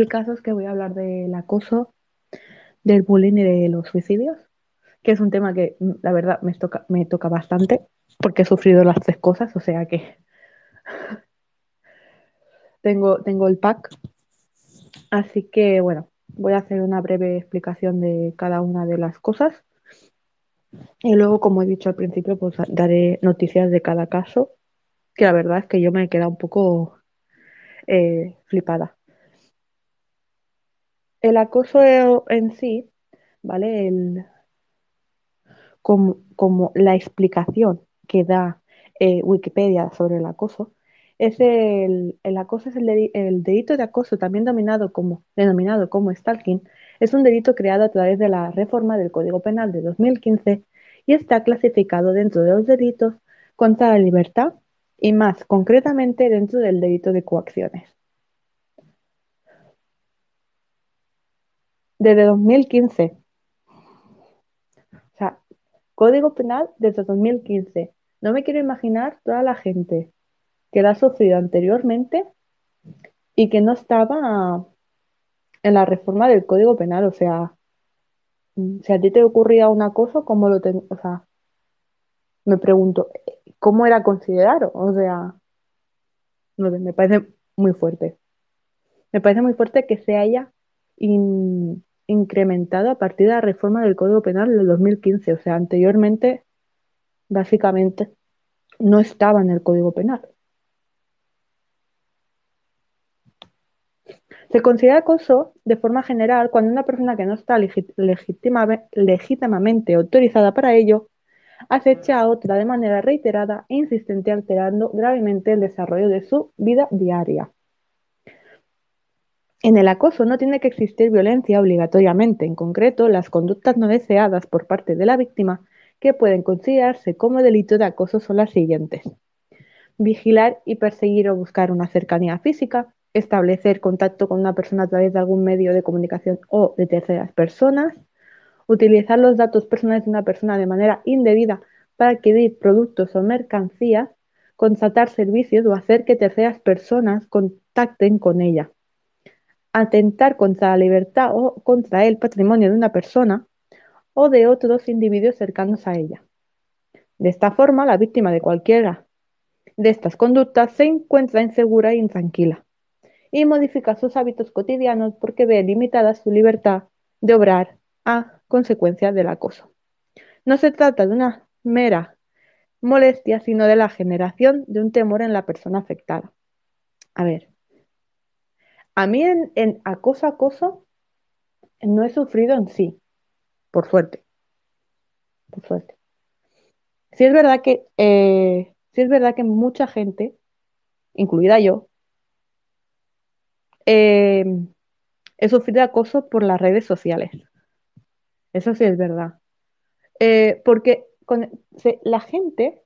El caso es que voy a hablar del acoso, del bullying y de los suicidios, que es un tema que mm, la verdad me toca, me toca bastante porque he sufrido las tres cosas, o sea que tengo, tengo el pack. Así que bueno, voy a hacer una breve explicación de cada una de las cosas. Y luego, como he dicho al principio, pues daré noticias de cada caso, que la verdad es que yo me he quedado un poco eh, flipada. El acoso en sí, ¿vale? El, como, como la explicación que da eh, Wikipedia sobre el acoso, es el, acoso es el, el, delito de acoso, también denominado como, denominado como stalking, es un delito creado a través de la reforma del Código Penal de 2015 y está clasificado dentro de los delitos contra la libertad y más concretamente dentro del delito de coacciones. Desde 2015. O sea, Código Penal desde 2015. No me quiero imaginar toda la gente que la ha sufrido anteriormente y que no estaba en la reforma del Código Penal. O sea, si a ti te ocurría una cosa, ¿cómo lo ten... O sea, me pregunto, ¿cómo era considerado? O sea, no sé, me parece muy fuerte. Me parece muy fuerte que se haya incrementado a partir de la reforma del Código Penal del 2015. O sea, anteriormente, básicamente, no estaba en el Código Penal. Se considera acoso de forma general cuando una persona que no está legítimamente autorizada para ello acecha a otra de manera reiterada e insistente alterando gravemente el desarrollo de su vida diaria. En el acoso no tiene que existir violencia obligatoriamente, en concreto las conductas no deseadas por parte de la víctima que pueden considerarse como delito de acoso son las siguientes. Vigilar y perseguir o buscar una cercanía física, establecer contacto con una persona a través de algún medio de comunicación o de terceras personas, utilizar los datos personales de una persona de manera indebida para adquirir productos o mercancías, constatar servicios o hacer que terceras personas contacten con ella, atentar contra la libertad o contra el patrimonio de una persona o de otros individuos cercanos a ella. De esta forma, la víctima de cualquiera de estas conductas se encuentra insegura e intranquila y modifica sus hábitos cotidianos porque ve limitada su libertad de obrar a consecuencia del acoso. No se trata de una mera molestia, sino de la generación de un temor en la persona afectada. A ver, a mí en, acoso acoso no he sufrido en sí, por suerte. Por suerte. Sí es verdad que, eh, sí es verdad que mucha gente, incluida yo, eh, he sufrido acoso por las redes sociales. Eso sí es verdad. Eh, porque la gente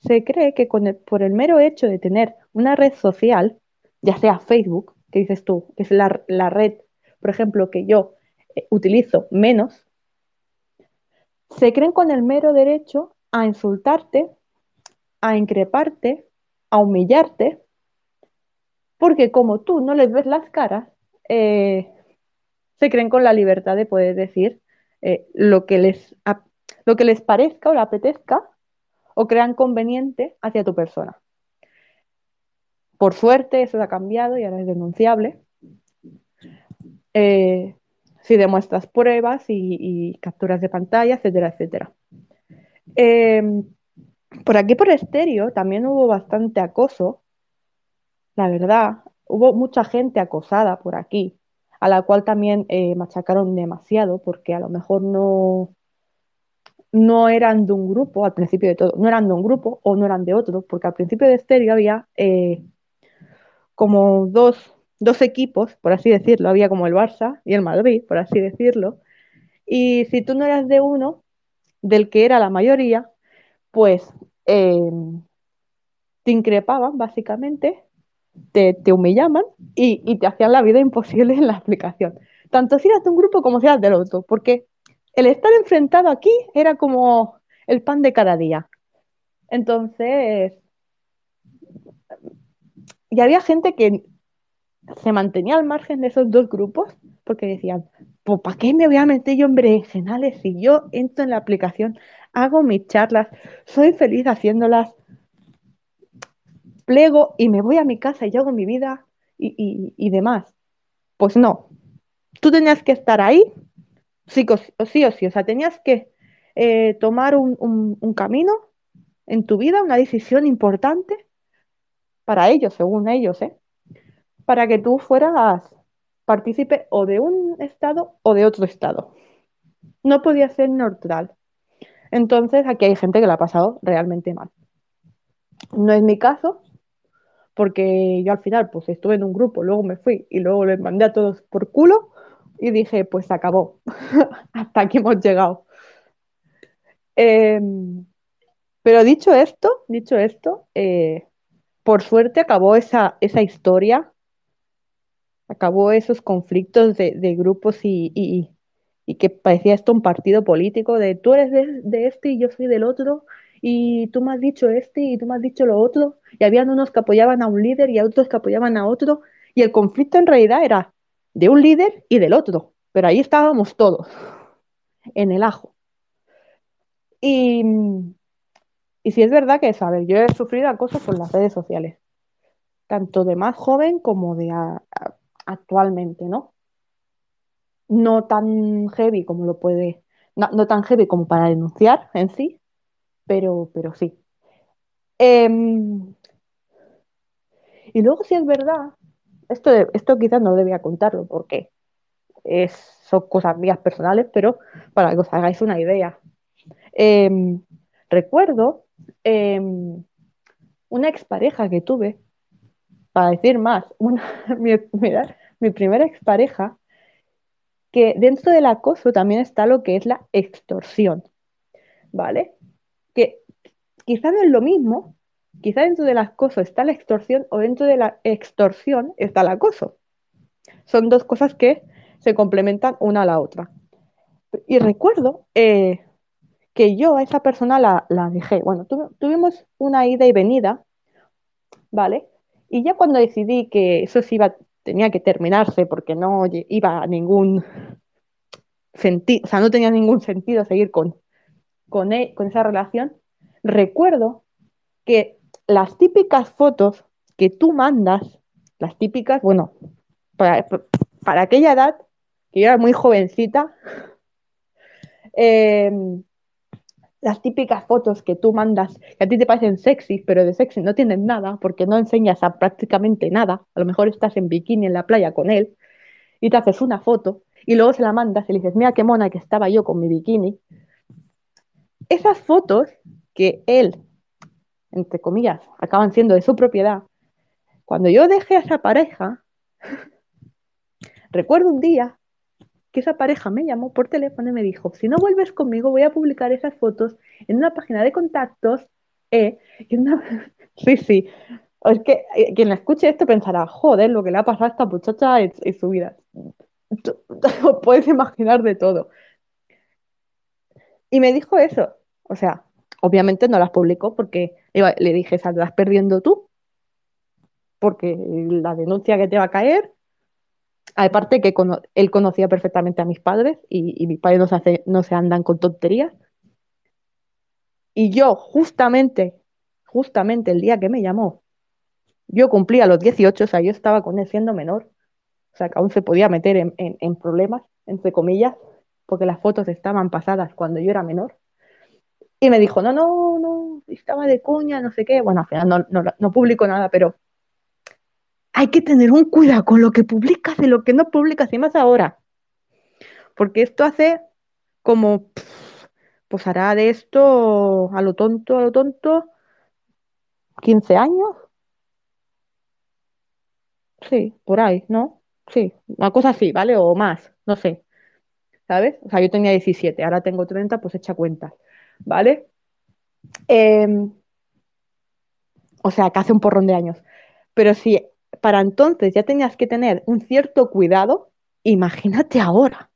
se cree que por el mero hecho de tener una red social, ya sea Facebook, que dices tú, que es la, red, por ejemplo, que yo eh, utilizo menos, se creen con el mero derecho a insultarte, a increparte, a humillarte, porque como tú no les ves las caras, eh, se creen con la libertad de poder decir eh, lo, que les, lo que les parezca o le apetezca o crean conveniente hacia tu persona. Por suerte eso ha cambiado y ahora es denunciable. Eh, si demuestras pruebas y, capturas de pantalla, etcétera, etcétera. Em, por aquí por estéreo también hubo bastante acoso, la verdad. Hubo mucha gente acosada por aquí a la cual también eh, machacaron demasiado porque a lo mejor no, no eran de un grupo, al principio de todo, no eran de un grupo o no eran de otro, porque al principio de estéreo había eh, como dos, dos equipos, por así decirlo, había como el Barça y el Madrid, por así decirlo, y si tú no eras de uno, del que era la mayoría, pues eh, te increpaban básicamente te, humillaban y, te hacían la vida imposible en la aplicación. Tanto si eras de un grupo como si eras del otro, porque el estar enfrentado aquí era como el pan de cada día. Entonces, y había gente que se mantenía al margen de esos dos grupos porque decían, pues ¿para qué me voy a meter yo en berenjenales si yo entro en la aplicación, hago mis charlas, soy feliz haciéndolas, plego y me voy a mi casa y hago mi vida y, demás? Pues no, tú tenías que estar ahí, sí o sí, o, sí. o sea, tenías que eh, tomar un, un camino en tu vida, una decisión importante para ellos, según ellos, ¿eh? para que tú fueras partícipe o de un estado o de otro estado. No podía ser neutral. Entonces, aquí hay gente que la ha pasado realmente mal. No es mi caso, porque yo al final pues estuve en un grupo, luego me fui y luego les mandé a todos por culo y dije, pues acabó, hasta aquí hemos llegado. Em, pero dicho esto, dicho esto, eh, por suerte acabó esa, esa historia acabó esos conflictos de, grupos y, que parecía esto un partido político de tú eres de, este y yo soy del otro y tú me has dicho este y tú me has dicho lo otro y habían unos que apoyaban a un líder y otros que apoyaban a otro y el conflicto en realidad era de un líder y del otro, pero ahí estábamos todos en el ajo. Y, y si es verdad que, sabes, yo he sufrido acoso por las redes sociales, tanto de más joven como de actualmente, ¿no? No tan heavy como lo puede, no, tan heavy como para denunciar en sí, pero, pero sí. Em, y luego si es verdad, esto, esto quizás no debía contarlo porque es, son cosas mías personales, pero para que os hagáis una idea. Em, recuerdo em, una expareja que tuve para decir más, una, mi, mi primera expareja, que dentro del acoso también está lo que es la extorsión, ¿vale? Que quizá no es lo mismo, quizá dentro del acoso está la extorsión o dentro de la extorsión está el acoso. Son dos cosas que se complementan una a la otra. Y recuerdo eh, que yo a esa persona la, la dejé. Bueno, tuvimos una ida y venida, ¿vale? Y ya cuando decidí que eso iba, tenía que terminarse porque no iba a ningún sentido, o sea, no tenía ningún sentido seguir con, con, e, con esa relación, recuerdo que las típicas fotos que tú mandas, las típicas, bueno, para, para aquella edad, que yo era muy jovencita, eh, las típicas fotos que tú mandas, que a ti te parecen sexy, pero de sexy no tienen nada, porque no enseñas a prácticamente nada. A lo mejor estás en bikini en la playa con él y te haces una foto y luego se la mandas y le dices, mira qué mona que estaba yo con mi bikini. Esas fotos que él, entre comillas, acaban siendo de su propiedad, cuando yo dejé a esa pareja, recuerdo un día que esa pareja me llamó por teléfono y me dijo, si no vuelves conmigo voy a publicar esas fotos en una página de contactos. Eh, sí, sí. Es que eh, quien escuche esto pensará, joder, lo que le ha pasado a esta muchacha en, su vida. Os puedes imaginar de todo. Y me dijo eso. O sea, obviamente no las publicó porque le dije, saldrás perdiendo tú, porque la denuncia que te va a caer aparte que él conocía perfectamente a mis padres y, mis padres no se, no se andan con tonterías. Y yo, justamente, justamente el día que me llamó, yo cumplía los 18, o sea, yo estaba con él siendo menor, o sea, que aún se podía meter en, problemas, entre comillas, porque las fotos estaban pasadas cuando yo era menor. Y me dijo, no, no, no, estaba de coña, no sé qué. Bueno, al final no, no, no publico nada, pero hay que tener un cuidado con lo que publicas y lo que no publicas, y más ahora. Porque esto hace como, pues hará de esto a lo tonto, a lo tonto, 15 años. Sí, por ahí, ¿no? Sí, una cosa así, ¿vale? O más, no sé. ¿Sabes? O sea, yo tenía 17, ahora tengo 30, pues echa cuenta, ¿vale? Em, o sea, que hace un porrón de años. Pero si para entonces ya tenías que tener un cierto cuidado, imagínate ahora.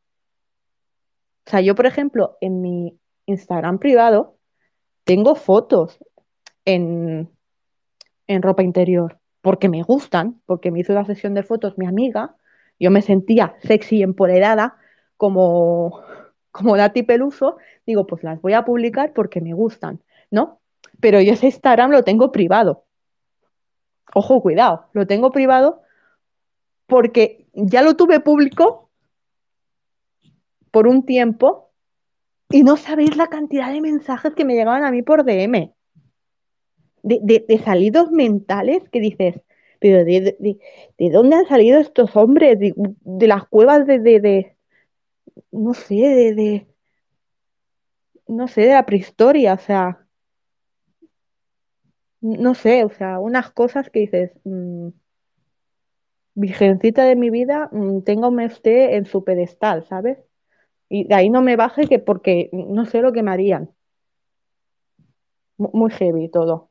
O sea, yo, por ejemplo, en mi Instagram privado tengo fotos en, en ropa interior. porque me gustan, porque me hizo la sesión de fotos mi amiga, yo me sentía sexy y empoderada como, como Nati Peluso, digo, pues las voy a publicar porque me gustan, ¿no? Pero yo ese Instagram lo tengo privado. Ojo, cuidado, lo tengo privado porque ya lo tuve público por un tiempo y no sabéis la cantidad de mensajes que me llegaban a mí por DM. De, salidos mentales que dices, pero ¿de, de, dónde han salido estos hombres? De, las cuevas de, no sé, de, no sé, de la prehistoria, o sea, no sé, o sea, unas cosas que dices, mmm, virgencita de mi vida, mmm, téngame usted en su pedestal, ¿sabes? Y de ahí no me baje que porque no sé lo que me. Muy heavy todo.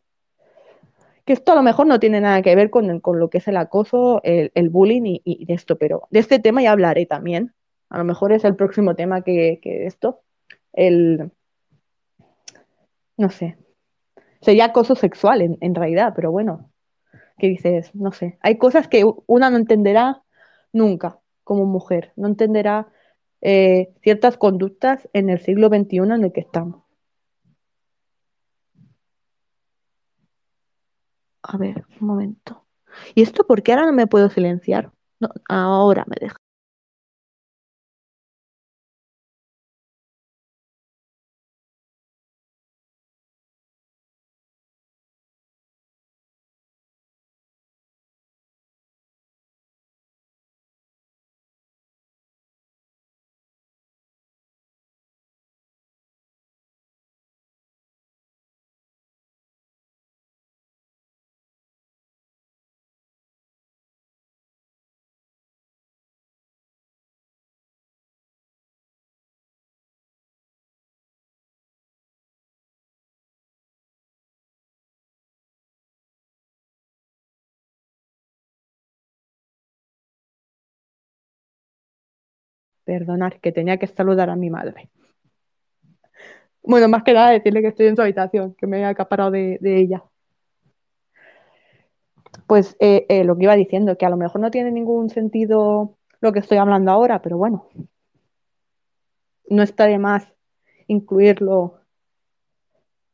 Que esto a lo mejor no tiene nada que ver con, con lo que es el acoso, el, el bullying y, y, esto, pero de este tema ya hablaré también. A lo mejor es el próximo tema que, que esto. El. No sé. Sería acoso sexual en, realidad, pero bueno. Que dices, no sé. Hay cosas que una no entenderá nunca como mujer. No entenderá eh, ciertas conductas en el siglo XXI en el que estamos. A ver, un momento. ¿Y esto por qué ahora no me puedo silenciar? No, ahora me deja. Perdonar, que tenía que saludar a mi madre. Bueno, más que nada decirle que estoy en su habitación, que me he acaparado de, de ella. Pues eh, eh, lo que iba diciendo, que a lo mejor no tiene ningún sentido lo que estoy hablando ahora, pero bueno, no está de más incluirlo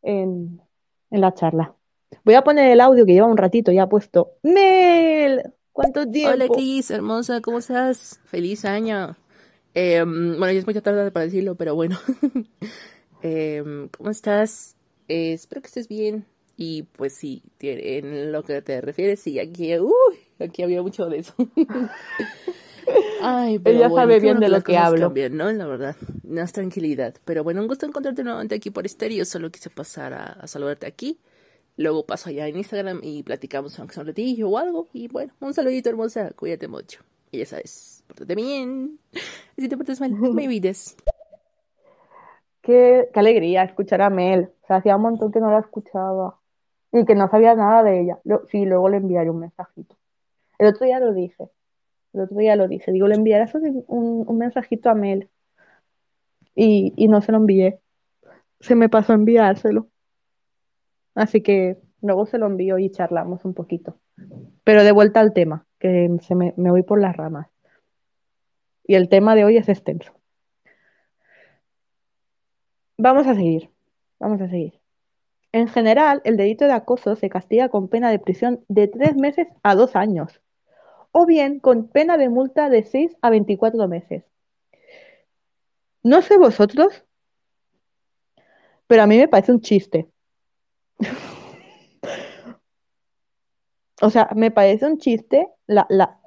en, en la charla. Voy a poner el audio que lleva un ratito ya puesto. ¡Mel! ¿Cuánto tiempo? Hola, Cris, hermosa, ¿cómo estás? Feliz año. Eh, bueno, ya es mucha tarde para decirlo, pero bueno. eh, ¿Cómo estás? Eh, espero que estés bien. Y pues sí, en lo que te refieres, sí, aquí, uy, aquí había mucho de eso. Ay, pero Ella bueno, sabe bien bueno de que lo que hablo. cambian, ¿no? La verdad, más tranquilidad. Pero bueno, un gusto encontrarte nuevamente aquí por estéreo. Solo quise pasar a, a saludarte aquí. Luego paso allá en Instagram y platicamos aunque sea un ratillo o algo. Y bueno, un saludito hermosa, cuídate mucho. Y ya sabes, pórtate bien. Si te portas mal, me olvides. Qué, qué alegría escuchar a Mel. O sea, hacía un montón que no la escuchaba y que no sabía nada de ella. Lo- sí, luego le enviaré un mensajito. El otro día lo dije. El otro día lo dije. Digo, le enviarás un, un- mensajito a Mel y, y no se lo envié. Se me pasó enviárselo. Así que luego se lo envío y charlamos un poquito. Pero de vuelta al tema, que se me, me voy por las ramas. Y el tema de hoy es extenso. Vamos a seguir. Vamos a seguir. En general, el delito de acoso se castiga con pena de prisión de tres meses a dos años, o bien con pena de multa de 6 a 24 meses. No sé vosotros, pero a mí me parece un chiste. O sea, me parece un chiste la, la-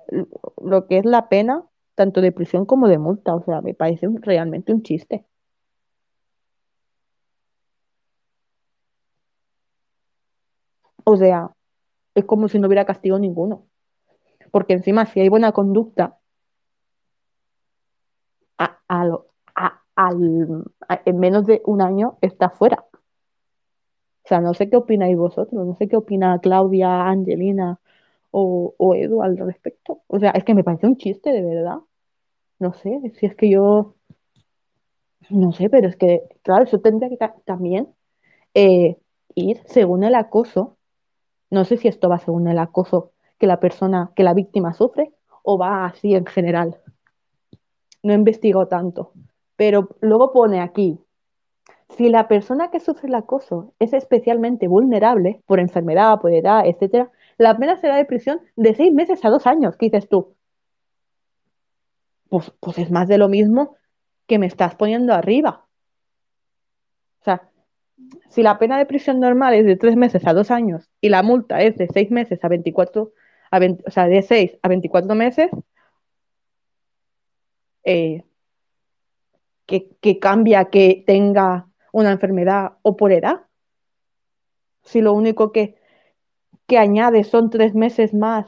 lo que es la pena, tanto de prisión como de multa. O sea, me parece realmente un chiste. O sea, es como si no hubiera castigo ninguno. Porque encima, si hay buena conducta, a- a al- en menos de un año está fuera. O sea, no sé qué opináis vosotros, no sé qué opina Claudia, Angelina o, o Edu al respecto. O sea, es que me parece un chiste, de verdad. No sé, si es que yo, no sé, pero es que, claro, eso tendría que ta- también eh, ir según el acoso. No sé si esto va según el acoso que la persona, que la víctima sufre, o va así en general. No investigo tanto. Pero luego pone aquí, si la persona que sufre el acoso es especialmente vulnerable por enfermedad, por edad, etc., la pena será de prisión de seis meses a dos años. ¿Qué dices tú? Pues, pues es más de lo mismo que me estás poniendo arriba. O sea, si la pena de prisión normal es de tres meses a dos años y la multa es de seis meses a 24, a o sea, de seis a 24 meses, eh, que, cambia que tenga una enfermedad o por edad. Si lo único que, que añade son tres meses más,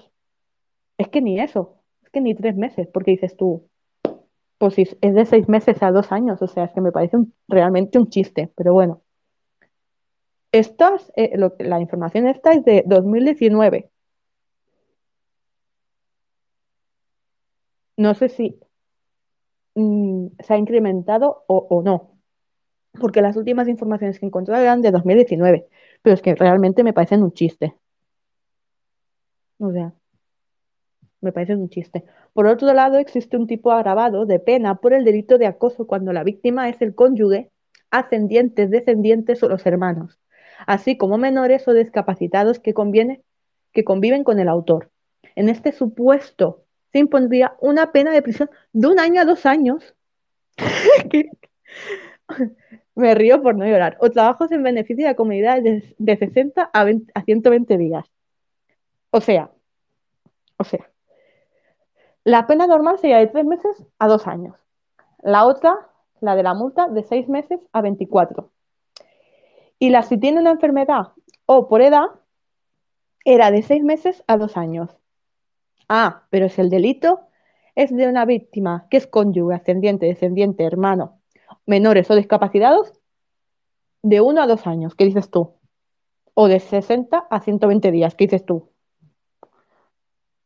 es que ni eso, es que ni tres meses, porque dices tú, pues si es de seis meses a dos años, o sea, es que me parece realmente un chiste, pero bueno. Estas, eh, la información esta es de 2019. No sé si mm, se ha incrementado o, no, porque las últimas informaciones que encontré eran de 2019, pero es que realmente me parecen un chiste. O sea, me parece un chiste. Por otro lado, existe un tipo agravado de pena por el delito de acoso cuando la víctima es el cónyuge, ascendientes, descendientes o los hermanos, así como menores o discapacitados que, que conviven con el autor. En este supuesto se impondría una pena de prisión de un año a dos años. Me río por no llorar. O trabajos en beneficio de la comunidad de, 60 a, a 120 días. O sea, o sea, la pena normal sería de tres meses a dos años. La otra, la de la multa, de seis meses a 24. Y la si tiene una enfermedad o por edad, era de seis meses a dos años. Ah, pero si el delito es de una víctima que es cónyuge, ascendiente, descendiente, hermano, menores o discapacitados, de uno a dos años, ¿qué dices tú? O de 60 a 120 días, ¿qué dices tú?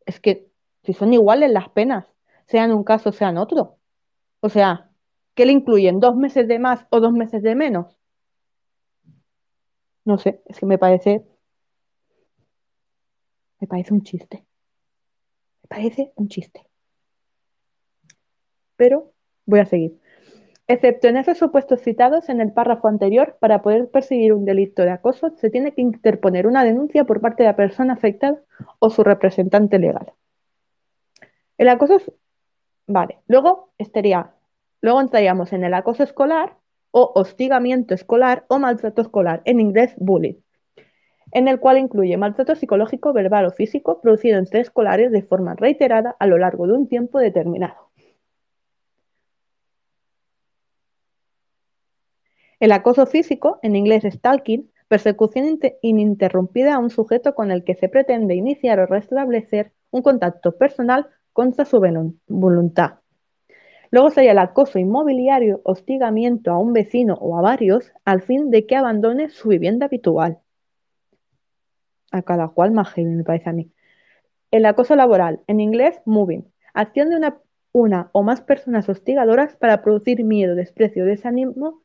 Es que si son iguales las penas, sean un caso, sean otro. O sea, ¿qué le incluyen? ¿Dos meses de más o dos meses de menos? No sé, es que me parece. Me parece un chiste parece un chiste. Pero voy a seguir. Excepto en esos supuestos citados en el párrafo anterior, para poder perseguir un delito de acoso, se tiene que interponer una denuncia por parte de la persona afectada o su representante legal. El acoso es... Vale, luego estaría, luego entraríamos en el acoso escolar o hostigamiento escolar o maltrato escolar, en inglés bullying en el cual incluye maltrato psicológico, verbal o físico producido entre escolares de forma reiterada a lo largo de un tiempo determinado. El acoso físico, en inglés stalking, persecución ininterrumpida a un sujeto con el que se pretende iniciar o restablecer un contacto personal contra su voluntad. Luego sería el acoso inmobiliario, hostigamiento a un vecino o a varios al fin de que abandone su vivienda habitual a cada cual más heavy, me parece a mí. El acoso laboral, en inglés, moving, acción de una, o más personas hostigadoras para producir miedo, desprecio, desánimo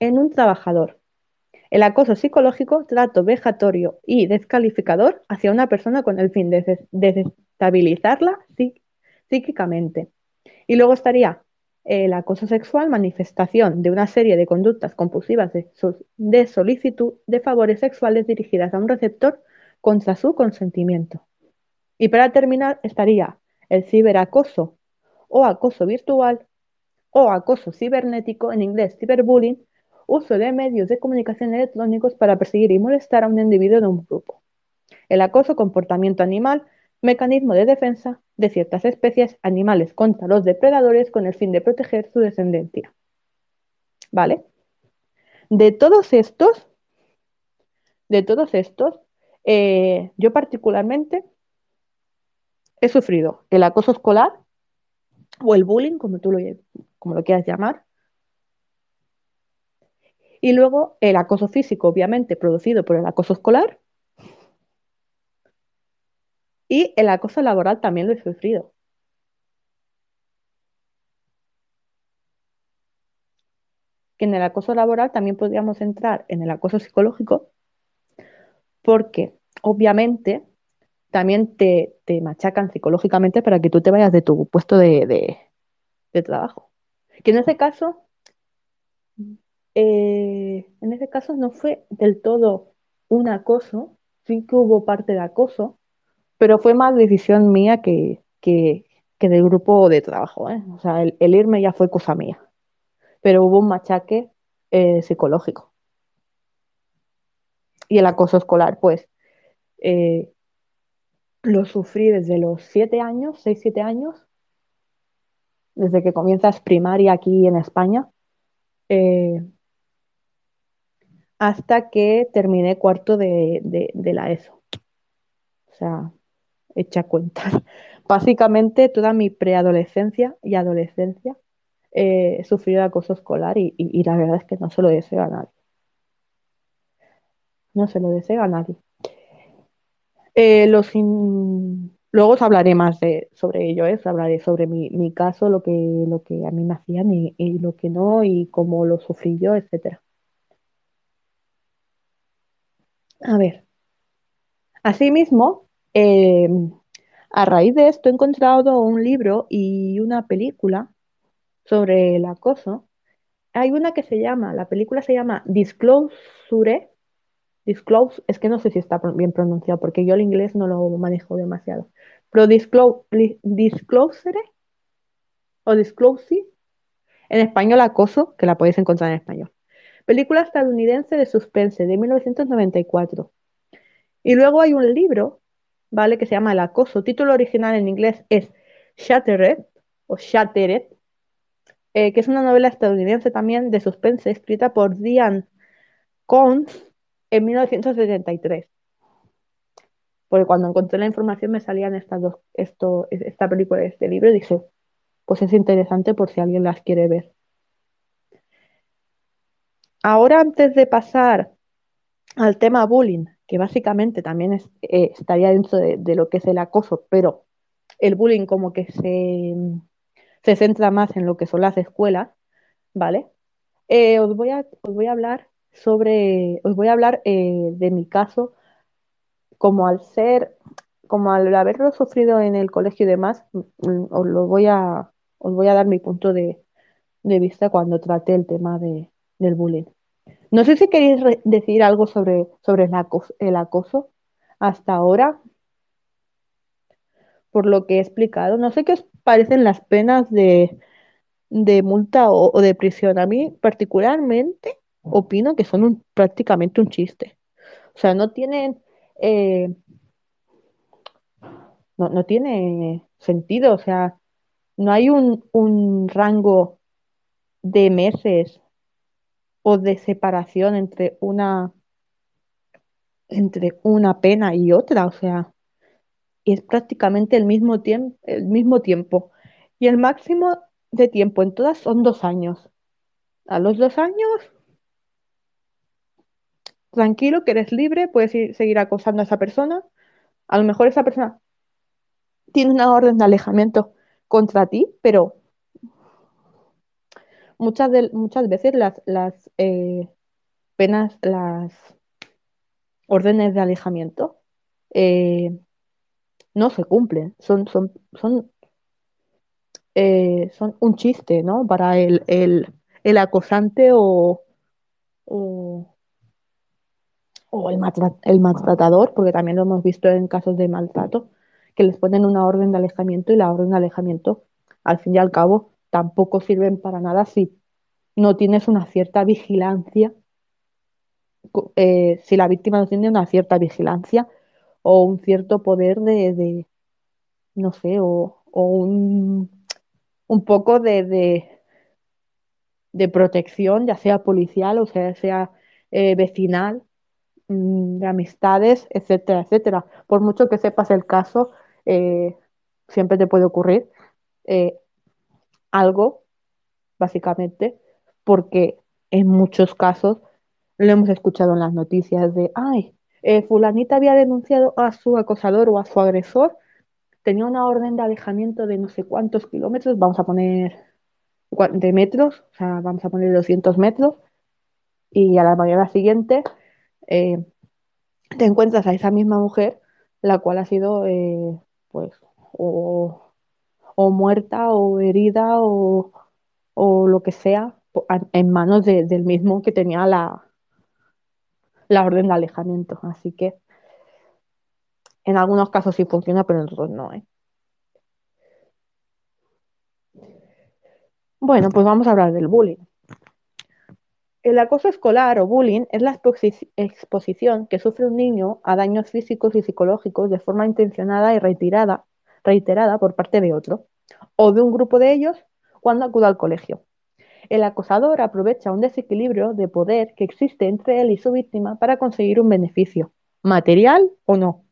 en un trabajador. El acoso psicológico, trato vejatorio y descalificador hacia una persona con el fin de desestabilizarla psíquicamente. Y luego estaría el acoso sexual, manifestación de una serie de conductas compulsivas de, de, solicitud de favores sexuales dirigidas a un receptor contra su consentimiento. Y para terminar estaría el ciberacoso o acoso virtual o acoso cibernético, en inglés ciberbullying, uso de medios de comunicación electrónicos para perseguir y molestar a un individuo de un grupo. El acoso, comportamiento animal, mecanismo de defensa de ciertas especies animales contra los depredadores con el fin de proteger su descendencia. ¿Vale? De todos estos, de todos estos, eh, yo particularmente he sufrido el acoso escolar o el bullying, como tú lo, como lo quieras llamar, y luego el acoso físico, obviamente, producido por el acoso escolar, y el acoso laboral también lo he sufrido. Que en el acoso laboral también podríamos entrar en el acoso psicológico, porque obviamente también te, te machacan psicológicamente para que tú te vayas de tu puesto de, de- de trabajo. Que en ese caso, eh, en ese caso no fue del todo un acoso, sí que hubo parte de acoso, pero fue más decisión mía que, que, del grupo de trabajo, ¿eh? O sea, el, irme ya fue cosa mía, pero hubo un machaque eh, psicológico. Y el acoso escolar, pues, lo sufrí desde los siete años, seis, siete años, desde que comienzas primaria aquí en España, hasta que terminé cuarto de, de, de la ESO. O sea, echa cuentas. Básicamente toda mi preadolescencia y adolescencia eh, he sufrido acoso escolar y, la verdad es que no se lo deseo a nadie. No se lo deseo a nadie. Eh, los in- Luego os hablaré más de, sobre ello, ¿eh? Hablaré sobre mi, mi caso, lo que, lo que a mí me hacían y, y lo que no, y cómo lo sufrí yo, etcétera. A ver, asimismo, eh, a raíz de esto he encontrado un libro y una película sobre el acoso. Hay una que se llama, la película se llama Disclosure. Disclose, es que no sé si está bien pronunciado porque yo el inglés no lo manejo demasiado. Pero Disclosure o Disclosure, en español acoso, que la podéis encontrar en español. Película estadounidense de suspense de 1994. Y luego hay un libro, ¿vale? Que se llama El acoso. Título original en inglés es Shattered o Shattered, eh, que es una novela estadounidense también de suspense escrita por Diane Coontz en 1973. Porque cuando encontré la información me salían estas dos, esto, esta película este libro y dije, pues es interesante por si alguien las quiere ver. Ahora, antes de pasar al tema bullying, que básicamente también eh, estaría dentro de, lo que es el acoso, pero el bullying como que se, se centra más en lo que son las escuelas, ¿vale? Eh, os voy a, os voy a hablar sobre, os voy a hablar eh, de mi caso, como al ser, como al haberlo sufrido en el colegio y demás, mm, os lo voy a, os voy a dar mi punto de, de vista cuando trate el tema de, del bullying. No sé si queréis decir algo sobre, sobre el acoso, hasta ahora, por lo que he explicado. No sé qué os parecen las penas de, de multa o, o de prisión. A mí particularmente opino que son un- prácticamente un chiste. O sea, no tienen, eh, no, no tiene sentido. O sea, no hay un, un rango de meses o de separación entre una, entre una pena y otra. O sea, es prácticamente el mismo tiempo, el mismo tiempo. Y el máximo de tiempo en todas son dos años. A los dos años, tranquilo, que eres libre, puedes ir- seguir acosando a esa persona. A lo mejor esa persona tiene una orden de alejamiento contra ti, pero muchas, de, muchas veces las, las eh, penas, las órdenes de alejamiento eh, no se cumplen. Son, son, son, eh, son un chiste, ¿no? Para el, el, el acosante o, o, el, el maltratador, porque también lo hemos visto en casos de maltrato, que les ponen una orden de alejamiento y la orden de alejamiento, al fin y al cabo, tampoco sirven para nada si no tienes una cierta vigilancia, eh, si la víctima no tiene una cierta vigilancia o un cierto poder de, de, no sé, o, o un, un poco de, de, protección, ya sea policial o sea, sea eh, vecinal mm, de amistades, etcétera, etcétera. Por mucho que sepas el caso, eh, siempre te puede ocurrir algo, básicamente, porque en muchos casos lo hemos escuchado en las noticias de, ay, eh, fulanita había denunciado a su acosador o a su agresor, tenía una orden de alejamiento de no sé cuántos kilómetros, vamos a poner de metros, o sea, vamos a poner 200 metros, y a la mañana siguiente eh, te encuentras a esa misma mujer la cual ha sido, eh, pues, o, o muerta o herida o, o lo que sea en manos de- del mismo que tenía la, la orden de alejamiento. Así que en algunos casos sí funciona, pero en otros no, ¿eh? Bueno, pues vamos a hablar del bullying. El acoso escolar o bullying es la exposi- exposición que sufre un niño a daños físicos y psicológicos de forma intencionada y reiterada, reiterada por parte de otro, o de un grupo de ellos cuando acude al colegio. El acosador aprovecha un desequilibrio de poder que existe entre él y su víctima para conseguir un beneficio, material o no,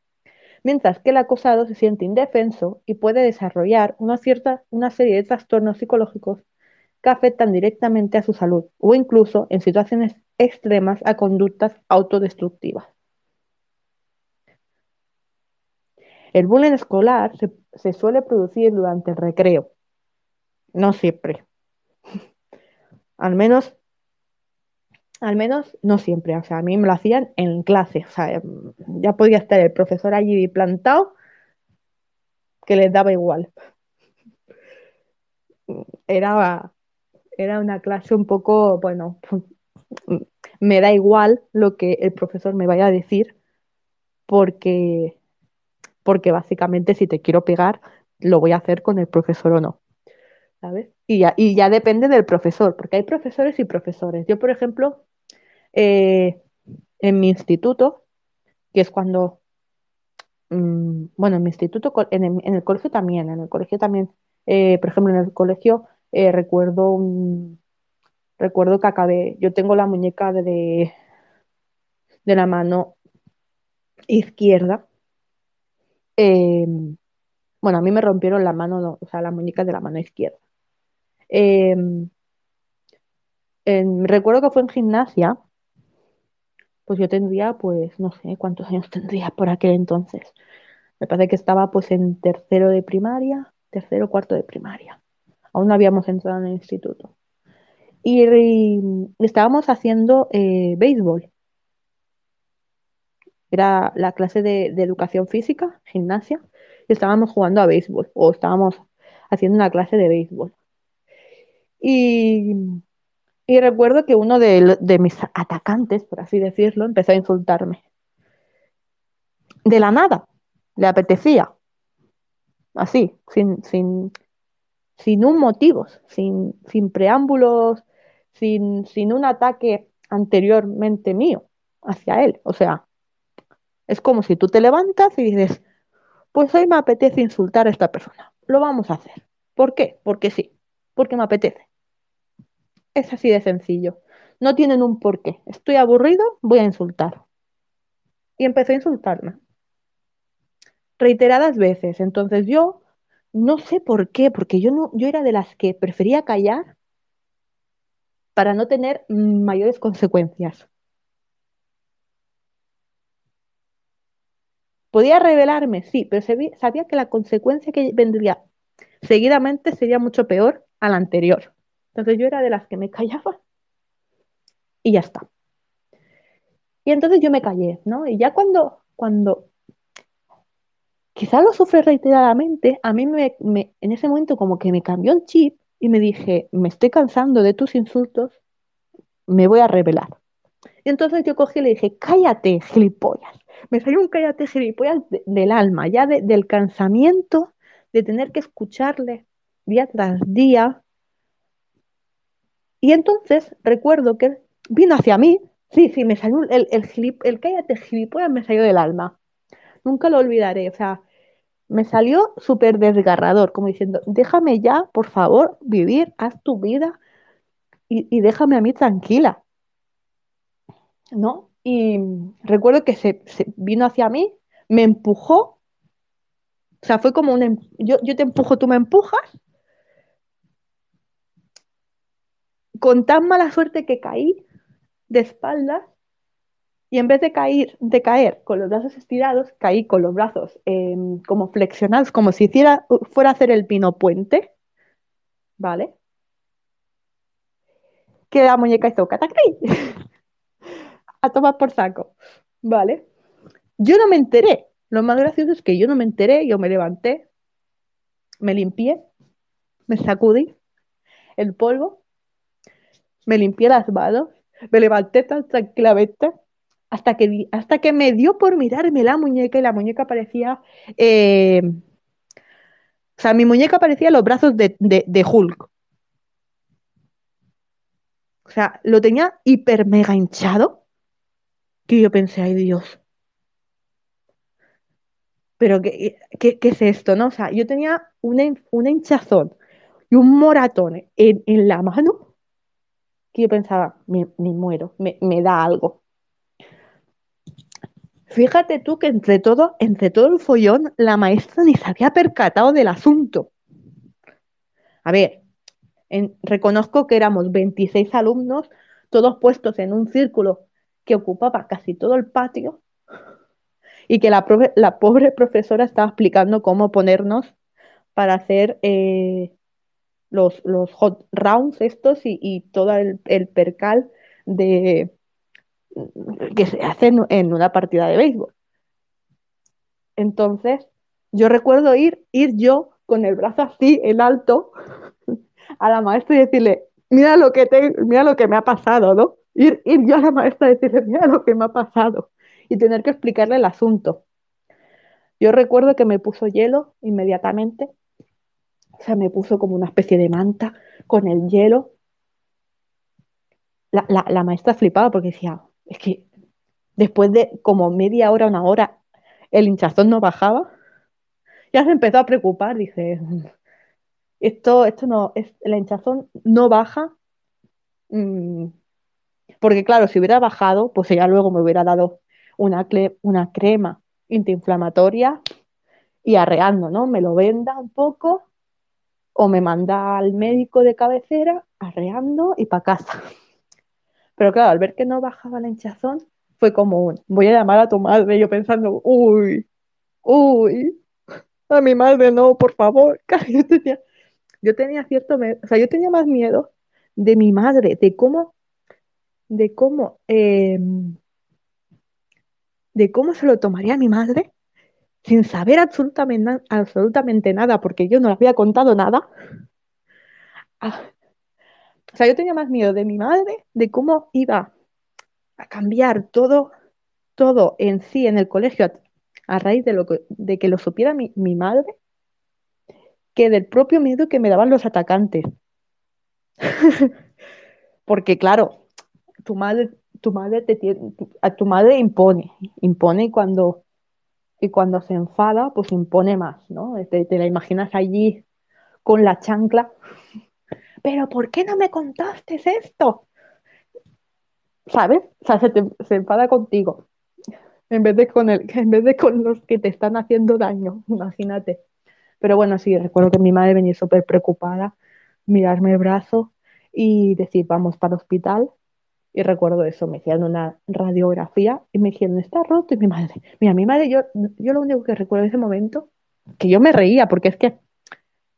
mientras que el acosado se siente indefenso y puede desarrollar una, cierta, una serie de trastornos psicológicos que afectan directamente a su salud o incluso, en situaciones extremas, a conductas autodestructivas. El bullying escolar se, suele producir durante el recreo, no siempre, al menos al menos no siempre, o sea, a mí me lo hacían en clase, o sea, ya podía estar el profesor allí plantado que les daba igual. Era, era una clase un poco, bueno, me da igual lo que el profesor me vaya a decir, porque, porque básicamente si te quiero pegar, lo voy a hacer con el profesor o no, ¿sabes? Y ya, depende del profesor, porque hay profesores y profesores. Yo, por ejemplo, eh, en mi instituto, que es cuando Mm, bueno, en mi instituto, en el, colegio también, en el colegio también, eh, por ejemplo, en el colegio eh, recuerdo un, recuerdo que acabé, yo tengo la muñeca de, de la mano izquierda, eh, bueno, a mí me rompieron la mano, no, o sea, la muñeca de la mano izquierda. En- recuerdo que fue en gimnasia, pues yo tendría, pues, no sé cuántos años tendría por aquel entonces. Me parece que estaba pues en tercero de primaria, tercero cuarto de primaria. Aún no habíamos entrado en el instituto. Y, y estábamos haciendo eh, béisbol. Era la clase de, educación física, gimnasia, y estábamos jugando a béisbol, o estábamos haciendo una clase de béisbol. Y, y recuerdo que uno de, de mis atacantes, por así decirlo, empezó a insultarme. De la nada, le apetecía, así, sin, sin, sin un motivo, sin, sin preámbulos, sin, sin un ataque anteriormente mío hacia él. O sea, es como si tú te levantas y dices, pues hoy me apetece insultar a esta persona. Lo vamos a hacer. ¿Por qué? Porque sí, porque me apetece. Es así de sencillo. No tienen un porqué. Estoy aburrido, voy a insultar. Y empecé a insultarme. Reiteradas veces. Entonces yo no sé por qué, porque yo no, yo era de las que prefería callar para no tener mayores consecuencias. Podía rebelarme, sí, pero sabía, que la consecuencia que vendría seguidamente sería mucho peor a la anterior. Entonces yo era de las que me callaba y ya está. Y entonces yo me callé, ¿no? Y ya cuando, cuando quizá lo sufre reiteradamente, a mí me, me, en ese momento como que me cambió el chip y me dije, me estoy cansando de tus insultos, me voy a rebelar. Y entonces yo cogí y le dije, cállate, gilipollas. Me salió un cállate, gilipollas de, del alma, ya de, del cansamiento de tener que escucharle día tras día. Y entonces recuerdo que vino hacia mí, sí, sí, me salió el, el, gilip, el cállate, gilipollas, me salió del alma. Nunca lo olvidaré, o sea, me salió súper desgarrador, como diciendo, déjame ya, por favor, vivir, haz tu vida y, y déjame a mí tranquila. ¿No? Y recuerdo que se, vino hacia mí, me empujó, o sea, fue como un, em- yo, yo te empujo, tú me empujas, con tan mala suerte que caí de espaldas y en vez de caer, de caer con los brazos estirados, caí con los brazos eh, como flexionados, como si hiciera, fuera a hacer el pino puente, ¿vale? Que la muñeca hizo catacrí, a tomar por saco, ¿vale? Yo no me enteré Lo más gracioso es que yo no me enteré, yo me levanté, me limpié, me sacudí el polvo, me limpié las manos, me levanté tan tranquilamente hasta que, hasta que me dio por mirarme la muñeca y la muñeca parecía... Eh, o sea, mi muñeca parecía los brazos de, de, de Hulk. O sea, lo tenía hiper mega hinchado. Que yo pensé, ay Dios. Pero ¿qué, qué, es esto, no? O sea, yo tenía una, una hinchazón y un moratón en, en la mano que yo pensaba, me, me muero, me, me, da algo. Fíjate tú que entre todo, entre todo el follón, la maestra ni se había percatado del asunto. A ver, reconozco que éramos 26 alumnos, todos puestos en un círculo que ocupaba casi todo el patio y que la, pobre profesora estaba explicando cómo ponernos para hacer eh, los, hot rounds estos y, todo el, percal de que se hace en, en, una partida de béisbol. Entonces, yo recuerdo ir, ir yo con el brazo así en alto a la maestra y decirle, mira lo que, te, mira lo que me ha pasado, ¿no? Ir, ir yo a la maestra y decirle, mira lo que me ha pasado y tener que explicarle el asunto. Yo recuerdo que me puso hielo inmediatamente, o sea, me puso como una especie de manta con el hielo. La, la, la maestra flipaba porque decía, es que después de como media hora, una hora, el hinchazón no bajaba. Ya se empezó a preocupar, dice, esto, esto no, es, la hinchazón no baja, mmm, porque claro, si hubiera bajado, pues ella luego me hubiera dado una, crema antiinflamatoria y arreando, ¿no? Me lo venda un poco o me manda al médico de cabecera arreando y para casa. Pero claro, al ver que no bajaba la hinchazón, fue como un, voy a llamar a tu madre, yo pensando, uy, uy, a mi madre no, por favor. Yo tenía, yo tenía cierto, o sea, yo tenía más miedo de mi madre, de cómo, de cómo, eh, de cómo se lo tomaría mi madre sin saber absolutamente, absolutamente nada, porque yo no le había contado nada. Ah, o sea, yo tenía más miedo de mi madre, de cómo iba a cambiar todo, todo en sí en el colegio a, a raíz de, lo que, de que lo supiera mi, mi, madre, que del propio miedo que me daban los atacantes. Porque claro, tu madre, tu madre te tiene, a tu madre impone, impone y cuando, y cuando se enfada, pues impone más, ¿no? Te, te la imaginas allí con la chancla. Pero ¿por qué no me contaste esto? ¿Sabes? O sea, se, te, se enfada contigo en vez de con el, en vez de con los que te están haciendo daño, imagínate. Pero bueno, sí, recuerdo que mi madre venía súper preocupada, mirarme el brazo y decir, vamos para el hospital. Y recuerdo eso, me hicieron una radiografía y me dijeron, está roto. Y mi madre, mira, mi madre, yo, yo lo único que recuerdo de ese momento, que yo me reía, porque es que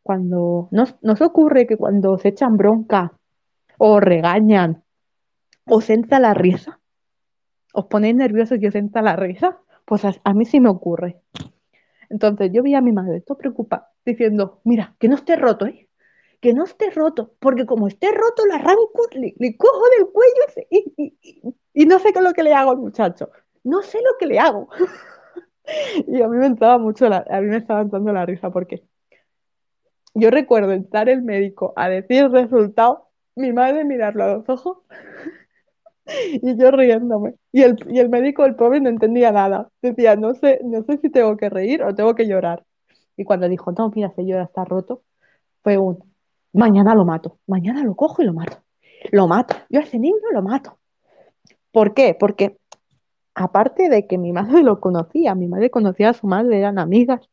cuando nos, nos ocurre que cuando se echan bronca o regañan o se entra la risa, os ponéis nerviosos y os entra la risa, pues a, a, mí sí me ocurre. Entonces yo vi a mi madre todo preocupada, diciendo, mira, que no esté roto, ¿eh? Que no esté roto, porque como esté roto, le arranco, le, cojo del cuello y, no sé qué es lo que le hago al muchacho. No sé lo que le hago. y a mí me entraba mucho, la, a mí me estaba entrando la risa, porque yo recuerdo entrar el médico a decir resultado, mi madre mirarlo a los ojos y yo riéndome. Y el, y el médico, el pobre, no entendía nada. Decía, no sé, no sé si tengo que reír o tengo que llorar. Y cuando dijo, no, mira, se llora, está roto, fue un, mañana lo mato, mañana lo cojo y lo mato. Lo mato. Yo a ese niño lo mato. ¿Por qué? Porque aparte de que mi madre lo conocía, mi madre conocía a su madre, eran amigas.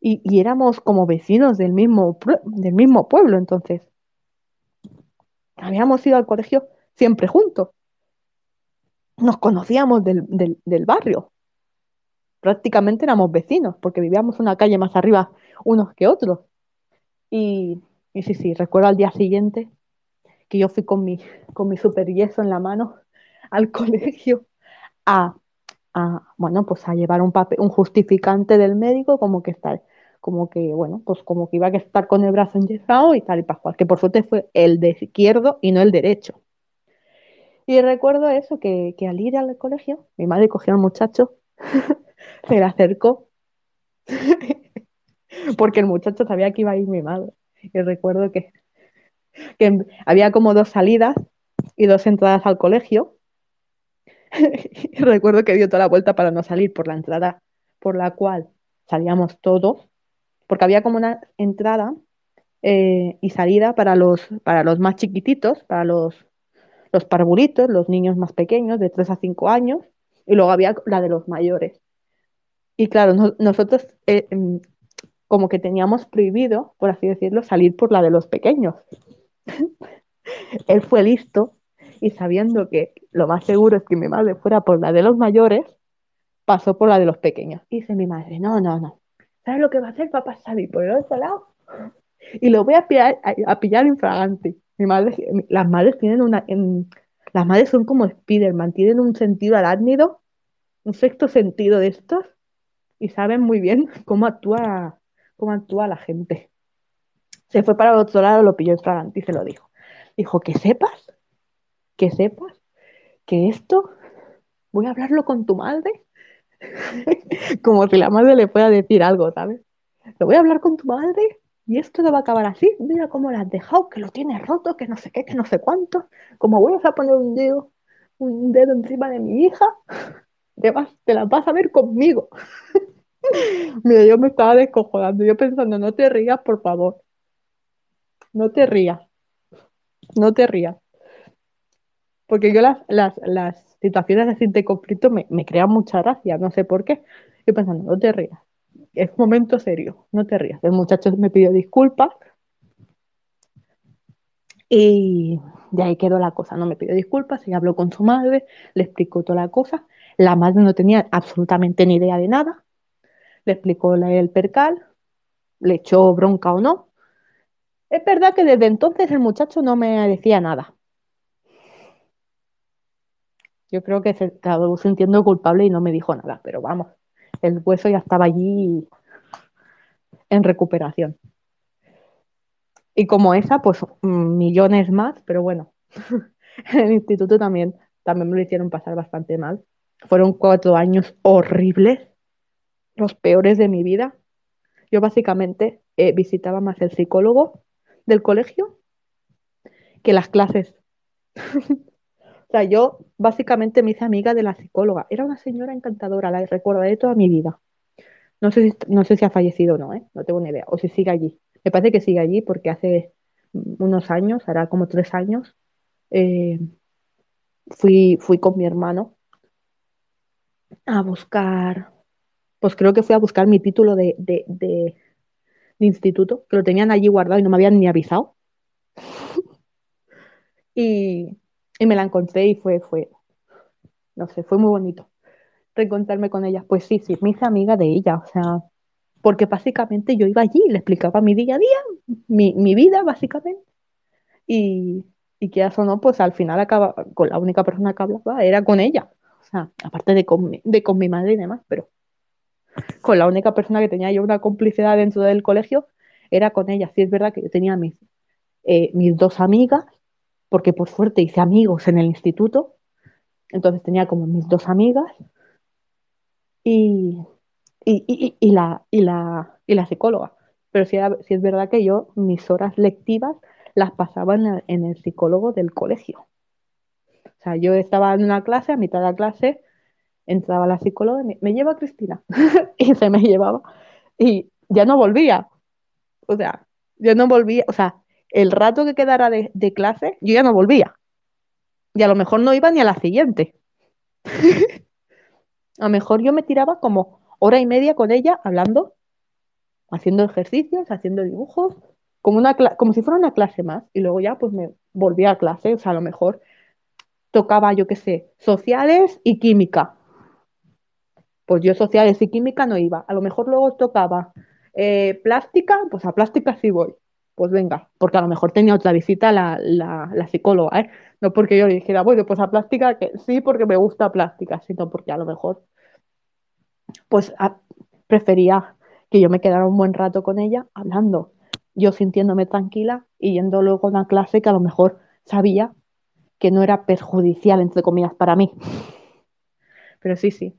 Y, éramos como vecinos del mismo, del mismo pueblo, entonces. Habíamos ido al colegio siempre juntos. Nos conocíamos del, del, del, barrio. Prácticamente éramos vecinos, porque vivíamos una calle más arriba unos que otros. Y, y sí, sí, recuerdo al día siguiente que yo fui con mi, con mi super yeso en la mano al colegio a, a, bueno, pues a llevar un papel, un justificante del médico como que está, como que, bueno, pues como que iba a estar con el brazo enyesado y tal y pascual, que por suerte fue el de izquierdo y no el derecho. Y recuerdo eso, que, que al ir al colegio, mi madre cogió al muchacho, se le acercó, porque el muchacho sabía que iba a ir mi madre. Y recuerdo que, que había como dos salidas y dos entradas al colegio. y recuerdo que dio toda la vuelta para no salir por la entrada por la cual salíamos todos, porque había como una entrada eh, y salida para los, para los más chiquititos, para los, los parvulitos, los niños más pequeños, de 3 a 5 años, y luego había la de los mayores. Y claro, no- nosotros eh, em, como que teníamos prohibido, por así decirlo, salir por la de los pequeños. Él fue listo y sabiendo que lo más seguro es que mi madre fuera por la de los mayores, pasó por la de los pequeños. Y dice mi madre, no, no, no. ¿Sabes lo que va a hacer? Papá salir por el otro lado y lo voy a pillar, a, a pillar infragante. Mi madre, las madres tienen una, las madres son como Spiderman, tienen un sentido arácnido, un sexto sentido de estos y saben muy bien cómo actúa, cómo actúa la gente. Se fue para el otro lado, lo pilló infragante y se lo dijo. Dijo, que sepas, que sepas que esto voy a hablarlo con tu madre, como si la madre le fuera a decir algo, ¿sabes? Lo voy a hablar con tu madre y esto no va a acabar así. Mira cómo la has dejado, que lo tienes roto, que no sé qué, que no sé cuánto. Como vuelvas a poner un dedo, un dedo encima de mi hija, te, vas, te la vas a ver conmigo. Mira, yo me estaba descojonando, yo pensando, no te rías, por favor. No te rías. No te rías. Porque yo las, las, las situaciones así de conflicto me, me crean mucha gracia, no sé por qué. Yo pensando, no te rías. Es momento serio, no te rías. El muchacho me pidió disculpas y de ahí quedó la cosa. No me pidió disculpas y habló con su madre, le explicó toda la cosa. La madre no tenía absolutamente ni idea de nada. Le explicó el percal, le echó bronca o no. Es verdad que desde entonces el muchacho no me decía nada. Yo creo que se acabó sintiendo culpable y no me dijo nada, pero vamos, el hueso ya estaba allí en recuperación. Y como esa, pues millones más, pero bueno, en el instituto también, también me lo hicieron pasar bastante mal. Fueron cuatro años horribles, los peores de mi vida. Yo básicamente eh, visitaba más el psicólogo del colegio que las clases. O sea, yo básicamente me hice amiga de la psicóloga. Era una señora encantadora, la recordaré toda mi vida. No sé si, no sé si ha fallecido o no, ¿eh? No tengo ni idea. O si sigue allí. Me parece que sigue allí porque hace unos años, hará como tres años, eh, fui, fui con mi hermano a buscar, pues creo que fui a buscar mi título de, de, de, de instituto, que lo tenían allí guardado y no me habían ni avisado. y, y me la encontré y fue, fue, no sé, fue muy bonito reencontrarme con ella. Pues sí, sí, me hice amiga de ella, o sea, porque básicamente yo iba allí, le explicaba mi día a día, mi, mi vida básicamente, y, y que eso no, pues al final acaba, con la única persona que hablaba era con ella, o sea, aparte de con, mi, de con mi madre y demás, pero con la única persona que tenía yo una complicidad dentro del colegio era con ella. Sí es verdad que yo tenía mis, eh, mis dos amigas, porque por suerte hice amigos en el instituto, entonces tenía como mis dos amigas y, y, y, la, y, la, y la psicóloga. Pero sí, sí, es verdad que yo mis horas lectivas las pasaba en en el psicólogo del colegio. O sea, yo estaba en una clase, a mitad de la clase, entraba la psicóloga me, lleva Cristina. y se me llevaba. Y ya no volvía. O sea, yo no volvía. O sea, el rato que quedara de, de clase, yo ya no volvía. Y a lo mejor no iba ni a la siguiente. a lo mejor yo me tiraba como hora y media con ella hablando, haciendo ejercicios, haciendo dibujos, como, una como si fuera una clase más. Y luego ya pues me volvía a clase. O sea, a lo mejor tocaba, yo qué sé, sociales y química. Pues yo sociales y química no iba. A lo mejor luego tocaba eh, plástica, pues a plástica sí voy. Pues venga, porque a lo mejor tenía otra visita la, la, psicóloga, ¿eh? No porque yo le dijera, bueno, pues a plástica, que sí, porque me gusta plástica, sino porque a lo mejor pues prefería que yo me quedara un buen rato con ella hablando, yo sintiéndome tranquila y yendo luego a una clase que a lo mejor sabía que no era perjudicial, entre comillas, para mí. Pero sí, sí.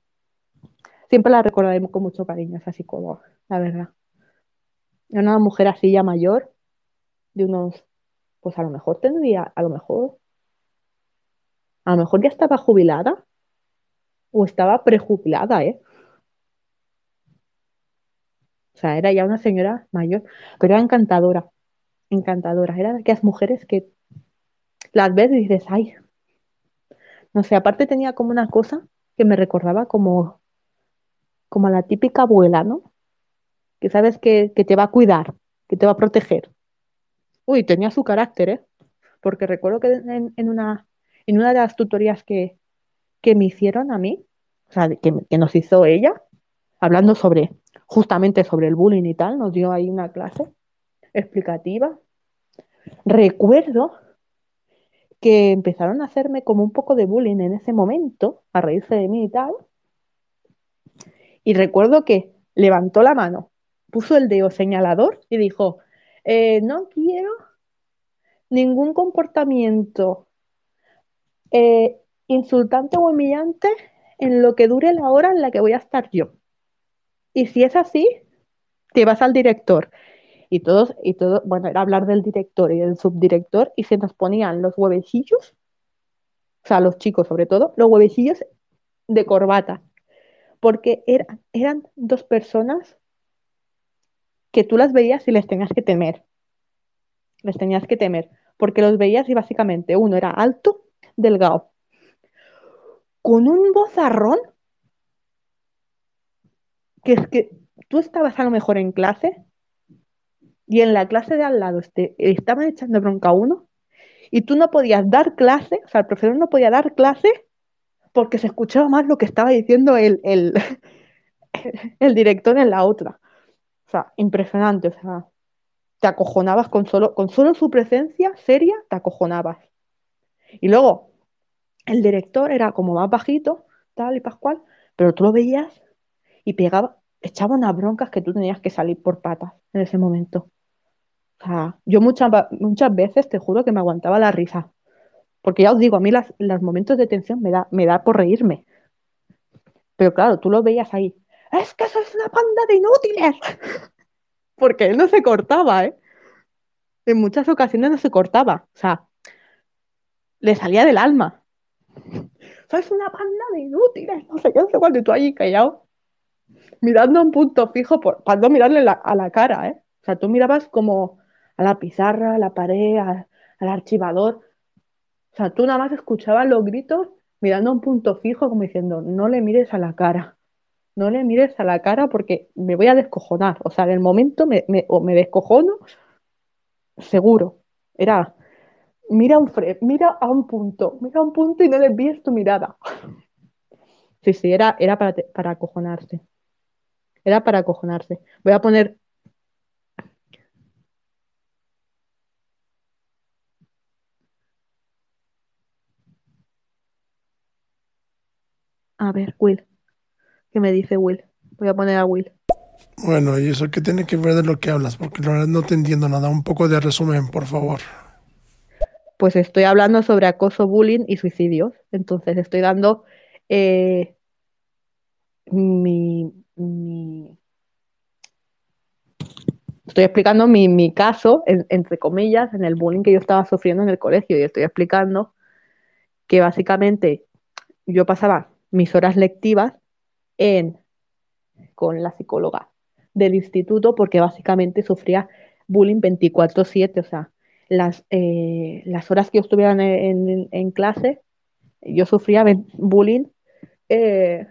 Siempre la recordaré con mucho cariño, esa psicóloga, la verdad. Era una mujer así ya mayor, de unos, pues a lo mejor tendría, a lo mejor, a lo mejor ya estaba jubilada o estaba prejubilada, ¿eh? O sea, era ya una señora mayor, pero era encantadora, encantadora. Era de aquellas mujeres que las ves y dices, ay, no sé, aparte tenía como una cosa que me recordaba como, como la típica abuela, ¿no? Que sabes que, te va a cuidar, que te va a proteger. Uy, tenía su carácter, ¿eh? Porque recuerdo que en, una, en una de las tutorías que, que me hicieron a mí, o sea, que, que nos hizo ella, hablando sobre, justamente sobre el bullying y tal, nos dio ahí una clase explicativa. Recuerdo que empezaron a hacerme como un poco de bullying en ese momento, a reírse de mí y tal. Y recuerdo que levantó la mano, puso el dedo señalador y dijo, eh, no quiero ningún comportamiento eh, insultante o humillante en lo que dure la hora en la que voy a estar yo. Y si es así, te vas al director y todos, y todo, bueno, era hablar del director y del subdirector, y se nos ponían los huevecillos, o sea, los chicos sobre todo, los huevecillos de corbata, porque eran dos personas que tú las veías y les tenías que temer, les tenías que temer, porque los veías y básicamente uno era alto, delgado, con un vozarrón, que es que tú estabas a lo mejor en clase y en la clase de al lado este, estaban echando bronca a uno y tú no podías dar clase, o sea, el profesor no podía dar clase porque se escuchaba más lo que estaba diciendo el, el, el director en la otra. O sea, impresionante, o sea, te acojonabas con solo, con solo su presencia seria, te acojonabas. Y luego, el director era como más bajito, tal y pascual, pero tú lo veías y pegaba, echaba unas broncas que tú tenías que salir por patas en ese momento yo muchas, muchas veces te juro que me aguantaba la risa. Porque ya os digo, a mí los momentos de tensión me da, me da por reírme. Pero claro, tú lo veías ahí. Es que sois una panda de inútiles. Porque él no se cortaba, ¿eh? En muchas ocasiones no se cortaba. O sea, le salía del alma. Sois una panda de inútiles. No sé qué, no sé cuánto. Y tú allí callado, mirando a un punto fijo, por, para no mirarle a la cara, ¿eh? O sea, tú mirabas como a la pizarra, a la pared, al archivador. O sea, tú nada más escuchabas los gritos mirando a un punto fijo como diciendo, no le mires a la cara, no le mires a la cara porque me voy a descojonar. O sea, en el momento me, o me descojono, seguro. Era, mira, un mira a un punto, mira a un punto y no desvíes tu mirada. Sí, sí, era, era para, para acojonarse. Era para acojonarse. Voy a poner A ver, Will. ¿Qué me dice Will? Voy a poner a Will. Bueno, ¿y eso qué tiene que ver de lo que hablas? Porque la verdad no te entiendo nada. Un poco de resumen, por favor. Pues estoy hablando sobre acoso, bullying y suicidios. Entonces estoy dando eh, mi, Estoy explicando mi, caso, entre comillas, en el bullying que yo estaba sufriendo en el colegio. Y estoy explicando que básicamente yo pasaba mis horas lectivas en, con la psicóloga del instituto porque básicamente sufría bullying 24/7, o sea, las, eh, las horas que yo estuviera en, clase, yo sufría bullying eh,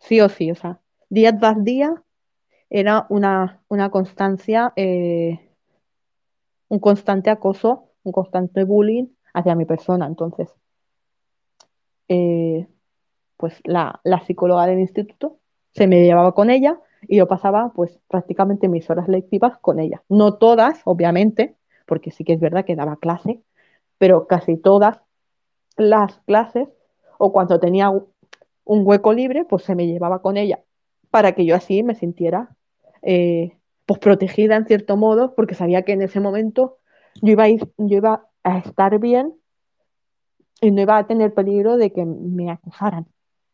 sí o sí, o sea, día tras día era una, una constancia, eh, un constante acoso, un constante bullying hacia mi persona. Entonces, pues la, psicóloga del instituto se me llevaba con ella y yo pasaba pues prácticamente mis horas lectivas con ella. No todas, obviamente, porque sí que es verdad que daba clase, pero casi todas las clases o cuando tenía un hueco libre, pues se me llevaba con ella para que yo así me sintiera eh, pues protegida en cierto modo, porque sabía que en ese momento yo iba a, yo iba a estar bien y no iba a tener peligro de que me acusaran,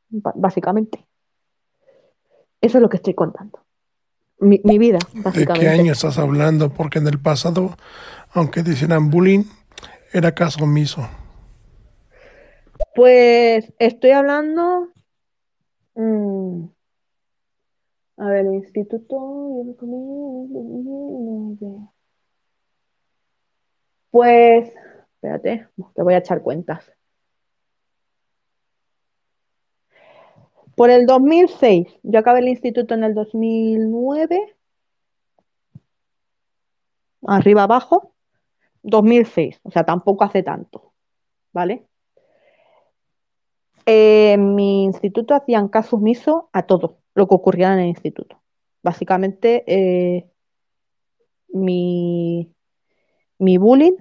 básicamente. Eso es lo que estoy contando. Mi, vida, básicamente. ¿De qué año estás hablando? Porque en el pasado, aunque decían bullying, era caso omiso. Pues estoy hablando. Mm, a ver, el instituto. Pues, espérate, te voy a echar cuentas. Por el 2006, yo acabé el instituto en el 2009, arriba abajo, 2006, o sea, tampoco hace tanto, ¿vale? En mi instituto hacían caso omiso a todo lo que ocurría en el instituto. Básicamente, eh, mi, mi bullying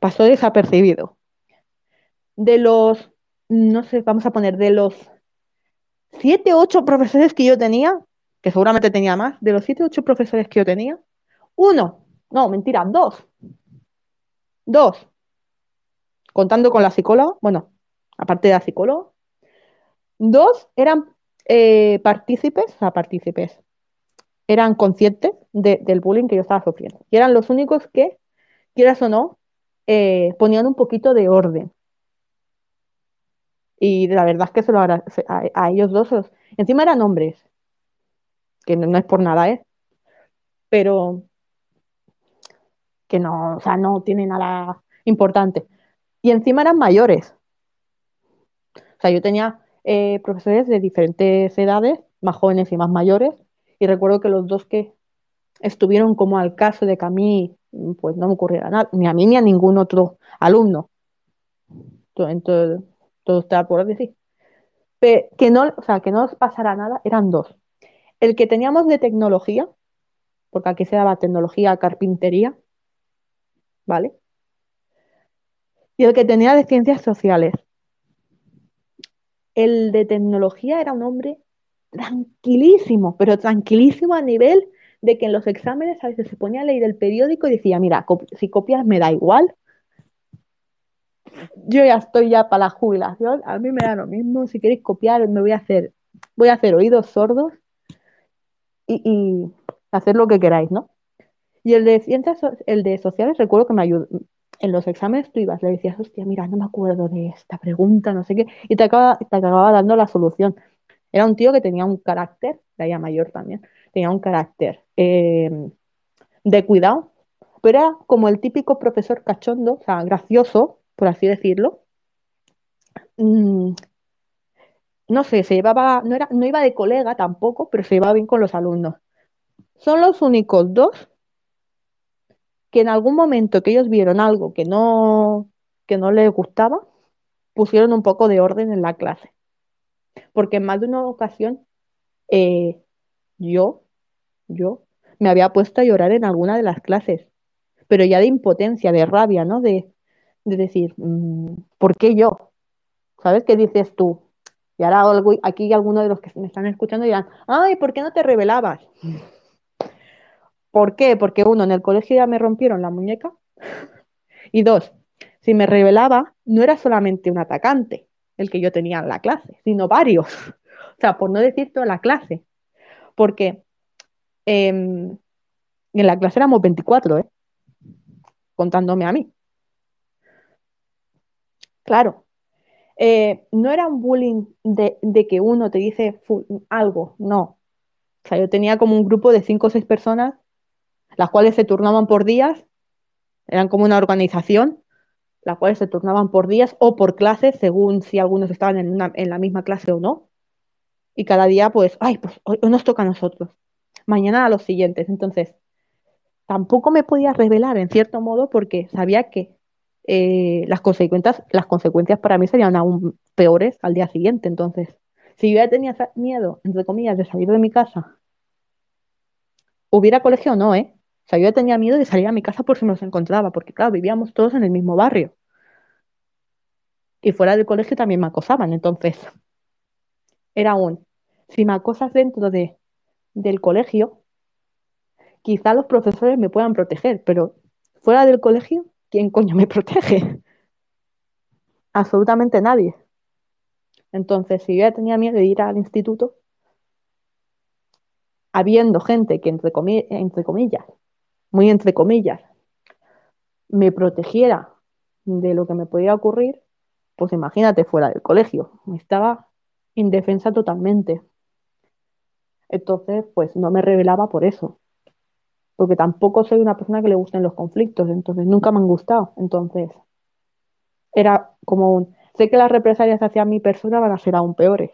pasó desapercibido. De los, no sé, vamos a poner, de los siete, ocho profesores que yo tenía, que seguramente tenía más, de los siete, ocho profesores que yo tenía, uno, no, mentira, dos, dos, contando con la psicóloga, bueno, aparte de la psicóloga, dos eran eh, partícipes, o sea, partícipes, eran conscientes del bullying que yo estaba sufriendo. Y eran los únicos que, quieras o no, eh, ponían un poquito de orden. Y la verdad es que se lo a, a, ellos dos. Encima eran hombres, que no, es por nada, ¿eh? Pero que no, o sea, no tiene nada importante. Y encima eran mayores. O sea, yo tenía eh, profesores de diferentes edades, más jóvenes y más mayores, y recuerdo que los dos que estuvieron como al caso de que a mí, pues no me ocurriera nada, ni a mí ni a ningún otro alumno. Entonces, todo está por decir. que no, o sea, que no nos pasara nada, eran dos. El que teníamos de tecnología, porque aquí se daba tecnología, carpintería, ¿vale? Y el que tenía de ciencias sociales. El de tecnología era un hombre tranquilísimo, pero tranquilísimo a nivel de que en los exámenes a veces se ponía a leer el periódico y decía, mira, si copias me da igual, yo ya estoy ya para la jubilación, a mí me da lo mismo, si queréis copiar, me voy a hacer, voy a hacer oídos sordos y, hacer lo que queráis, ¿no? Y el de ciencias, el de sociales, recuerdo que me ayudó, en los exámenes tú ibas, le decías, hostia, mira, no me acuerdo de esta pregunta, no sé qué, y te acaba, te acababa dando la solución. Era un tío que tenía un carácter, de ella mayor también, tenía un carácter eh, de cuidado, pero era como el típico profesor cachondo, o sea, gracioso, por así decirlo, mm, no sé, se llevaba, no, era, no iba de colega tampoco, pero se llevaba bien con los alumnos. Son los únicos dos que en algún momento que ellos vieron algo que no, que no les gustaba, pusieron un poco de orden en la clase. Porque en más de una ocasión, eh, yo, yo, me había puesto a llorar en alguna de las clases, pero ya de impotencia, de rabia, ¿no? De, de decir, mm, ¿por qué yo? ¿Sabes qué dices tú? Y ahora aquí algunos de los que me están escuchando dirán, ay, ¿por qué no te revelabas? ¿Por qué? Porque uno, en el colegio ya me rompieron la muñeca. Y dos, si me revelaba, no era solamente un atacante el que yo tenía en la clase, sino varios. O sea, por no decir toda la clase. Porque em, en la clase éramos 24, ¿eh? Contándome a mí. Claro. Eh, no era un bullying de, que uno te dice algo, no. O sea, yo tenía como un grupo de cinco o seis personas, las cuales se turnaban por días, eran como una organización, las cuales se turnaban por días o por clases, según si algunos estaban en, la misma clase o no. Y cada día, pues, ay, pues hoy nos toca a nosotros. Mañana a los siguientes. Entonces, tampoco me podía revelar en cierto modo porque sabía que eh, las, consecuencias, para mí serían aún peores al día siguiente. Entonces, si yo ya tenía miedo, entre comillas, de salir de mi casa, hubiera colegio o no, ¿eh? O sea, yo ya tenía miedo de salir a mi casa por si me los encontraba, porque claro, vivíamos todos en el mismo barrio. Y fuera del colegio también me acosaban, entonces era un, si me acosas dentro de, del colegio, quizá los profesores me puedan proteger, pero fuera del colegio, ¿quién coño me protege? Absolutamente nadie. Entonces, si yo ya tenía miedo de ir al instituto, habiendo gente que, entre, entre comillas, muy entre comillas, me protegiera de lo que me podía ocurrir, pues imagínate fuera del colegio. Estaba indefensa totalmente. Entonces, pues no me revelaba por eso. Porque tampoco soy una persona que le gusten los conflictos, entonces nunca me han gustado. Entonces, era como un, sé que las represalias hacia mi persona van a ser aún peores.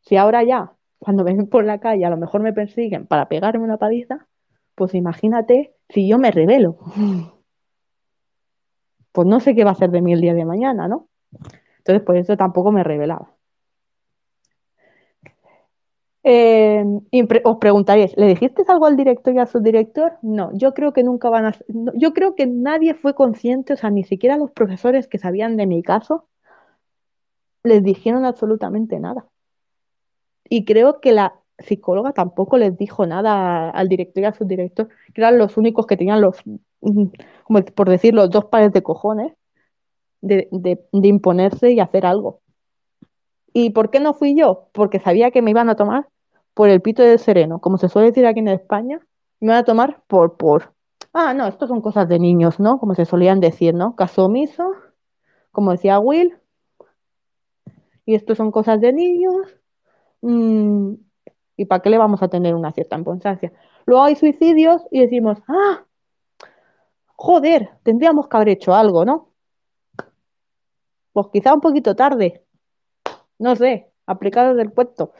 Si ahora ya, cuando ven por la calle, a lo mejor me persiguen para pegarme una paliza, pues imagínate si yo me revelo. Pues no sé qué va a ser de mí el día de mañana, ¿no? Entonces, por eso tampoco me revelaba. Eh, os preguntaréis, ¿le dijiste algo al director y al subdirector? No, yo creo que nunca van a... yo creo que nadie fue consciente, o sea, ni siquiera los profesores que sabían de mi caso, les dijeron absolutamente nada. Y creo que la psicóloga tampoco les dijo nada al director y al subdirector, que eran los únicos que tenían los, mm, como por decir, los dos pares de cojones de imponerse y hacer algo. ¿Y por qué no fui yo? Porque sabía que me iban a tomar por el pito del sereno, como se suele decir aquí en España, me van a tomar por, por, ah, no, esto son cosas de niños, ¿no? Como se solían decir, ¿no? Caso omiso, como decía Will, y esto son cosas de niños, mm, ¿y para qué le vamos a tener una cierta importancia? Luego hay suicidios y decimos, ah, joder, tendríamos que haber hecho algo, ¿no? Pues quizá un poquito tarde, no sé, aplicado del puesto.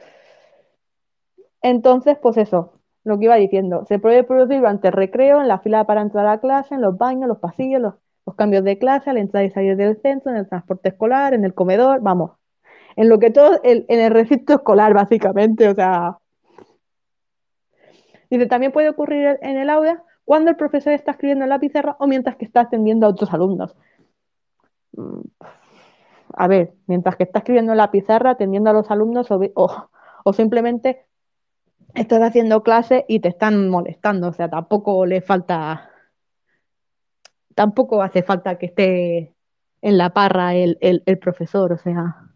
Entonces, pues eso, lo que iba diciendo, se puede producir durante el recreo, en la fila para entrar a la clase, en los baños, los pasillos, los, cambios de clase, al entrar y salir del centro, en el transporte escolar, en el comedor, vamos, en lo que todo, en el recinto escolar, básicamente, o sea. Dice, también puede ocurrir en el aula cuando el profesor está escribiendo en la pizarra o mientras que está atendiendo a otros alumnos. Mm, a ver, mientras que está escribiendo en la pizarra, atendiendo a los alumnos o, o simplemente estás haciendo clase y te están molestando, o sea, tampoco le falta, tampoco hace falta que esté en la parra el, profesor, o sea,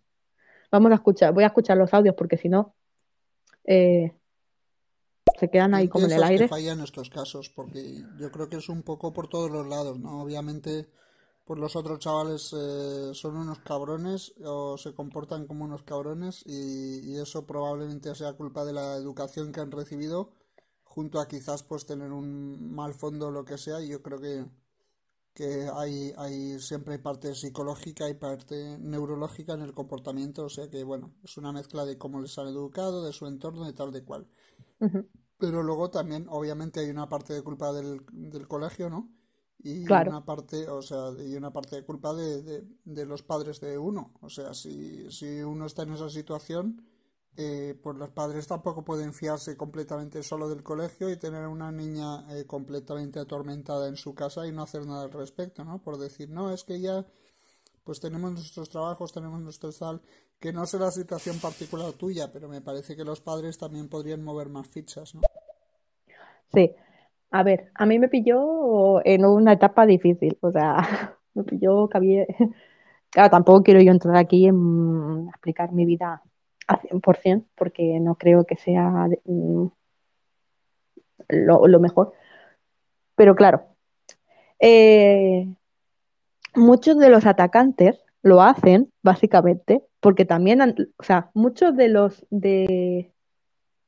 vamos a escuchar, voy a escuchar los audios porque si no, eh, se quedan ahí como en el aire. Que falla en estos casos, porque yo creo que es un poco por todos los lados, ¿no? Obviamente pues los otros chavales eh, son unos cabrones o se comportan como unos cabrones y, eso probablemente sea culpa de la educación que han recibido junto a quizás pues tener un mal fondo o lo que sea. Y yo creo que, que hay, hay siempre hay parte psicológica y parte neurológica en el comportamiento. O sea que bueno es una mezcla de cómo les han educado de su entorno de tal de cual. Pero luego también obviamente hay una parte de culpa del, del colegio no y una parte o sea y una parte de culpa de, de, los padres de uno. O sea si, si uno está en esa situación eh, pues los padres tampoco pueden fiarse completamente solo del colegio y tener una niña eh, completamente atormentada en su casa y no hacer nada al respecto no por decir no es que ya pues tenemos nuestros trabajos tenemos nuestro tal que no la situación particular tuya pero me parece que los padres también podrían mover más fichas no sí a ver, a mí me pilló en una etapa difícil, o sea, me pilló que había... Claro, tampoco quiero yo entrar aquí en explicar mi vida al 100%, porque no creo que sea mm, lo, mejor. Pero claro, eh, muchos de los atacantes lo hacen básicamente porque también, o sea, muchos de los de,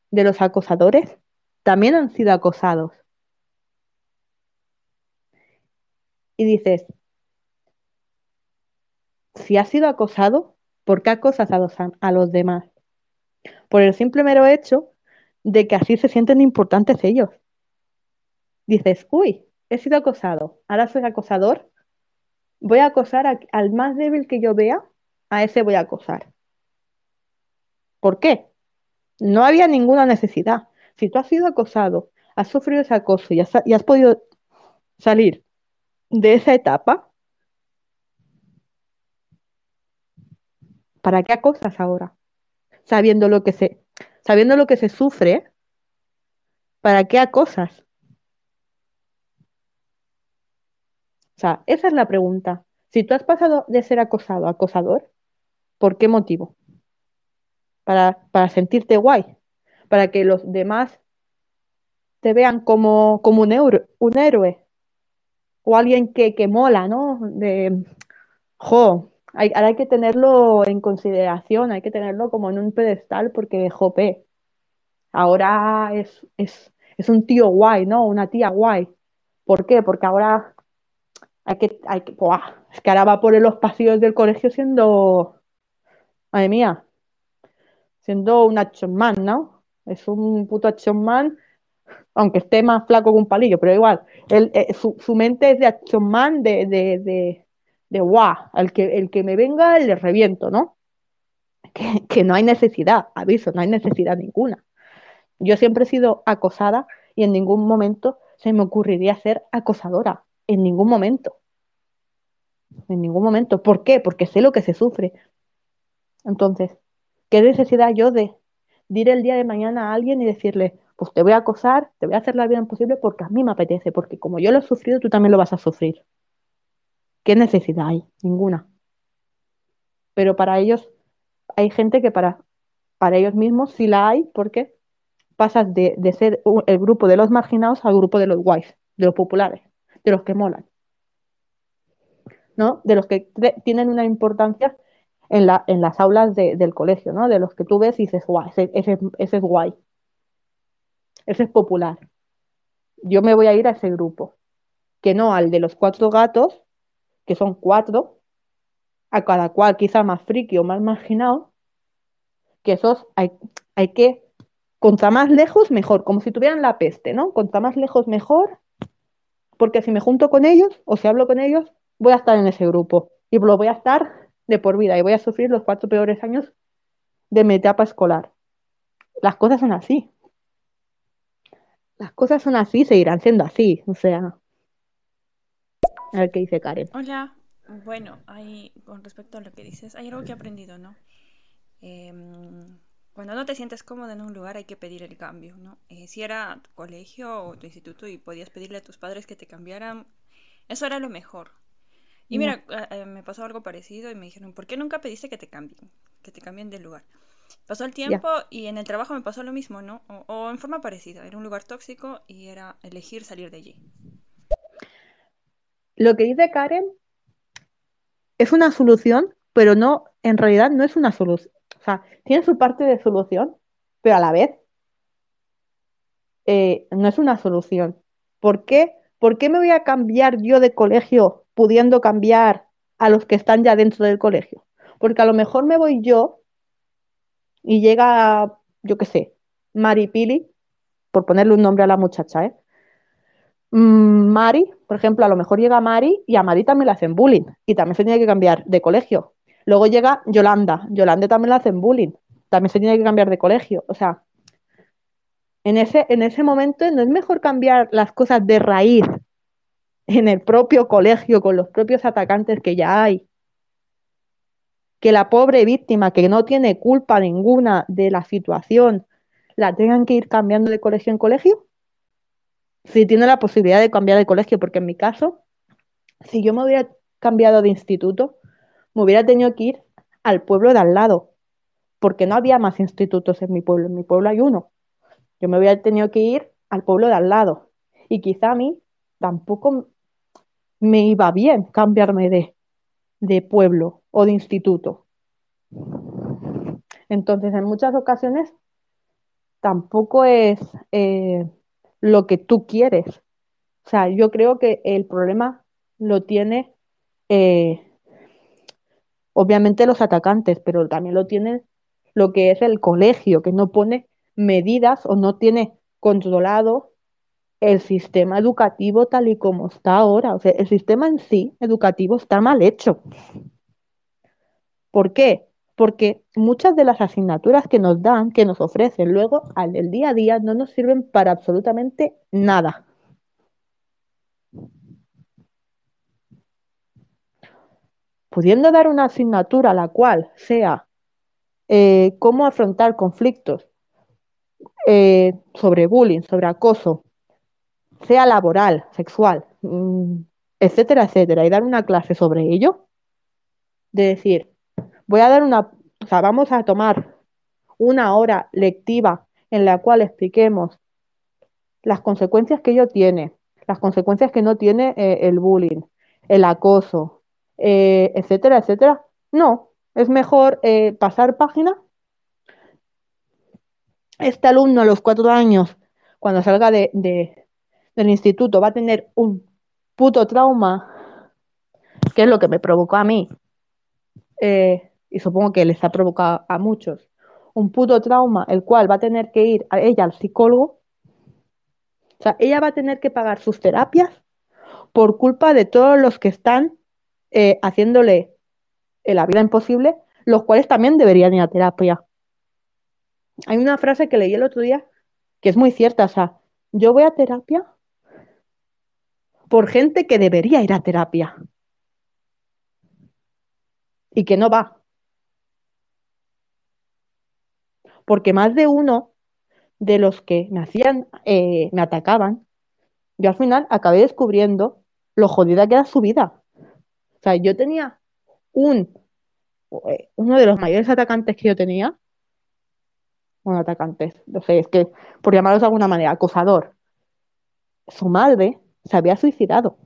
de los acosadores también han sido acosados. Y dices, si has sido acosado, ¿por qué acosas a los, a los demás? Por el simple mero hecho de que así se sienten importantes ellos. Dices, uy, he sido acosado, ahora soy acosador, voy a acosar al más débil que yo vea, a ese voy a acosar. ¿Por qué? No había ninguna necesidad. Si tú has sido acosado, has sufrido ese acoso y y has podido salir de esa etapa, ¿para qué acosas ahora? sabiendo lo que se, sabiendo lo que se sufre, ¿para qué acosas? O sea, esa es la pregunta. Si tú has pasado de ser acosado a acosador, ¿por qué motivo? Para, para sentirte guay, para que los demás te vean como, como un, euro, un héroe o alguien que, que mola, ¿no? De, jo, hay, hay que tenerlo en consideración, hay que tenerlo como en un pedestal porque, jope, ahora es, es, es un tío guay, ¿no? Una tía guay. ¿Por qué? Porque ahora hay que, hay que, es que ahora va por los pasillos del colegio siendo, madre mía, siendo un action man, ¿no? Es un puto action man, aunque esté más flaco que un palillo, pero igual, eh, su, su, mente es de action man, de, de, de, de el que, el que me venga le reviento, ¿no? Que, que no hay necesidad, aviso, no hay necesidad ninguna. Yo siempre he sido acosada y en ningún momento se me ocurriría ser acosadora, en ningún momento. En ningún momento. ¿Por qué? Porque sé lo que se sufre. Entonces, ¿qué necesidad yo de ir el día de mañana a alguien y decirle, pues te voy a acosar, te voy a hacer la vida imposible porque a mí me apetece, porque como yo lo he sufrido, tú también lo vas a sufrir. ¿Qué necesidad hay? Ninguna. Pero para ellos, hay gente que para, para ellos mismos sí la hay, porque pasas de, de ser el grupo de los marginados al grupo de los guays, de los populares, de los que molan. ¿no? De los que tienen una importancia en, la, en las aulas de, del colegio, ¿no? De los que tú ves y dices, guau, ese, ese es guay. Ese es popular. Yo me voy a ir a ese grupo. Que no al de los cuatro gatos, que son cuatro, a cada cual quizá más friki o más marginado, que esos hay, hay que, contra más lejos, mejor, como si tuvieran la peste, ¿no? Contra más lejos, mejor, porque si me junto con ellos o si hablo con ellos, voy a estar en ese grupo y lo voy a estar de por vida y voy a sufrir los cuatro peores años de mi etapa escolar. Las cosas son así. Las cosas son así, seguirán siendo así. O sea, a ver qué dice Karen. Hola. Bueno, hay, con respecto a lo que dices, hay algo que he aprendido, ¿no? Eh, cuando no te sientes cómodo en un lugar hay que pedir el cambio, ¿no? Eh, si era tu colegio o tu instituto y podías pedirle a tus padres que te cambiaran, eso era lo mejor. Y mira, eh, me pasó algo parecido y me dijeron, ¿por qué nunca pediste que te cambien? Que te cambien de lugar. Pasó el tiempo y en el trabajo me pasó lo mismo, ¿no? O, o, en forma parecida. Era un lugar tóxico y era elegir salir de allí. Lo que dice Karen es una solución, pero no, en realidad no es una solución. O sea, tiene su parte de solución, pero a la vez eh, no es una solución. ¿Por qué? ¿Por qué me voy a cambiar yo de colegio pudiendo cambiar a los que están ya dentro del colegio? Porque a lo mejor me voy yo y llega, yo qué sé, Maripili, por ponerle un nombre a la muchacha, ¿eh? Mari, por ejemplo, a lo mejor llega Mari y a Mari también le hacen bullying y también se tiene que cambiar de colegio. Luego llega Yolanda, Yolanda también le hacen bullying, también se tiene que cambiar de colegio. O sea, en ese, en ese momento no es mejor cambiar las cosas de raíz en el propio colegio con los propios atacantes que ya hay. Que la pobre víctima que no tiene culpa ninguna de la situación la tengan que ir cambiando de colegio en colegio si tiene la posibilidad de cambiar de colegio, porque en mi caso, si yo me hubiera cambiado de instituto, me hubiera tenido que ir al pueblo de al lado, porque no había más institutos en mi pueblo, en mi pueblo hay uno. Yo me hubiera tenido que ir al pueblo de al lado. Y quizá a mí tampoco me iba bien cambiarme de, de pueblo o de instituto. Entonces, en muchas ocasiones tampoco es... Eh, lo que tú quieres. O sea, yo creo que el problema lo tiene eh, obviamente los atacantes, pero también lo tiene lo que es el colegio, que no pone medidas o no tiene controlado el sistema educativo tal y como está ahora. O sea, el sistema en sí educativo está mal hecho. ¿Por qué? porque muchas de las asignaturas que nos dan, que nos ofrecen luego al día a día, no nos sirven para absolutamente nada. Pudiendo dar una asignatura la cual sea eh, cómo afrontar conflictos eh, sobre bullying, sobre acoso, sea laboral, sexual, mm, etcétera, etcétera, y dar una clase sobre ello, de decir, voy a dar una, o sea, vamos a tomar una hora lectiva en la cual expliquemos las consecuencias que ello tiene, las consecuencias que no tiene eh, el bullying, el acoso, eh, etcétera, etcétera. No, es mejor eh, pasar página. Este alumno a los cuatro años, cuando salga de, del instituto, va a tener un puto trauma, que es lo que me provocó a mí, y supongo que les ha provocado a muchos, un puto trauma, el cual va a tener que ir a ella al psicólogo o sea, ella va a tener que pagar sus terapias por culpa de todos los que están eh, haciéndole eh, la vida imposible, los cuales también deberían ir a terapia. Hay una frase que leí el otro día que es muy cierta, o sea, yo voy a terapia por gente que debería ir a terapia y que no va. Porque más de uno de los que me hacían, eh, me atacaban, yo al final acabé descubriendo lo jodida que era su vida. O sea, yo tenía un, eh, uno de los mayores atacantes que yo tenía, bueno, atacantes, no sé, es que, por llamarlos de alguna manera, acosador, su madre se había suicidado.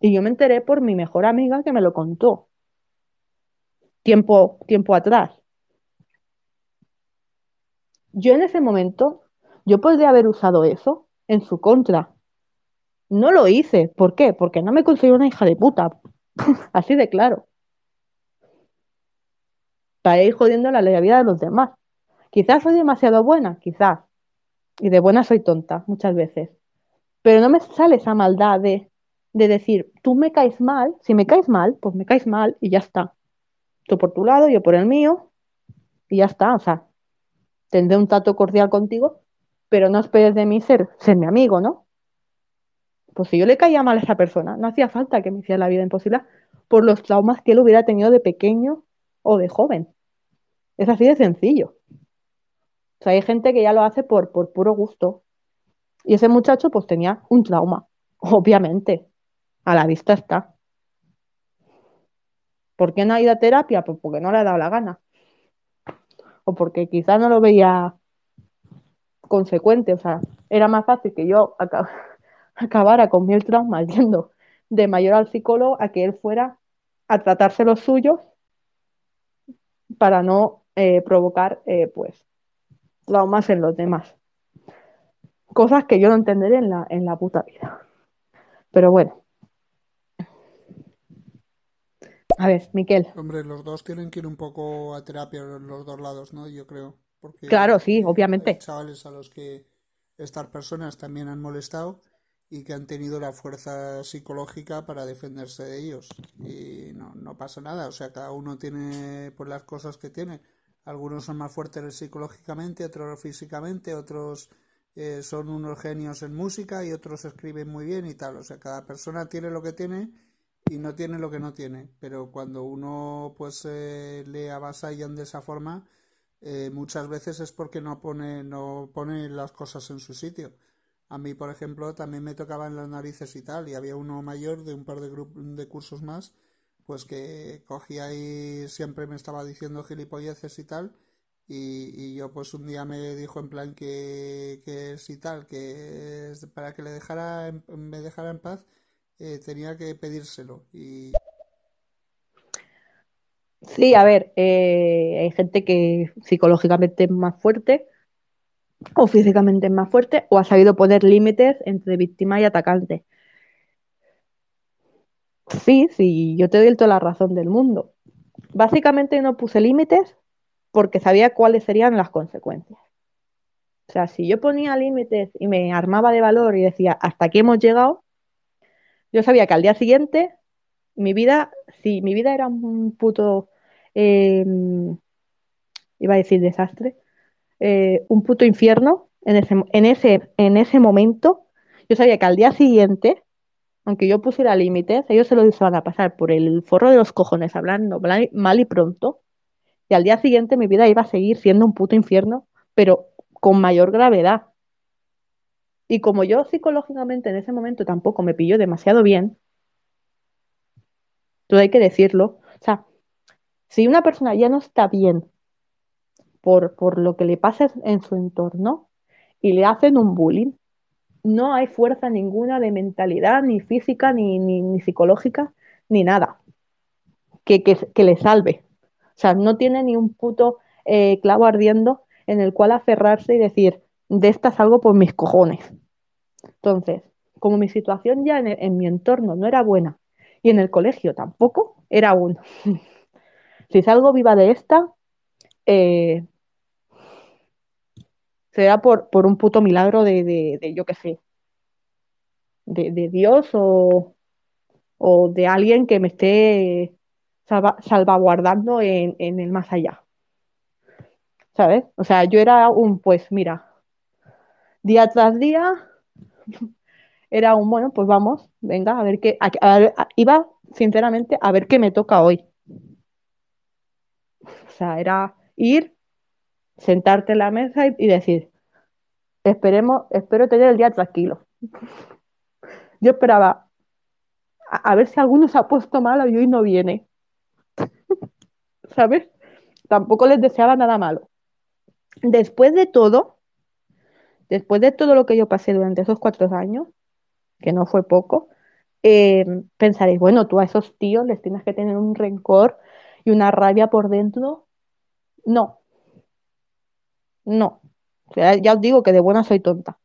Y yo me enteré por mi mejor amiga que me lo contó tiempo, tiempo atrás yo en ese momento, yo podría haber usado eso en su contra. No lo hice. ¿Por qué? Porque no me considero una hija de puta. Así de claro. Para ir jodiendo la vida de los demás. Quizás soy demasiado buena, quizás. Y de buena soy tonta, muchas veces. Pero no me sale esa maldad de, de decir, tú me caes mal, si me caes mal, pues me caes mal y ya está. Tú por tu lado, yo por el mío, y ya está. O sea, tendré un trato cordial contigo, pero no esperes de mí ser, ser mi amigo, ¿no? Pues si yo le caía mal a esa persona, no hacía falta que me hiciera la vida imposible por los traumas que él hubiera tenido de pequeño o de joven. Es así de sencillo. O sea, hay gente que ya lo hace por, por puro gusto. Y ese muchacho pues tenía un trauma, obviamente. A la vista está. ¿Por qué no ha ido a terapia? Pues porque no le ha dado la gana o porque quizás no lo veía consecuente, o sea, era más fácil que yo acabara con mil traumas yendo de mayor al psicólogo a que él fuera a tratarse los suyos para no eh, provocar, eh, pues, traumas en los demás. Cosas que yo no entenderé en la, en la puta vida. Pero bueno. A ver, Miquel. Hombre, los dos tienen que ir un poco a terapia, los dos lados, ¿no? Yo creo. Porque claro, sí, obviamente. Hay chavales a los que estas personas también han molestado y que han tenido la fuerza psicológica para defenderse de ellos. Y no, no pasa nada, o sea, cada uno tiene pues las cosas que tiene. Algunos son más fuertes psicológicamente, otros físicamente, otros eh, son unos genios en música y otros escriben muy bien y tal. O sea, cada persona tiene lo que tiene y no tiene lo que no tiene. Pero cuando uno pues eh, le avasallan de esa forma, eh, muchas veces es porque no pone, no pone las cosas en su sitio. A mí, por ejemplo, también me tocaban las narices y tal, y había uno mayor de un par de, de cursos más, pues que cogía y siempre me estaba diciendo gilipolleces y tal, y, yo pues un día me dijo en plan que, que y tal, que para que le dejara, me dejara en paz, eh, tenía que pedírselo. Y... Sí, a ver, eh, hay gente que psicológicamente es más fuerte o físicamente es más fuerte o ha sabido poner límites entre víctima y atacante. Sí, sí, yo te doy toda la razón del mundo. Básicamente no puse límites porque sabía cuáles serían las consecuencias. O sea, si yo ponía límites y me armaba de valor y decía, hasta aquí hemos llegado, yo sabía que al día siguiente mi vida, si mi vida era un puto, em, iba a decir desastre, eh, un puto infierno en ese, en, ese, en ese momento, yo sabía que al día siguiente aunque yo pusiera límites, ellos se lo iban a pasar por el forro de los cojones hablando mal y pronto, y al día siguiente mi vida iba a seguir siendo un puto infierno, pero con mayor gravedad. Y como yo psicológicamente en ese momento tampoco me pilló demasiado bien, todo hay que decirlo, o sea, si una persona ya no está bien por, por lo que le pasa en su entorno y le hacen un bullying, no hay fuerza ninguna de mentalidad, ni física, ni, ni, psicológica, ni nada que, que, le salve. O sea, no tiene ni un puto eh, clavo ardiendo en el cual aferrarse y decir, de esta salgo por mis cojones. Entonces, como mi situación ya en, mi entorno no era buena y en el colegio tampoco, era un, si salgo viva de esta, eh, será por, por, un puto milagro de, de, yo qué sé, de, de Dios o, o, de alguien que me esté salvaguardando en, en, el más allá. ¿Sabes? O sea, yo era un, pues mira, día tras día, era un, bueno, pues vamos, venga, a ver qué, iba sinceramente a ver qué me toca hoy. O sea, era ir, sentarte en la mesa y, decir, esperemos, espero tener el día tranquilo. Yo esperaba a, ver si alguno se ha puesto mal y hoy no viene. ¿Sabes? Tampoco les deseaba nada malo. Después de todo, después de todo lo que yo pasé durante esos cuatro años, que no fue poco, eh, pensaréis, bueno, tú a esos tíos les tienes que tener un rencor y una rabia por dentro. No, no. ya os digo que de buena soy tonta,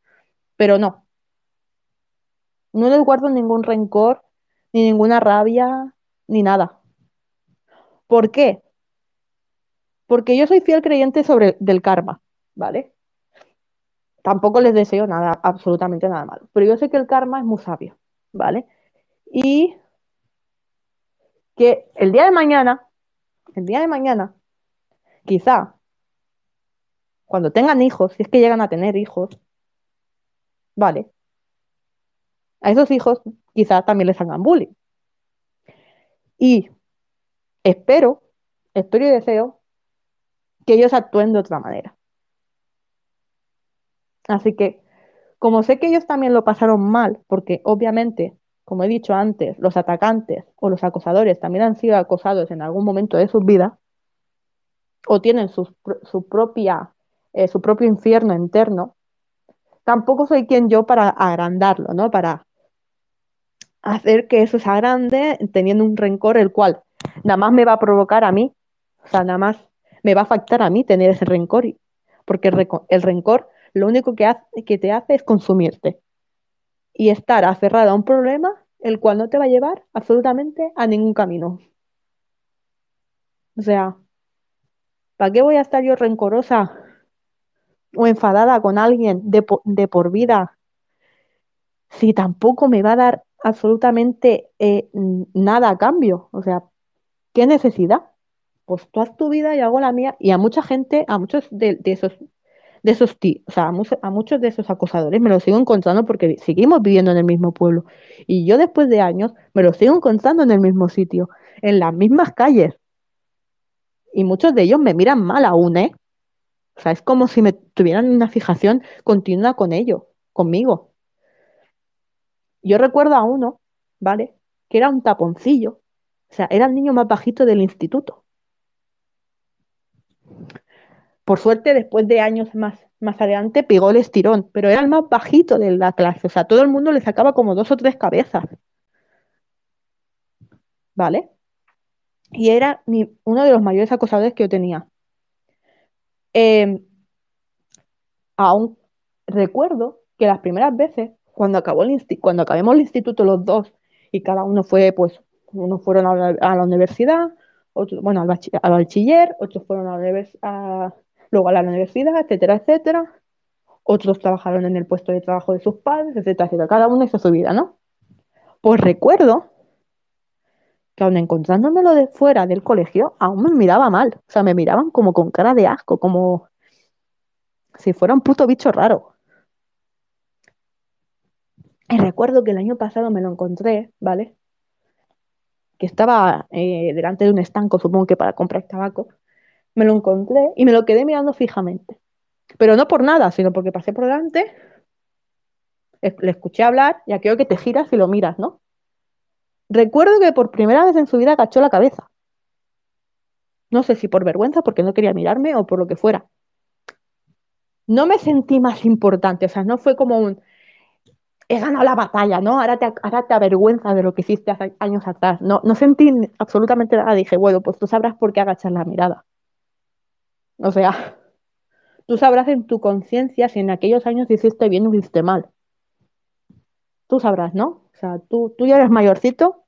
pero no. No les guardo ningún rencor, ni ninguna rabia, ni nada. ¿Por qué? Porque yo soy fiel creyente sobre del karma, ¿vale? Tampoco les deseo nada, absolutamente nada malo. Pero yo sé que el karma es muy sabio, ¿vale? Y que el día de mañana, el día de mañana, quizá, cuando tengan hijos, si es que llegan a tener hijos, ¿vale? A esos hijos quizá también les hagan bullying. Y espero, espero y deseo que ellos actúen de otra manera. Así que, como sé que ellos también lo pasaron mal, porque obviamente, como he dicho antes, los atacantes o los acosadores también han sido acosados en algún momento de sus vidas, o tienen su, propia, eh, su propio infierno interno, tampoco soy quien yo para agrandarlo, ¿no? Para hacer que eso se agrande teniendo un rencor el cual nada más me va a provocar a mí, o sea, nada más me va a afectar a mí tener ese rencor, porque el rencor lo único que, que te hace es consumirte y estar aferrada a un problema el cual no te va a llevar absolutamente a ningún camino. O sea, ¿para qué voy a estar yo rencorosa o enfadada con alguien de, por vida si tampoco me va a dar absolutamente eh, nada a cambio? O sea, ¿qué necesidad? Pues tú haz tu vida y hago la mía. Y a mucha gente, a muchos de esos de esos tíos, o sea, a, muchos de esos acosadores me los sigo encontrando porque seguimos viviendo en el mismo pueblo. Y yo después de años me los sigo encontrando en el mismo sitio, en las mismas calles. Y muchos de ellos me miran mal aún, ¿eh? O sea, es como si me tuvieran una fijación continua con ellos, conmigo. Yo recuerdo a uno, ¿vale? Que era un taponcillo. O sea, era el niño más bajito del instituto. Por suerte, después de años más, más adelante, pegó el estirón, pero era el más bajito de la clase. O sea, todo el mundo le sacaba como dos o tres cabezas. ¿Vale? Y era uno de los mayores acosadores que yo tenía. Em, aún recuerdo que las primeras veces, cuando, acabó el cuando acabemos el instituto los dos, y cada uno fue, pues, unos fueron a la, universidad, otros, bueno, al, bachiller, otros fueron a luego a la universidad, etcétera, etcétera. Otros trabajaron en el puesto de trabajo de sus padres, etcétera, etcétera. Cada uno hizo su vida, ¿no? Pues recuerdo que aún encontrándomelo de fuera del colegio, aún me miraba mal. O sea, me miraban como con cara de asco, como si fuera un puto bicho raro. Y recuerdo que el año pasado me lo encontré, ¿vale? Que estaba eh, delante de un estanco, supongo que para comprar tabaco. Me lo encontré y me lo quedé mirando fijamente. Pero no por nada, sino porque pasé por delante, le escuché hablar y aquello que te giras y lo miras, ¿no? Recuerdo que por primera vez en su vida agachó la cabeza. No sé si por vergüenza, porque no quería mirarme o por lo que fuera. No me sentí más importante, o sea, no fue como un, he ganado la batalla, ¿no? Ahora te, ahora te avergüenza de lo que hiciste hace años atrás. No, no sentí absolutamente nada. Dije, bueno, pues tú sabrás por qué agachas la mirada. O sea, tú sabrás en tu conciencia si en aquellos años hiciste bien o hiciste mal. Tú sabrás, ¿no? O sea, tú, tú ya eres mayorcito,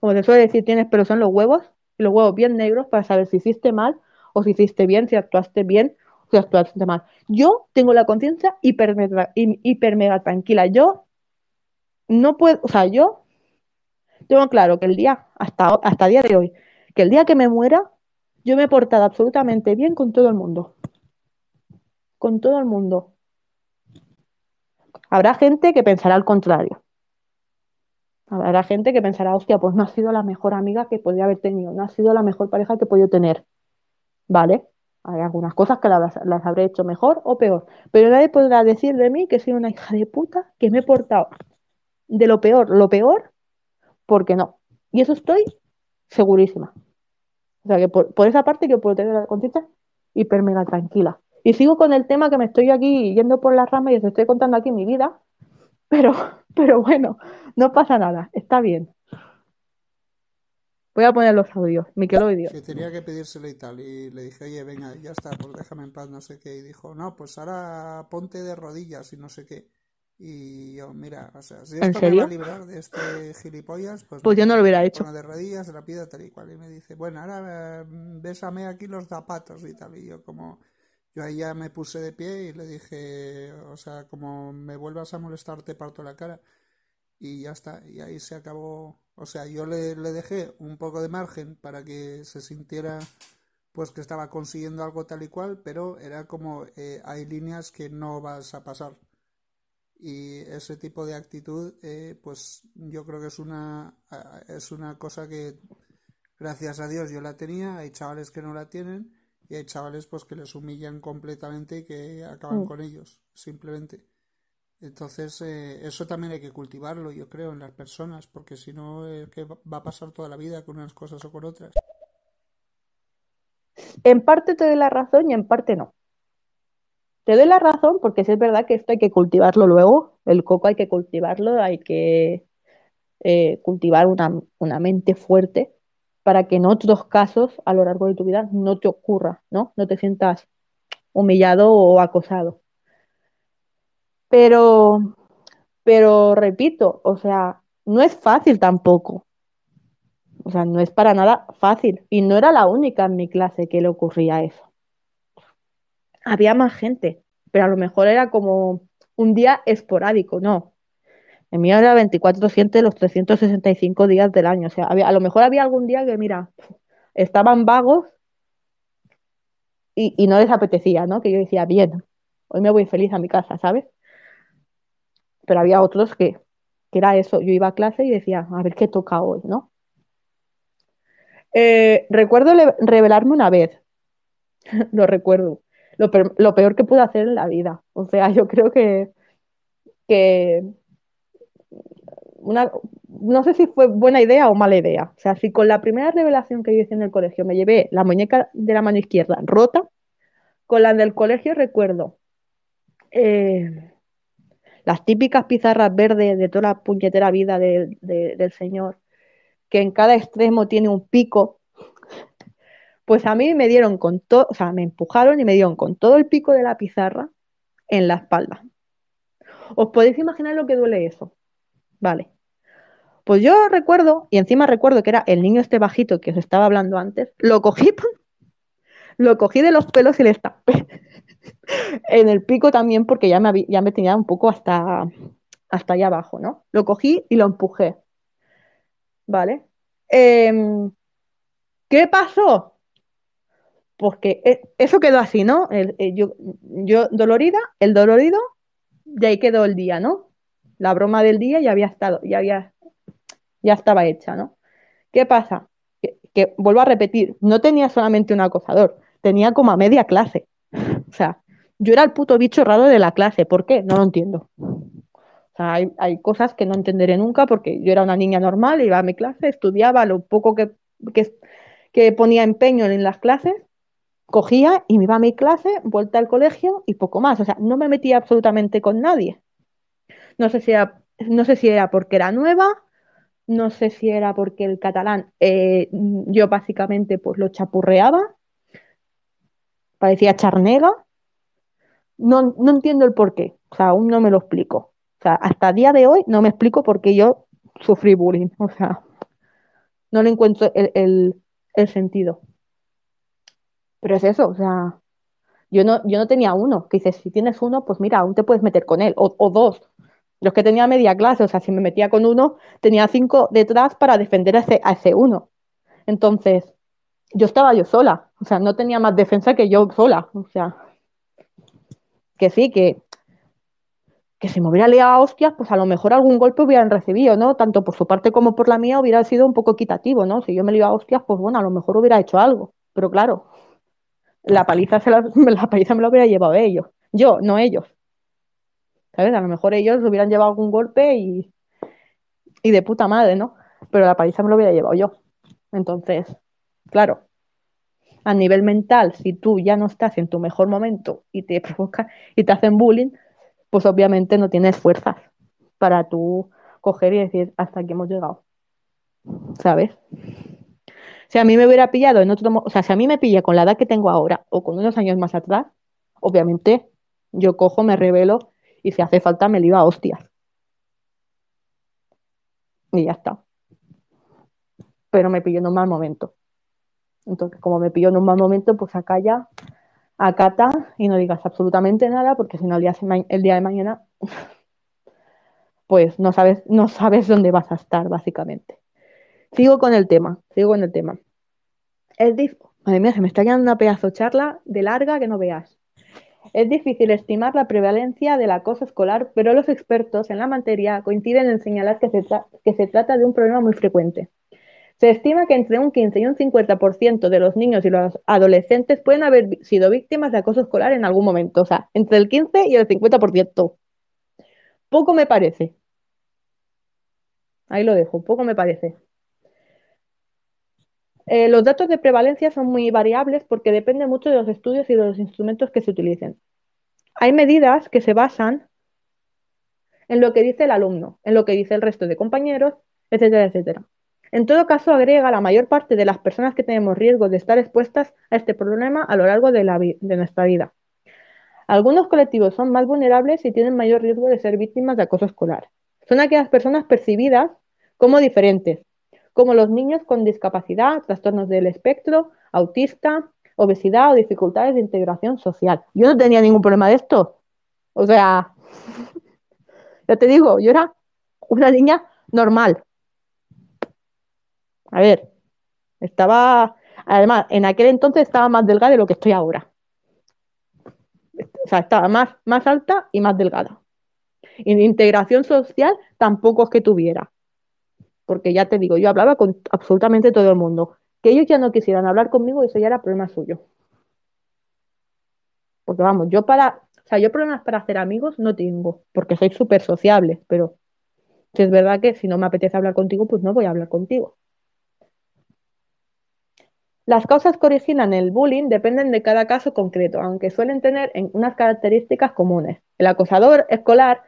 como se suele decir, tienes pelos en los huevos, los huevos bien negros para saber si hiciste mal o si hiciste bien, si actuaste bien o si actuaste mal. Yo tengo la conciencia hiper, hiper mega tranquila. Yo no puedo, o sea, yo tengo claro que el día, hasta, hasta el día de hoy, que el día que me muera, yo me he portado absolutamente bien con todo el mundo. Con todo el mundo. Habrá gente que pensará al contrario. Habrá gente que pensará, hostia, pues no ha sido la mejor amiga que podría haber tenido, no ha sido la mejor pareja que he podido tener. ¿Vale? Hay algunas cosas que las, las habré hecho mejor o peor, pero nadie podrá decir de mí que soy una hija de puta, que me he portado de lo peor, lo peor, porque no. Y eso estoy segurísima. O sea que por, por esa parte yo puedo tener la conciencia hiper mega tranquila. Y sigo con el tema que me estoy aquí yendo por las ramas y os estoy contando aquí mi vida, pero, pero bueno, no pasa nada, está bien. Voy a poner los audios, Miqueloidio. que tenía que pedírselo y tal. Y le dije, oye, venga, ya está, pues déjame en paz, no sé qué. Y dijo, no, pues ahora ponte de rodillas y no sé qué. Y yo, mira, o sea, si ¿En esto me va a librar de este gilipollas, pues, Pues yo venga, no lo hubiera me hecho. pongo de rodillas, se la pido tal y cual. Y me dice, bueno, ahora eh, bésame aquí los zapatos y tal. Y yo como, yo ahí ya me puse de pie y le dije, o sea, como me vuelvas a molestar te parto la cara. Y ya está, y ahí se acabó. O sea, yo le, dejé un poco de margen para que se sintiera pues que estaba consiguiendo algo tal y cual, pero era como eh, hay líneas que no vas a pasar. Y ese tipo de actitud, eh, pues yo creo que es una, es una cosa que, gracias a Dios, yo la tenía. Hay chavales que no la tienen y hay chavales pues que les humillan completamente y que acaban Mm. con ellos, simplemente. Entonces, eh, eso también hay que cultivarlo, yo creo, en las personas, porque si no, es que va va a pasar toda la vida con unas cosas o con otras. En parte te doy la razón y en parte no. Te doy la razón porque sí es verdad que esto hay que cultivarlo luego. El coco hay que cultivarlo, hay que eh, cultivar una, una mente fuerte para que en otros casos a lo largo de tu vida no te ocurra, ¿no? No te sientas humillado o acosado. Pero, pero repito, o sea, no es fácil tampoco. O sea, no es para nada fácil. Y no era la única en mi clase que le ocurría eso. Había más gente, pero a lo mejor era como un día esporádico, no. El mío era 24/7 los 365 días del año. O sea, a lo mejor había algún día que, mira, estaban vagos y, no les apetecía, ¿no? Que yo decía, bien, hoy me voy feliz a mi casa, ¿sabes? Pero había otros que, que era eso. Yo iba a clase y decía, a ver qué toca hoy, ¿no? Eh, recuerdo revelarme una vez, lo recuerdo, lo, lo peor que pude hacer en la vida. O sea, yo creo que, que no sé si fue buena idea o mala idea. O sea, si con la primera revelación que yo hice en el colegio me llevé la muñeca de la mano izquierda rota, con la del colegio recuerdo eh, las típicas pizarras verdes de toda la puñetera vida de- de- del señor, que en cada extremo tiene un pico. Pues a mí me dieron con todo, o sea, me empujaron y me dieron con todo el pico de la pizarra en la espalda. ¿Os podéis imaginar lo que duele eso? Vale. Pues yo recuerdo, y encima recuerdo que era el niño este bajito que os estaba hablando antes, lo cogí, lo cogí de los pelos y le estampé en el pico también porque ya me, ya me tenía un poco hasta, hasta allá abajo, ¿no? Lo cogí y lo empujé, ¿vale? Em, ¿qué pasó? Pues que eh, eso quedó así, ¿no? Eh, yo, yo dolorida, el dolorido, y ahí quedó el día, ¿no? la broma del día ya había estado, ya había, ya estaba hecha, ¿no? ¿Qué pasa? Que, vuelvo a repetir, no tenía solamente un acosador, tenía como a media clase. O sea, yo era el puto bicho raro de la clase. ¿Por qué? No lo entiendo. O sea, hay, cosas que no entenderé nunca porque yo era una niña normal, iba a mi clase, estudiaba lo poco que, que, ponía empeño en las clases, cogía y me iba a mi clase, vuelta al colegio y poco más. O sea, no me metía absolutamente con nadie. No sé si no sé si era porque era nueva, no sé si era porque el catalán eh, yo básicamente pues lo chapurreaba, parecía charnega. No, no entiendo el por qué, o sea, aún no me lo explico. O sea, hasta día de hoy no me explico por qué yo sufrí bullying. O sea, no le encuentro el, el, el sentido. Pero es eso, o sea, yo no, yo no tenía uno, que dices, si tienes uno, pues mira, aún te puedes meter con él, o, o dos. Los que tenía media clase, o sea, si me metía con uno, tenía cinco detrás para defender a ese, a ese uno. Entonces, yo estaba yo sola, o sea, no tenía más defensa que yo sola, o sea, que sí, que, que si me hubiera liado a hostias, pues a lo mejor algún golpe hubieran recibido, ¿no? Tanto por su parte como por la mía hubiera sido un poco equitativo, ¿no? Si yo me liaba a hostias, pues bueno, a lo mejor hubiera hecho algo, pero claro, la paliza, se la, la paliza me la hubiera llevado ellos, yo, no ellos. ¿Sabes? A lo mejor ellos hubieran llevado algún golpe y, y de puta madre, ¿no? Pero la paliza me lo hubiera llevado yo. Entonces, claro, a nivel mental, si tú ya no estás en tu mejor momento y te provoca y te hacen bullying, pues obviamente no tienes fuerzas para tú coger y decir hasta aquí hemos llegado. ¿Sabes? Si a mí me hubiera pillado en otro, o sea, si a mí me pilla con la edad que tengo ahora o con unos años más atrás, obviamente yo cojo, me revelo y si hace falta me liba a hostias. Y ya está. Pero me pilló en un mal momento. Entonces, como me pilló en un mal momento, pues acá acata y no digas absolutamente nada, porque si no el día, el día de mañana, pues no sabes, no sabes dónde vas a estar, básicamente. Sigo con el tema, sigo con el tema. Es dif Madre mía, se me está quedando una pedazo charla de larga que no veas. Es difícil estimar la prevalencia del acoso escolar, pero los expertos en la materia coinciden en señalar que se, que se trata de un problema muy frecuente. Se estima que entre un 15 y un 50% de los niños y los adolescentes pueden haber sido víctimas de acoso escolar en algún momento. O sea, entre el 15 y el 50%. Poco me parece. Ahí lo dejo, poco me parece. Eh, los datos de prevalencia son muy variables porque depende mucho de los estudios y de los instrumentos que se utilicen. Hay medidas que se basan en lo que dice el alumno, en lo que dice el resto de compañeros, etcétera, etcétera. En todo caso, agrega la mayor parte de las personas que tenemos riesgo de estar expuestas a este problema a lo largo de, la de nuestra vida. Algunos colectivos son más vulnerables y tienen mayor riesgo de ser víctimas de acoso escolar. Son aquellas personas percibidas como diferentes, como los niños con discapacidad, trastornos del espectro, autista, obesidad o dificultades de integración social. Yo no tenía ningún problema de esto. O sea, ya te digo, yo era una niña normal. A ver, estaba, además, en aquel entonces estaba más delgada de lo que estoy ahora. O sea, estaba más, más alta y más delgada. En integración social tampoco es que tuviera porque ya te digo, yo hablaba con absolutamente todo el mundo. Que ellos ya no quisieran hablar conmigo, eso ya era problema suyo. Porque vamos, yo para, o sea, yo problemas para hacer amigos no tengo, porque soy súper sociable, pero si es verdad que si no me apetece hablar contigo, pues no voy a hablar contigo. Las causas que originan el bullying dependen de cada caso concreto, aunque suelen tener unas características comunes. El acosador escolar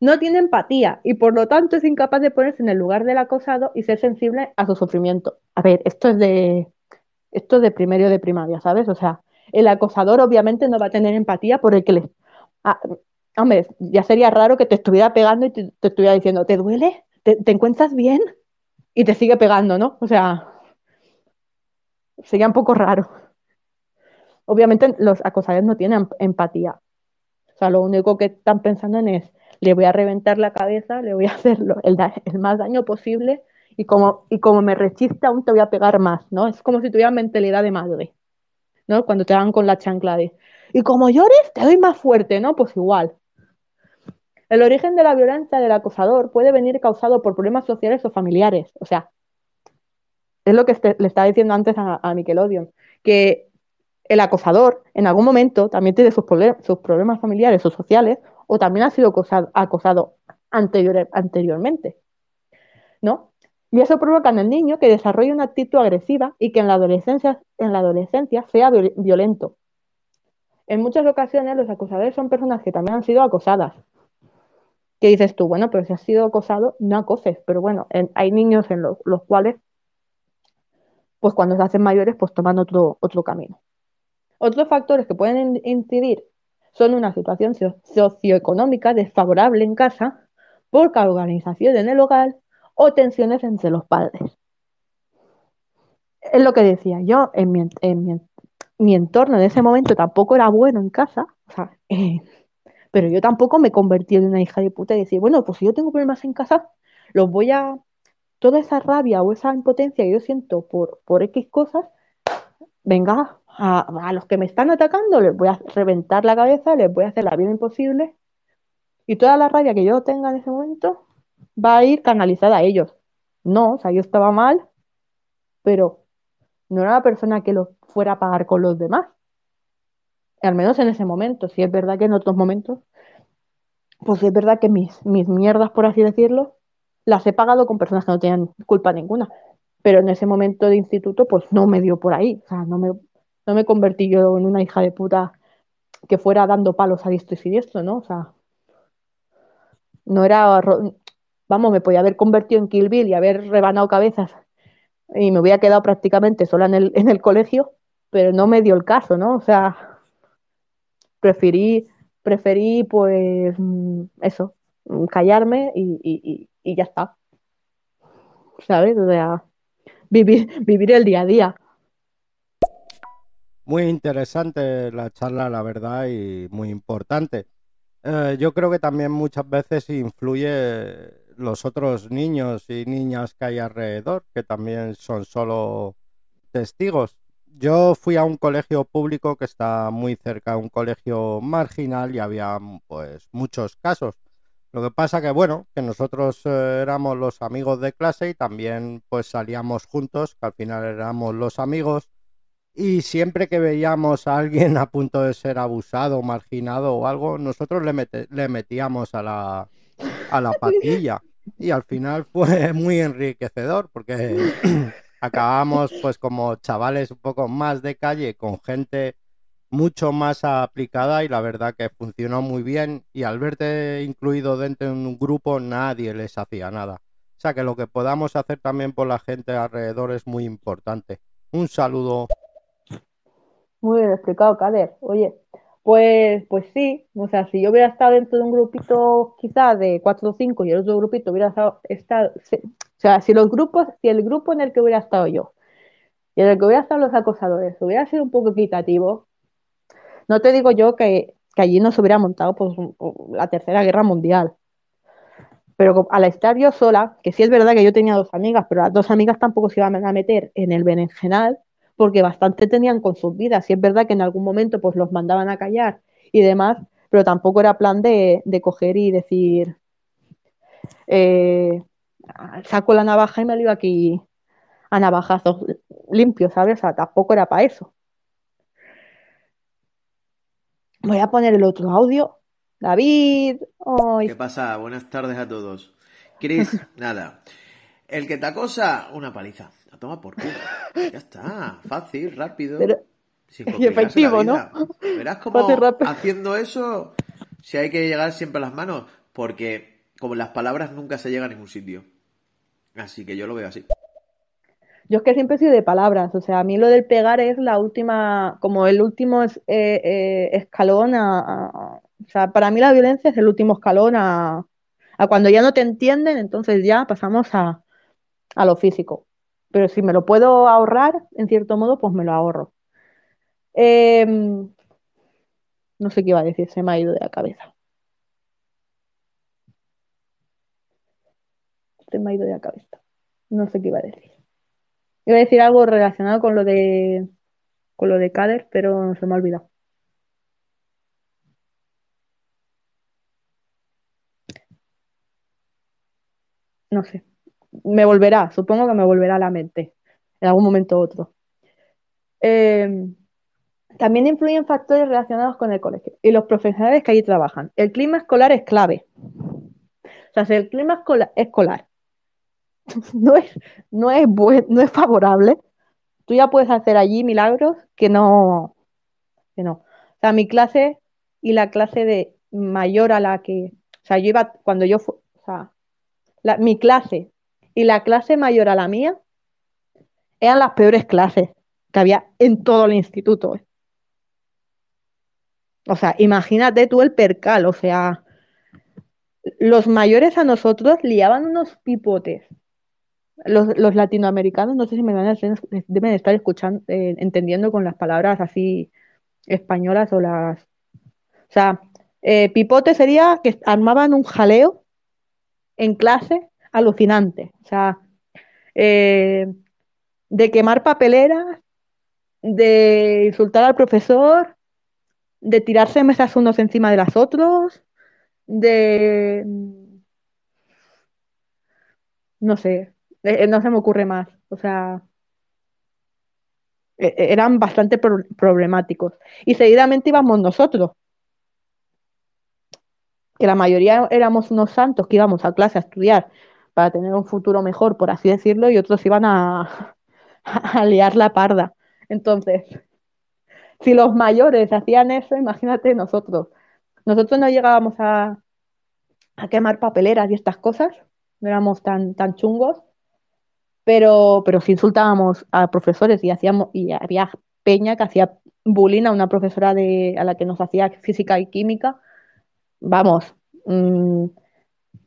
no tiene empatía y por lo tanto es incapaz de ponerse en el lugar del acosado y ser sensible a su sufrimiento. A ver, esto es de esto es de primero de primaria, ¿sabes? O sea, el acosador obviamente no va a tener empatía por el que le ah, hombre, ya sería raro que te estuviera pegando y te, estuviera diciendo, ¿te duele? ¿Te, ¿Te, encuentras bien? Y te sigue pegando, ¿no? O sea, sería un poco raro. Obviamente los acosadores no tienen empatía. O sea, lo único que están pensando en es, le voy a reventar la cabeza, le voy a hacer el, más daño posible y como, me rechista aún te voy a pegar más, ¿no? Es como si tuviera mentalidad de madre, ¿no? Cuando te dan con la chancla de, y como llores, te doy más fuerte, ¿no? Pues igual. El origen de la violencia del acosador puede venir causado por problemas sociales o familiares. O sea, es lo que este, le estaba diciendo antes a, a Nickelodeon, que el acosador en algún momento también tiene sus problemas familiares o sociales o también ha sido acosado, anterior, anteriormente. ¿No? Y eso provoca en el niño que desarrolle una actitud agresiva y que en la adolescencia, en la adolescencia sea violento. En muchas ocasiones los acosadores son personas que también han sido acosadas. ¿Qué dices tú? Bueno, pero si has sido acosado, no acoses. Pero bueno, hay niños en los cuales, pues cuando se hacen mayores, pues toman otro, otro camino. Otros factores que pueden incidir son una situación socioeconómica desfavorable en casa, poca organización en el hogar o tensiones entre los padres. Es lo que decía yo, en mi, entorno en ese momento tampoco era bueno en casa, eh, pero yo tampoco me convertí en una hija de puta y decir, bueno, pues si yo tengo problemas en casa, los voy a... Toda esa rabia o esa impotencia que yo siento por, por X cosas, venga, a, los que me están atacando les voy a reventar la cabeza, les voy a hacer la vida imposible y toda la rabia que yo tenga en ese momento va a ir canalizada a ellos. No, o sea, yo estaba mal, pero no era la persona que lo fuera a pagar con los demás. Al menos en ese momento. Si es verdad que en otros momentos, pues es verdad que mis, mis mierdas, por así decirlo, las he pagado con personas que no tenían culpa ninguna. Pero en ese momento de instituto, pues no me dio por ahí. O sea, no me, no me convertí yo en una hija de puta que fuera dando palos a diestro y siniestro, ¿no? O sea, no era, vamos, me podía haber convertido en Kill Bill y haber rebanado cabezas y me hubiera quedado prácticamente sola en el, en el colegio, pero no me dio el caso, ¿no? O sea, preferí, preferí pues eso, callarme y, y ya está. ¿Sabes? O sea, vivir, vivir el día a día. Muy interesante la charla, la verdad, y muy importante. Eh, yo creo que también muchas veces influye los otros niños y niñas que hay alrededor, que también son solo testigos. Yo fui a un colegio público que está muy cerca de un colegio marginal y había pues muchos casos. Lo que pasa que bueno, que nosotros eh, éramos los amigos de clase y también pues salíamos juntos, que al final éramos los amigos y siempre que veíamos a alguien a punto de ser abusado, marginado o algo, nosotros le, le metíamos a la, a la patilla. Y al final fue muy enriquecedor porque acabamos pues como chavales un poco más de calle con gente mucho más aplicada y la verdad que funcionó muy bien y al verte incluido dentro de un grupo nadie les hacía nada. O sea que lo que podamos hacer también por la gente alrededor es muy importante. Un saludo. Muy bien explicado, Kader. Oye, pues, pues sí, o sea, si yo hubiera estado dentro de un grupito quizás de cuatro o cinco y el otro grupito hubiera estado, o sea, si los grupos, si el grupo en el que hubiera estado yo y en el que hubiera estado los acosadores hubiera sido un poco equitativo, no te digo yo que, allí no se hubiera montado pues, la tercera guerra mundial. Pero al estar yo sola, que sí es verdad que yo tenía dos amigas, pero las dos amigas tampoco se iban a meter en el berenjenal, porque bastante tenían con sus vidas. Y es verdad que en algún momento pues los mandaban a callar y demás, pero tampoco era plan de, coger y decir, eh, saco la navaja y me lío aquí a navajazos limpios, ¿sabes? O sea, tampoco era para eso. Voy a poner el otro audio. David. ¿Qué pasa? Buenas tardes a todos. Chris, nada. El que te acosa, una paliza toma por culo. Ya está, fácil, rápido. y efectivo, ¿no? Verás cómo haciendo eso, si hay que llegar siempre a las manos, porque como las palabras nunca se llegan a ningún sitio. Así que yo lo veo así. Yo es que siempre sido de palabras, o sea, a mí lo del pegar es la última, como el último eh, eh, escalón a, O sea, para mí la violencia es el último escalón a, a cuando ya no te entienden, entonces ya pasamos a, a lo físico pero si me lo puedo ahorrar, en cierto modo, pues me lo ahorro. Em, no sé qué iba a decir, se me ha ido de la cabeza. Se me ha ido de la cabeza. No sé qué iba a decir. Iba a decir algo relacionado con lo de con lo de Kader, pero se me ha olvidado. no sé, me volverá, supongo que me volverá a la mente en algún momento u otro. Eh, también influyen factores relacionados con el colegio y los profesionales que allí trabajan. El clima escolar es clave. O sea, si el clima escolar no es, no es, no es favorable, tú ya puedes hacer allí milagros que no, que no. O sea, mi clase y la clase de mayor a la que, o sea, yo iba, cuando yo, o sea, mi clase y la clase mayor a la mía eran las peores clases que había en todo el instituto. ¿eh? O sea, imagínate tú el percal, o sea, los mayores a nosotros liaban unos pipotes. Los, latinoamericanos, no sé si me van a deben estar escuchando, eh, entendiendo con las palabras así españolas o las. O sea, eh, pipote sería que armaban un jaleo en clase alucinante. O sea, eh, de quemar papeleras, de insultar al profesor, de tirarse mesas unos encima de las otros, de... No sé, eh, no se me ocurre más. O sea, e, e, eran bastante problemáticos. Y seguidamente íbamos nosotros, que la mayoría éramos unos santos que íbamos a clase a estudiar para tener un futuro mejor, por así decirlo, y otros iban a, a liar la parda. Entonces, si los mayores hacían eso, imagínate nosotros. Nosotros no llegábamos a, quemar papeleras y estas cosas, no éramos tan, tan chungos, pero, pero si insultábamos a profesores y hacíamos, y había peña que hacía bullying a una profesora de, a la que nos hacía física y química, vamos, mm,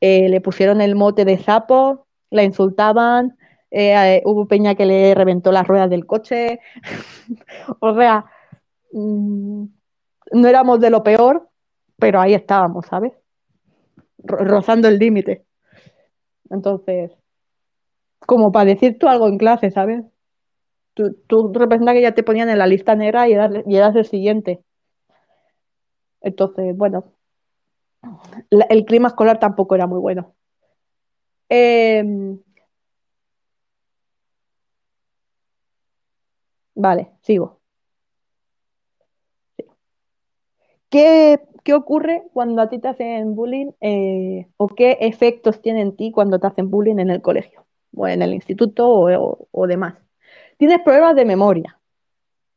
eh, le pusieron el mote de sapo, la insultaban, eh, hubo peña que le reventó las ruedas del coche, o sea, Mm, no éramos de lo peor, pero ahí estábamos, ¿sabes? rozando el límite. Entonces, como para decir tú algo en clase, ¿sabes? Tú, tú representas que ya te ponían en la lista negra y eras, el siguiente. Entonces, bueno, el clima escolar tampoco era muy bueno. Em, vale, sigo. ¿Qué, ocurre cuando a ti te hacen bullying eh, o qué efectos tiene en ti cuando te hacen bullying en el colegio o en el instituto o, demás? Tienes pruebas de memoria.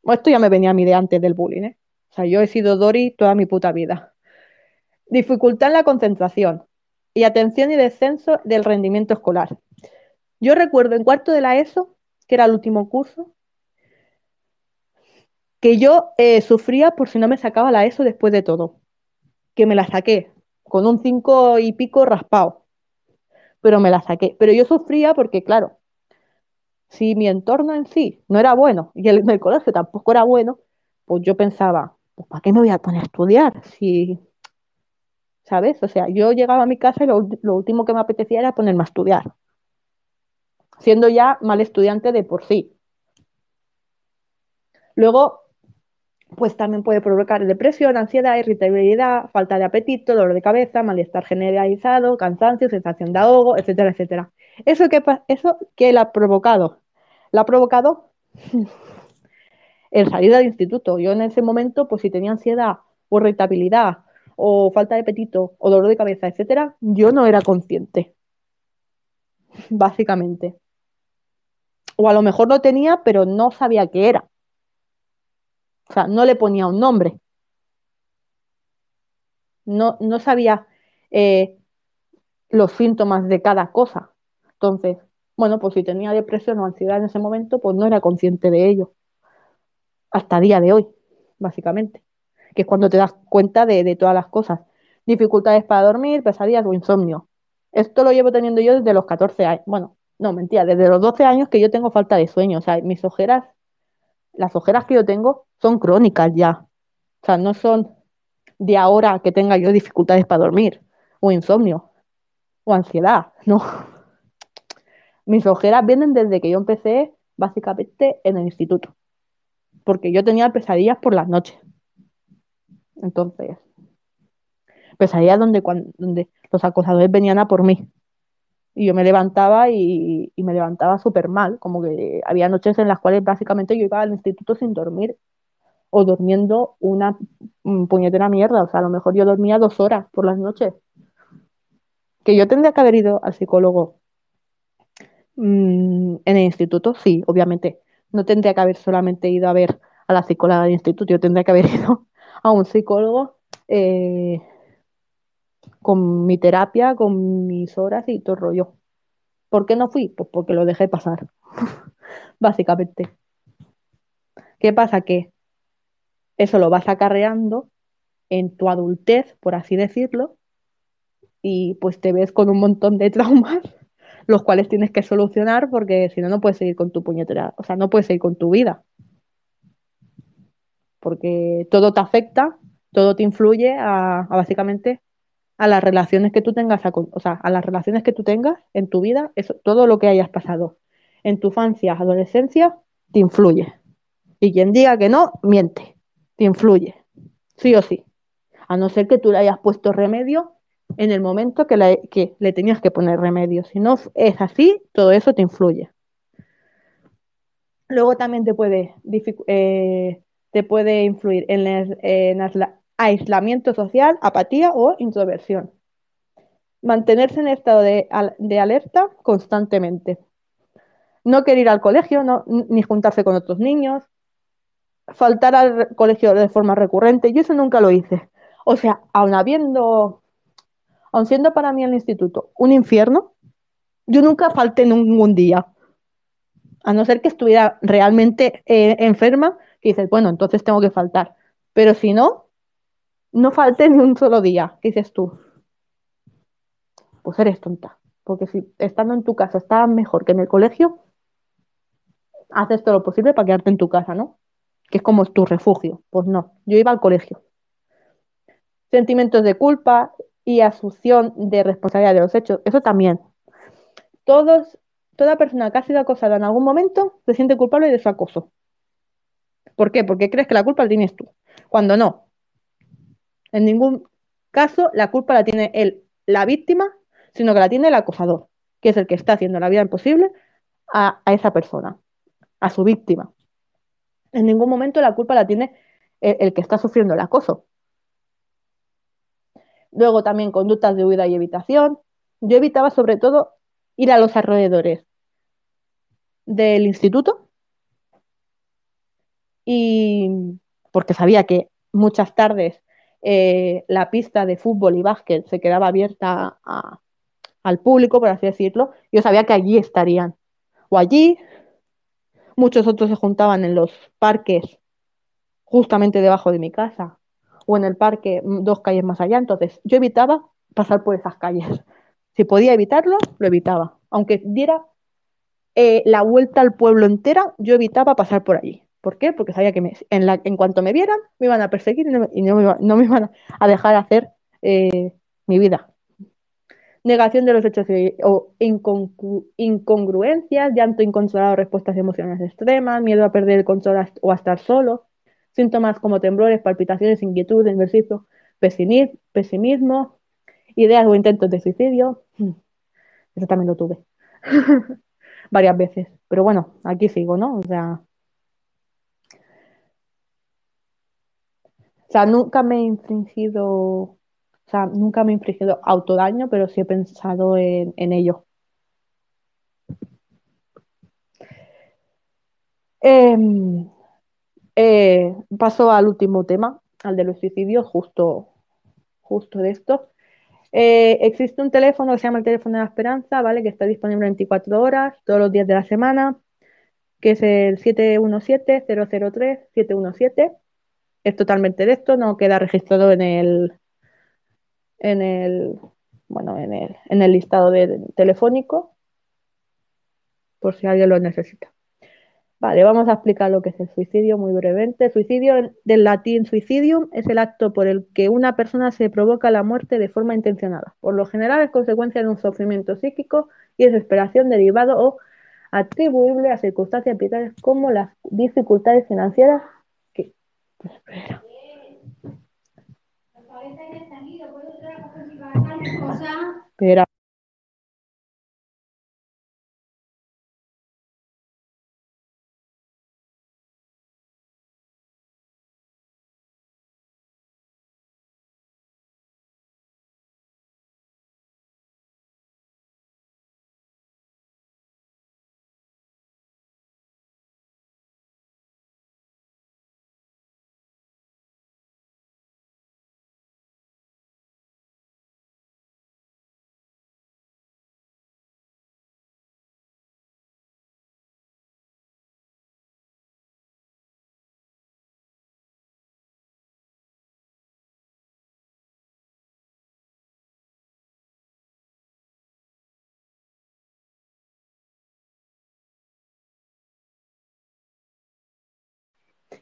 Esto ya me venía a mí de antes del bullying. ¿eh? O sea, yo he sido Dori toda mi puta vida. Dificultad en la concentración y atención y descenso del rendimiento escolar. Yo recuerdo en cuarto de la ESO, que era el último curso, que yo eh, sufría por si no me sacaba la ESO después de todo, que me la saqué con un 5 y pico raspado, pero me la saqué. Pero yo sufría porque, claro, si mi entorno en sí no era bueno y el, el colegio tampoco era bueno, pues yo pensaba, pues ¿para qué me voy a poner a estudiar? Si, ¿sabes? O sea, yo llegaba a mi casa y lo, lo último que me apetecía era ponerme a estudiar, siendo ya mal estudiante de por sí. Luego, pues también puede provocar depresión, ansiedad, irritabilidad, falta de apetito, dolor de cabeza, malestar generalizado, cansancio, sensación de ahogo, etcétera, etcétera. ¿Eso qué, eso la ha provocado? La ha provocado el salir del instituto. Yo en ese momento, pues si tenía ansiedad o irritabilidad o falta de apetito o dolor de cabeza, etcétera, yo no era consciente, básicamente. O a lo mejor lo tenía, pero no sabía qué era. O sea, no le ponía un nombre. No, no sabía eh, los síntomas de cada cosa. Entonces, bueno, pues si tenía depresión o ansiedad en ese momento, pues no era consciente de ello. Hasta día de hoy, básicamente. Que es cuando te das cuenta de, de todas las cosas. Dificultades para dormir, pesadillas o insomnio. Esto lo llevo teniendo yo desde los 14 años. Bueno, no, mentira, desde los 12 años que yo tengo falta de sueño. O sea, mis ojeras, las ojeras que yo tengo son crónicas ya. O sea, no son de ahora que tenga yo dificultades para dormir, o insomnio, o ansiedad, no. Mis ojeras vienen desde que yo empecé básicamente en el instituto, porque yo tenía pesadillas por las noches. Entonces, pesadillas donde, donde los acosadores venían a por mí. Y yo me levantaba y, me levantaba súper mal, como que había noches en las cuales básicamente yo iba al instituto sin dormir o durmiendo una mm, puñetera mierda. O sea, a lo mejor yo dormía dos horas por las noches. Que yo tendría que haber ido al psicólogo mm, en el instituto, sí, obviamente. No tendría que haber solamente ido a ver a la psicóloga del instituto, yo tendría que haber ido a un psicólogo eh, con mi terapia, con mis horas y todo el rollo. ¿Por qué no fui? Pues porque lo dejé pasar, básicamente. ¿Qué pasa? Que eso lo vas acarreando en tu adultez, por así decirlo, y pues te ves con un montón de traumas, los cuales tienes que solucionar porque si no, no puedes seguir con tu puñetera, o sea, no puedes seguir con tu vida. Porque todo te afecta, todo te influye a, a básicamente a las relaciones que tú tengas, o sea, a las relaciones que tú tengas en tu vida, eso, todo lo que hayas pasado en tu infancia, adolescencia, te influye. Y quien diga que no, miente, te influye, sí o sí. A no ser que tú le hayas puesto remedio en el momento que le, que le tenías que poner remedio. Si no es así, todo eso te influye. Luego también te puede, eh, te puede influir en, en aislamiento social, apatía o introversión. Mantenerse en estado de, de alerta constantemente. No querer ir al colegio, no, ni juntarse con otros niños. Faltar al colegio de forma recurrente. Yo eso nunca lo hice. O sea, aun habiendo, aun siendo para mí el instituto un infierno, yo nunca falté ningún día. A no ser que estuviera realmente eh, enferma, que dices, bueno, entonces tengo que faltar. Pero si no, no falte ni un solo día. ¿Qué dices tú? Pues eres tonta. Porque si estando en tu casa estás mejor que en el colegio, haces todo lo posible para quedarte en tu casa, ¿no? Que es como tu refugio. Pues no, yo iba al colegio. Sentimientos de culpa y asunción de responsabilidad de los hechos, eso también. Todos, toda persona que ha sido acosada en algún momento se siente culpable de su acoso. ¿Por qué? Porque crees que la culpa la tienes tú. Cuando no, en ningún caso la culpa la tiene él, la víctima, sino que la tiene el acosador, que es el que está haciendo la vida imposible a, esa persona, a su víctima. En ningún momento la culpa la tiene el, el que está sufriendo el acoso. Luego también conductas de huida y evitación. Yo evitaba sobre todo ir a los alrededores del instituto y porque sabía que muchas tardes eh, la pista de fútbol y básquet se quedaba abierta al público, por así decirlo, yo sabía que allí estarían. O allí, muchos otros se juntaban en los parques justamente debajo de mi casa, o en el parque mm, dos calles más allá, entonces yo evitaba pasar por esas calles. Si podía evitarlo, lo evitaba. Aunque diera eh, la vuelta al pueblo entera, yo evitaba pasar por allí. ¿Por qué? Porque sabía que en, cuanto me vieran me iban a perseguir y no, me, iban a dejar hacer eh, mi vida. Negación de los hechos o incongruencias, llanto inconsolado, respuestas emocionales extremas, miedo a perder el control o a estar solo, síntomas como temblores, palpitaciones, inquietud, inversivo, pesimismo, ideas o intentos de suicidio. Hmm, eso también lo tuve varias veces. Pero bueno, aquí sigo, ¿no? O sea, O sea, nunca me he infringido, o sea, nunca me he infringido autodaño, pero sí he pensado en, ello. Em, eh, paso al último tema, al de los suicidios, justo, justo de esto. Eh, existe un teléfono que se llama el teléfono de la esperanza, ¿vale? Que está disponible 24 horas, todos los días de la semana, que es el 717-003-717 es totalmente de esto, no queda registrado en el en el bueno en el, en el listado de, telefónico por si alguien lo necesita. Vale, vamos a explicar lo que es el suicidio muy brevemente. Suicidio del latín suicidium es el acto por el que una persona se provoca la muerte de forma intencionada. Por lo general es consecuencia de un sufrimiento psíquico y desesperación derivado o atribuible a circunstancias vitales como las dificultades financieras Espera. Espera.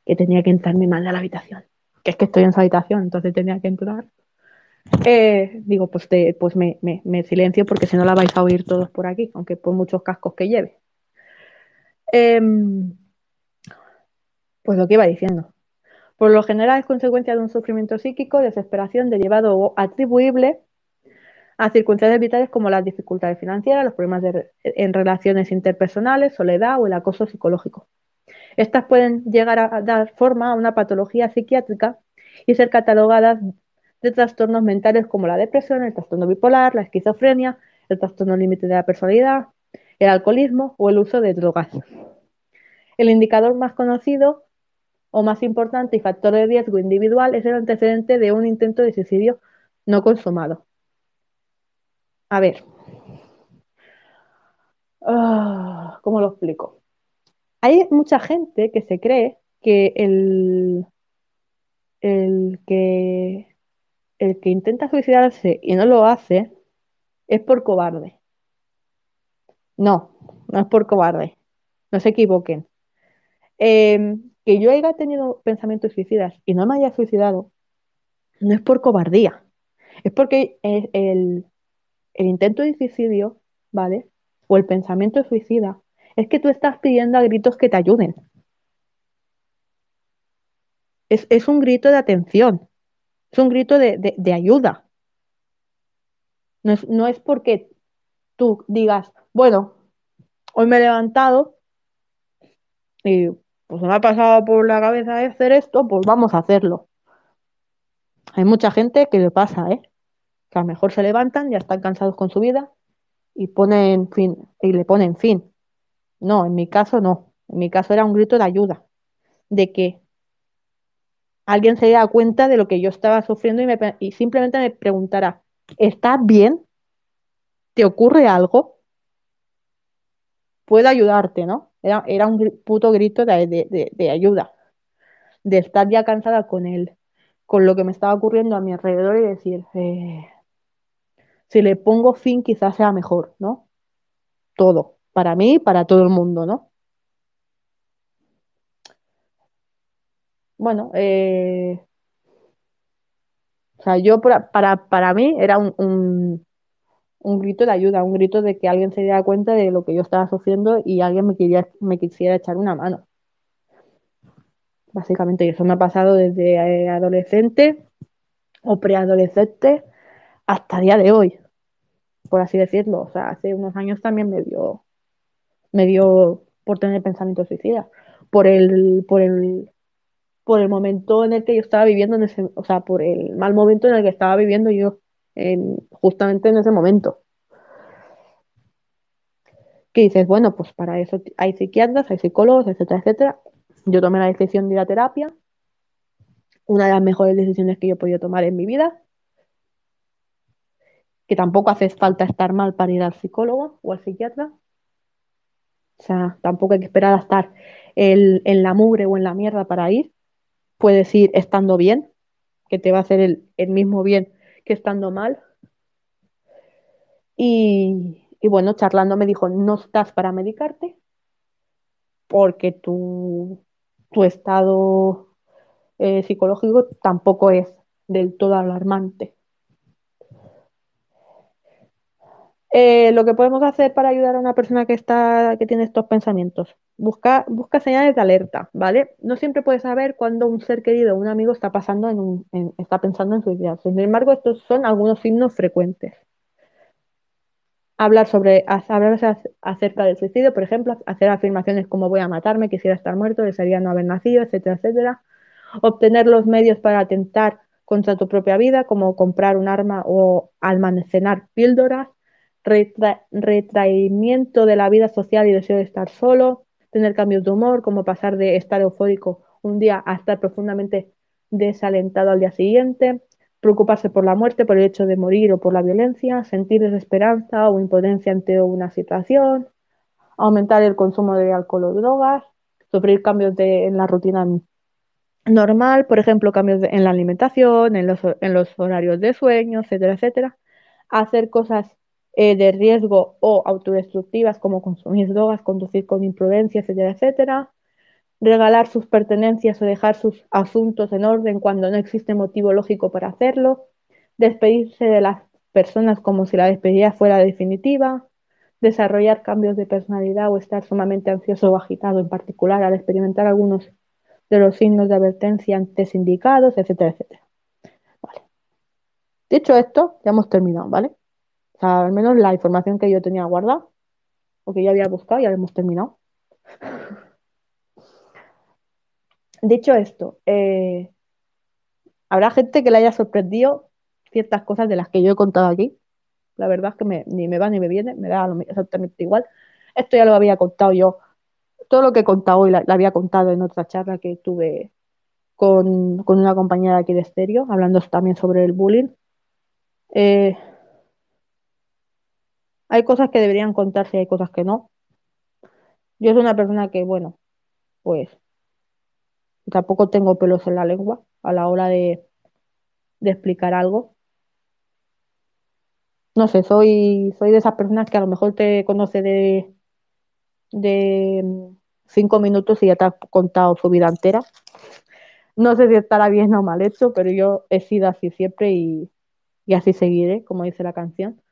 Que tenía que entrar mi madre a la habitación, que es que estoy en su habitación, entonces tenía que entrar. Eh, digo, pues, te, pues me, me, silencio porque si no la vais a oír todos por aquí, aunque por muchos cascos que lleve. Eh, pues lo que iba diciendo. Por lo general es consecuencia de un sufrimiento psíquico, desesperación derivado o atribuible a circunstancias vitales como las dificultades financieras, los problemas en relaciones interpersonales, soledad o el acoso psicológico. Estas pueden llegar a dar forma a una patología psiquiátrica y ser catalogadas de trastornos mentales como la depresión, el trastorno bipolar, la esquizofrenia, el trastorno límite de la personalidad, el alcoholismo o el uso de drogas. El indicador más conocido o más importante y factor de riesgo individual es el antecedente de un intento de suicidio no consumado. A ver, uh, ¿cómo lo explico? Hay mucha gente que se cree que el, el que el que intenta suicidarse y no lo hace es por cobarde. No, no es por cobarde. No se equivoquen. Eh, que yo haya tenido pensamientos suicidas y no me haya suicidado, no es por cobardía. Es porque el, el, el intento de suicidio, ¿vale? O el pensamiento suicida, es que tú estás pidiendo a gritos que te ayuden. Es, es un grito de atención. Es un grito de, de, de ayuda. No es, no es, porque tú digas, bueno, hoy me he levantado y pues me ha pasado por la cabeza hacer esto, pues vamos a hacerlo. Hay mucha gente que le pasa, ¿eh? Que a lo mejor se levantan, ya están cansados con su vida y ponen fin, y le ponen fin. No, en mi caso no. En mi caso era un grito de ayuda, de que alguien se diera cuenta de lo que yo estaba sufriendo y, me, simplemente me preguntara, ¿estás bien? ¿Te ocurre algo? Puedo ayudarte, ¿no? Era, un puto grito de, ayuda, de estar ya cansada con él, con lo que me estaba ocurriendo a mi alrededor y decir, eh, si le pongo fin quizás sea mejor, ¿no? Todo, para mí y para todo el mundo, ¿no? Bueno, eh, o sea, yo para, para, para mí era un, un, grito de ayuda, un grito de que alguien se diera cuenta de lo que yo estaba sufriendo y alguien me, quería, me quisiera echar una mano. Básicamente, eso me ha pasado desde eh, adolescente o preadolescente hasta día de hoy, por así decirlo. O sea, hace unos años también me dio, me dio por tener pensamientos suicidas, por el, por el por el momento en el que yo estaba viviendo, en ese, o sea, por el mal momento en el que estaba viviendo yo, en, justamente en ese momento. Que dices, bueno, pues para eso hay psiquiatras, hay psicólogos, etcétera, etcétera. Yo tomé la decisión de ir a terapia, una de las mejores decisiones que yo he podido tomar en mi vida, que tampoco hace falta estar mal para ir al psicólogo o al psiquiatra. O sea, tampoco hay que esperar a estar en la mugre o en la mierda para ir puedes ir estando bien, que te va a hacer el, mismo bien que estando mal. Y, y, bueno, charlando me dijo, no estás para medicarte porque tu, tu estado eh, psicológico tampoco es del todo alarmante. Eh, lo que podemos hacer para ayudar a una persona que está que tiene estos pensamientos busca, busca señales de alerta, ¿vale? No siempre puedes saber cuando un ser querido o un amigo está pasando en un, en, está pensando en suicidarse. Sin embargo, estos son algunos signos frecuentes. Hablar sobre hablar acerca del suicidio, por ejemplo, hacer afirmaciones como voy a matarme, quisiera estar muerto, desearía no haber nacido, etcétera, etcétera. Obtener los medios para atentar contra tu propia vida, como comprar un arma o almacenar píldoras, retra retraimiento de la vida social y deseo de estar solo, tener cambios de humor, como pasar de estar eufórico un día a estar profundamente desalentado al día siguiente, preocuparse por la muerte, por el hecho de morir o por la violencia, sentir desesperanza o impotencia ante una situación, aumentar el consumo de alcohol o drogas, sufrir cambios de, en la rutina normal, por ejemplo, cambios de, en la alimentación, en los, en los horarios de sueño, etcétera, etcétera, hacer cosas eh, de riesgo o autodestructivas como consumir drogas, conducir con imprudencia, etcétera, etcétera, regalar sus pertenencias o dejar sus asuntos en orden cuando no existe motivo lógico para hacerlo, despedirse de las personas como si la despedida fuera definitiva, desarrollar cambios de personalidad o estar sumamente ansioso o agitado, en particular al experimentar algunos de los signos de advertencia antes indicados, etcétera, etcétera. Dicho esto, ya hemos terminado, ¿vale? Al menos la información que yo tenía guardada o que yo había buscado, ya la hemos terminado. Dicho esto, eh, habrá gente que le haya sorprendido ciertas cosas de las que yo he contado aquí. La verdad es que ni me va ni me viene, me da exactamente igual. Esto ya lo había contado yo. Todo lo que he contado hoy lo había contado en otra charla que tuve con, con una compañera aquí de estéreo, hablando también sobre el bullying. Eh, hay cosas que deberían contarse y hay cosas que no. Yo soy una persona que, bueno, pues tampoco tengo pelos en la lengua a la hora de, explicar algo. No sé, soy, soy de esas personas que a lo mejor te conoce de, mm, cinco minutos y ya te ha contado su vida entera. No sé si estará bien o mal hecho, pero yo he sido así siempre y así seguiré, como dice la canción.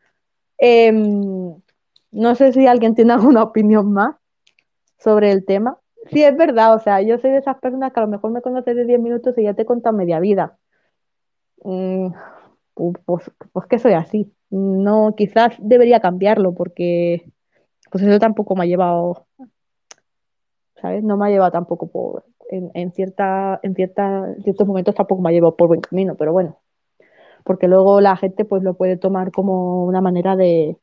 Em, no sé si alguien tiene alguna opinión más sobre el tema. Sí, es verdad, o sea, yo soy de esas personas que a lo mejor me conoces de 10 minutos y ya te he contado media vida. Mm, pues, pues que soy así. No, quizás debería cambiarlo porque pues eso tampoco me ha llevado, ¿sabes? No me ha llevado tampoco por, en, en, cierta, en, cierta, en ciertos momentos tampoco me ha llevado por buen camino, pero bueno, porque luego la gente pues lo puede tomar como una manera de,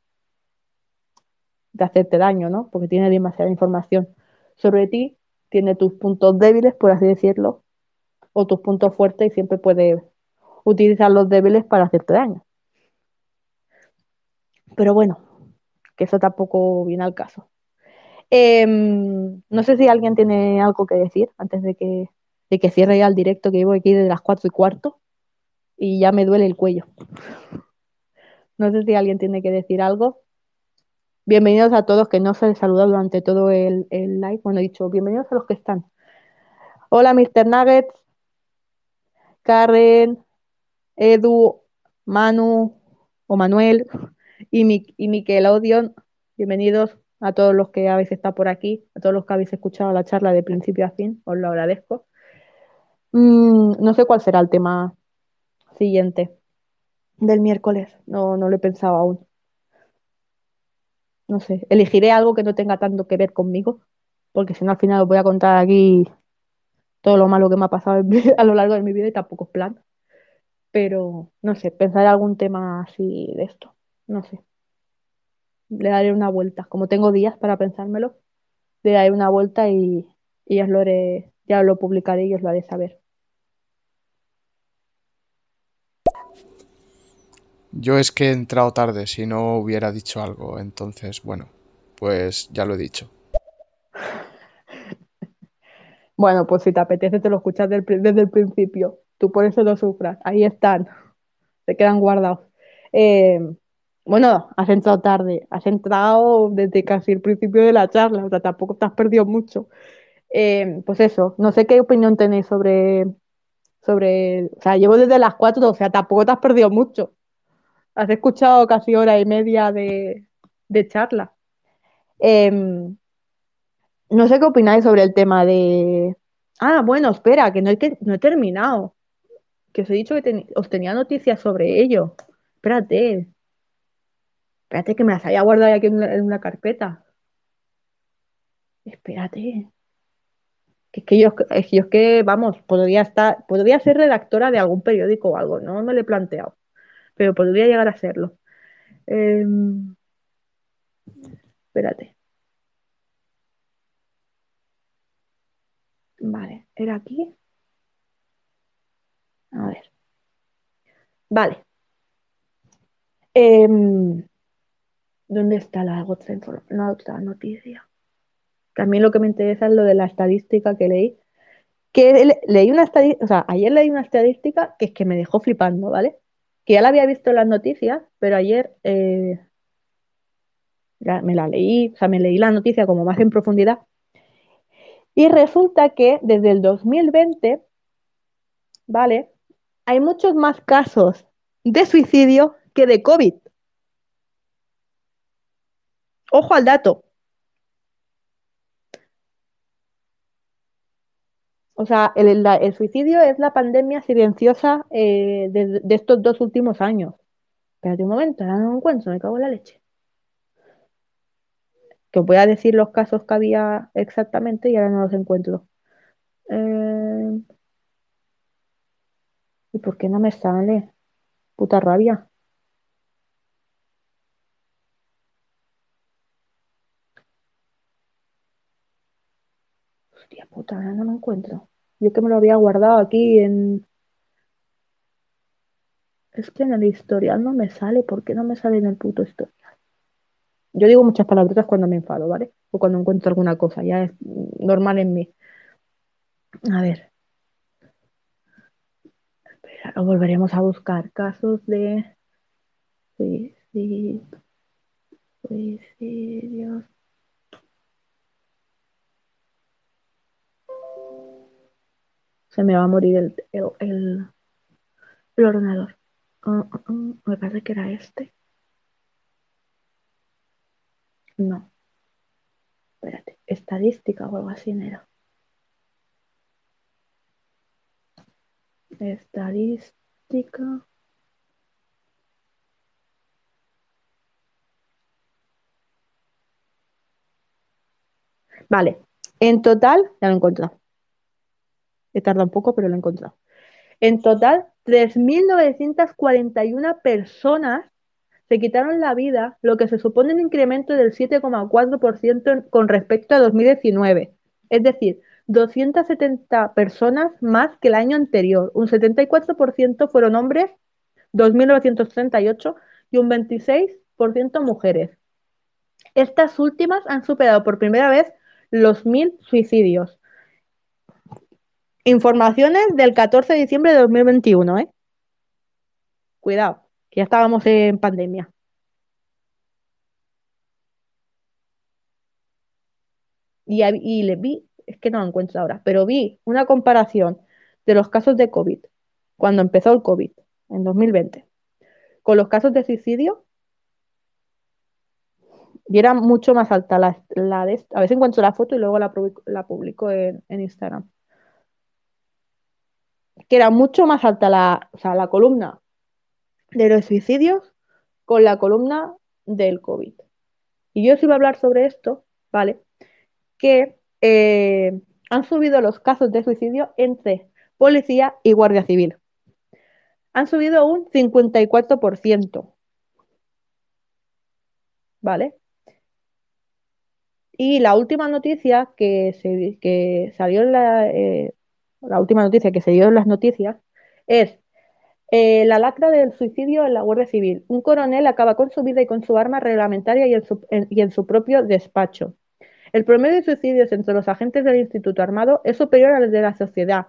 de hacerte daño, ¿no? Porque tiene demasiada información sobre ti, tiene tus puntos débiles, por así decirlo, o tus puntos fuertes y siempre puede utilizar los débiles para hacerte daño. Pero bueno, que eso tampoco viene al caso. Eh, no sé si alguien tiene algo que decir antes de que, de que cierre ya el directo que llevo aquí desde las cuatro y cuarto y ya me duele el cuello. No sé si alguien tiene que decir algo. Bienvenidos a todos que no se les saluda durante todo el, live. Bueno, he dicho, bienvenidos a los que están. Hola, Mr. Nuggets, Karen, Edu, Manu o Manuel y, mi, y Miquel Odion. Bienvenidos a todos los que habéis estado por aquí, a todos los que habéis escuchado la charla de principio a fin. Os lo agradezco. Mm, no sé cuál será el tema siguiente del miércoles. No, no lo he pensado aún. No sé, elegiré algo que no tenga tanto que ver conmigo, porque si no al final os voy a contar aquí todo lo malo que me ha pasado a lo largo de mi vida y tampoco es plan. Pero no sé, pensaré algún tema así de esto. No sé. Le daré una vuelta. Como tengo días para pensármelo, le daré una vuelta y, y os lo haré, ya lo publicaré y os lo haré saber. Yo es que he entrado tarde, si no hubiera dicho algo, entonces, bueno, pues ya lo he dicho. Bueno, pues si te apetece te lo escuchas desde el principio. Tú por eso lo sufras. Ahí están. Se quedan guardados. Eh, bueno, has entrado tarde. Has entrado desde casi el principio de la charla. O sea, tampoco te has perdido mucho. Eh, pues eso, no sé qué opinión tenéis sobre, sobre... O sea, llevo desde las cuatro, o sea, tampoco te has perdido mucho. Has escuchado casi hora y media de, charla. Eh, no sé qué opináis sobre el tema de... Ah, bueno, espera, que no he, terminado. Que os he dicho que os tenía noticias sobre ello. Espérate. Espérate que me las había guardado aquí en una, carpeta. Espérate. Es que yo, es que es que, vamos, podría estar, podría ser redactora de algún periódico o algo, no me lo he planteado, pero podría llegar a serlo. Eh, espérate. Vale, ¿era aquí? A ver. Vale. Eh, ¿Dónde está la otra, la otra noticia? También lo que me interesa es lo de la estadística que leí. Que le, leí una estadística, o sea, ayer leí una estadística que es que me dejó flipando, ¿vale? Que ya la había visto en las noticias, pero ayer eh, me la leí, o sea, me leí la noticia como más en profundidad Y resulta que desde el 2020, ¿vale? Hay muchos más casos de suicidio que de COVID. Ojo al dato. O sea, el, el suicidio es la pandemia silenciosa eh, de, de estos dos últimos años. Espérate un momento, ahora no encuentro, me cago en la leche. Que os voy a decir los casos que había exactamente y ahora no los encuentro. Eh, ¿y por qué no me sale? Puta rabia. Hostia puta, no lo encuentro. Yo que me lo había guardado aquí en... Es que en el historial no me sale. ¿Por qué no me sale en el puto historial? Yo digo muchas palabrotas cuando me enfado, ¿vale? O cuando encuentro alguna cosa. Ya es normal en mí. A ver. Espera, lo volveremos a buscar. Casos de suicidio. Suicidios. Se me va a morir el, el, el, el ordenador. Ah, ah, ah, me parece que era este. No. Espérate. Estadística o algo así era. Estadística. Vale. En total, ya lo he tardado un poco, pero lo he encontrado. En total, 3.941 personas se quitaron la vida, lo que se supone un incremento del 7,4% en- con respecto a 2019. Es decir, 270 personas más que el año anterior. Un 74% fueron hombres, 2.938, y un 26% mujeres. Estas últimas han superado por primera vez los 1.000 suicidios. Informaciones del 14 de diciembre de 2021, ¿eh? Cuidado, que ya estábamos en pandemia. Y, y le vi, es que no lo encuentro ahora, pero vi una comparación de los casos de COVID, cuando empezó el COVID, en 2020, con los casos de suicidio, y era mucho más alta la, la de... A ver si encuentro la foto y luego la, la publico en Instagram. Que era mucho más alta la, o sea, la columna de los suicidios con la columna del COVID. Y yo os iba a hablar sobre esto, ¿vale? Que eh, han subido los casos de suicidio entre policía y guardia civil. Han subido un 54%, ¿vale? Y la última noticia que, se, que salió en la, eh, la última noticia que se dio en las noticias es eh, la lacra del suicidio en la Guardia Civil. Un coronel acaba con su vida y con su arma reglamentaria y en su, y en su propio despacho. El promedio de suicidios entre los agentes del Instituto Armado es superior al de la sociedad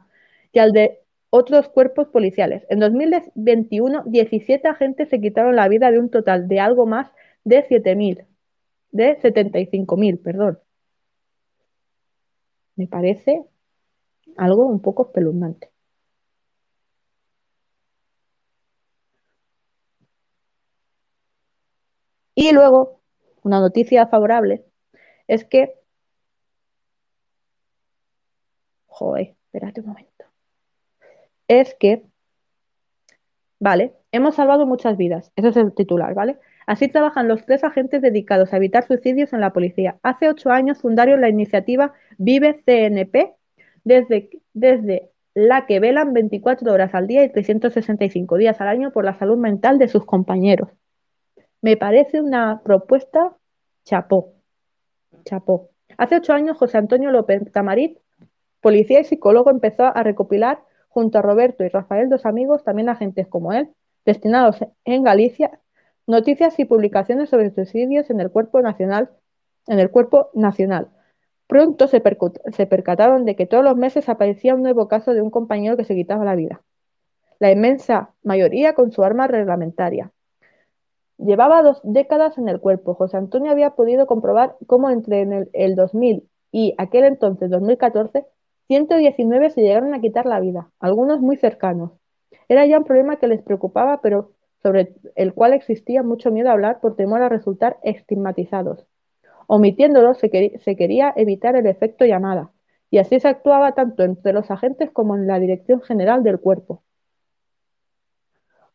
y al de otros cuerpos policiales. En 2021, 17 agentes se quitaron la vida de un total de algo más de 7.000, de 75.000, perdón. Me parece algo un poco espeluznante. Y luego, una noticia favorable es que, joder, espérate un momento, es que, vale, hemos salvado muchas vidas, ese es el titular, ¿vale? Así trabajan los tres agentes dedicados a evitar suicidios en la policía. Hace ocho años fundaron la iniciativa Vive CNP, desde, la que velan 24 horas al día y 365 días al año por la salud mental de sus compañeros. Me parece una propuesta chapó, chapó. Hace ocho años José Antonio López Tamarit, policía y psicólogo, empezó a recopilar junto a Roberto y Rafael, dos amigos, también agentes como él, destinados en Galicia, noticias y publicaciones sobre suicidios en el cuerpo nacional. Pronto se, percataron de que todos los meses aparecía un nuevo caso de un compañero que se quitaba la vida. La inmensa mayoría con su arma reglamentaria. Llevaba dos décadas en el cuerpo. José Antonio había podido comprobar cómo entre en el, el 2000 y aquel entonces, 2014, 119 se llegaron a quitar la vida, algunos muy cercanos. Era ya un problema que les preocupaba, pero sobre el cual existía mucho miedo a hablar por temor a resultar estigmatizados. Omitiéndolo se, quería evitar el efecto llamada, y así se actuaba tanto entre los agentes como en la dirección general del cuerpo.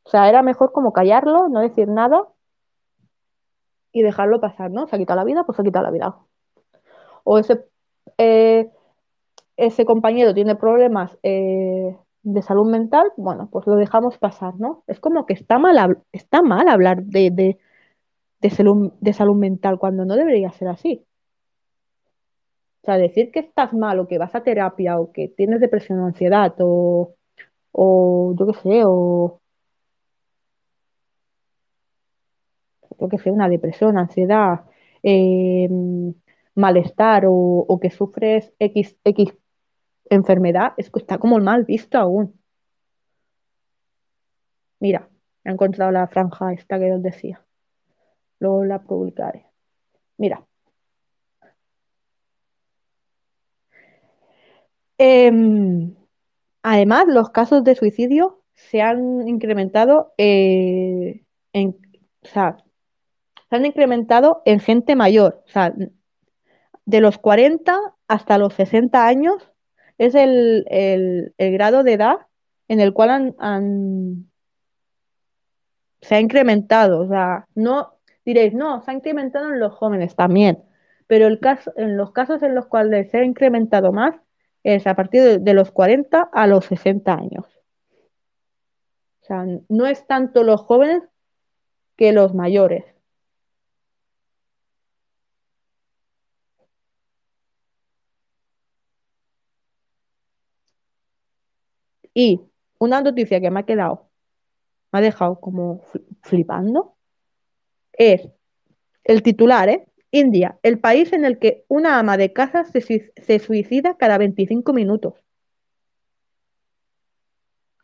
O sea, era mejor como callarlo, no decir nada y dejarlo pasar, ¿no? Se ha quitado la vida, pues se ha quitado la vida. O ese, eh, ese compañero tiene problemas eh, de salud mental, bueno, pues lo dejamos pasar, ¿no? Es como que está mal, está mal hablar de, de, salud, mental cuando no debería ser así. O sea, decir que estás mal o que vas a terapia o que tienes depresión o ansiedad o, o yo qué sé, o yo qué sé, una depresión, ansiedad, eh, malestar o, que sufres X, X enfermedad, es que está como mal visto aún. Mira, he encontrado la franja esta que os decía. Luego la publicaré. Mira. Em, además, los casos de suicidio se han incrementado eh, en, o sea, se han incrementado en gente mayor. O sea, de los 40 hasta los 60 años es el, grado de edad en el cual han, se ha incrementado. O sea, no diréis, no, se ha incrementado en los jóvenes también. Pero el caso, en los casos en los cuales se ha incrementado más es a partir de, de los 40 a los 60 años. O sea, no es tanto los jóvenes que los mayores. Y una noticia que me ha quedado, me ha dejado como flipando, es el titular, ¿eh? India, el país en el que una ama de casa se, se suicida cada 25 minutos.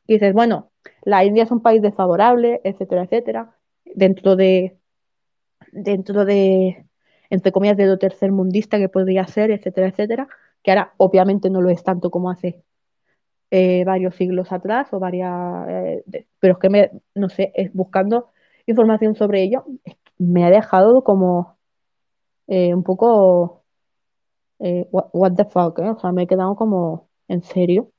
Y dices, bueno, la India es un país desfavorable, etcétera, etcétera, dentro de, dentro de, entre comillas, de lo tercermundista que podría ser, etcétera, etcétera, que ahora obviamente no lo es tanto como hace eh, varios siglos atrás o varias, eh, pero es que me, no sé, es buscando información sobre ello, me ha dejado como eh, un poco what, the fuck, o sea, me he quedado como en serio.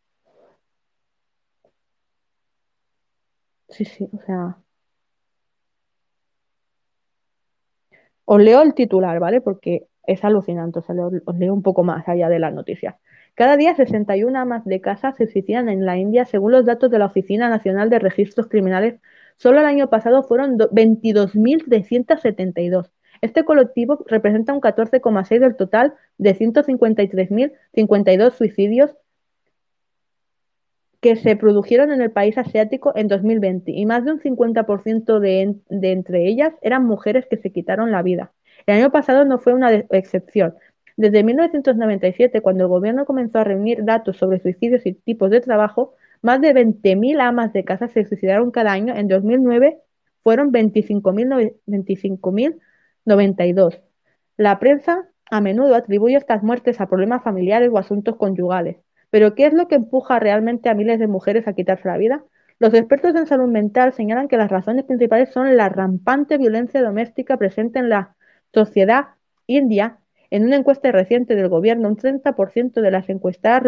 Sí, sí, o sea. Os leo el titular, ¿vale? Porque es alucinante, o sea, os leo un poco más allá de las noticias. Cada día 61 amas de casa se suicidan en la India, según los datos de la Oficina Nacional de Registros Criminales. Solo el año pasado fueron 22.372. Este colectivo representa un 14,6 del total de 153.052 suicidios que se produjeron en el país asiático en 2020 y más de un 50% de, de entre ellas eran mujeres que se quitaron la vida. El año pasado no fue una excepción. Desde 1997, cuando el gobierno comenzó a reunir datos sobre suicidios y tipos de trabajo, más de 20.000 amas de casa se suicidaron cada año. En 2009 fueron 25.092. la prensa a menudo atribuye estas muertes a problemas familiares o asuntos conyugales. Pero ¿qué es lo que empuja realmente a miles de mujeres a quitarse la vida? Los expertos en salud mental señalan que las razones principales son la rampante violencia doméstica presente en la sociedad india en una encuesta reciente del gobierno, un 30% de las encuestadas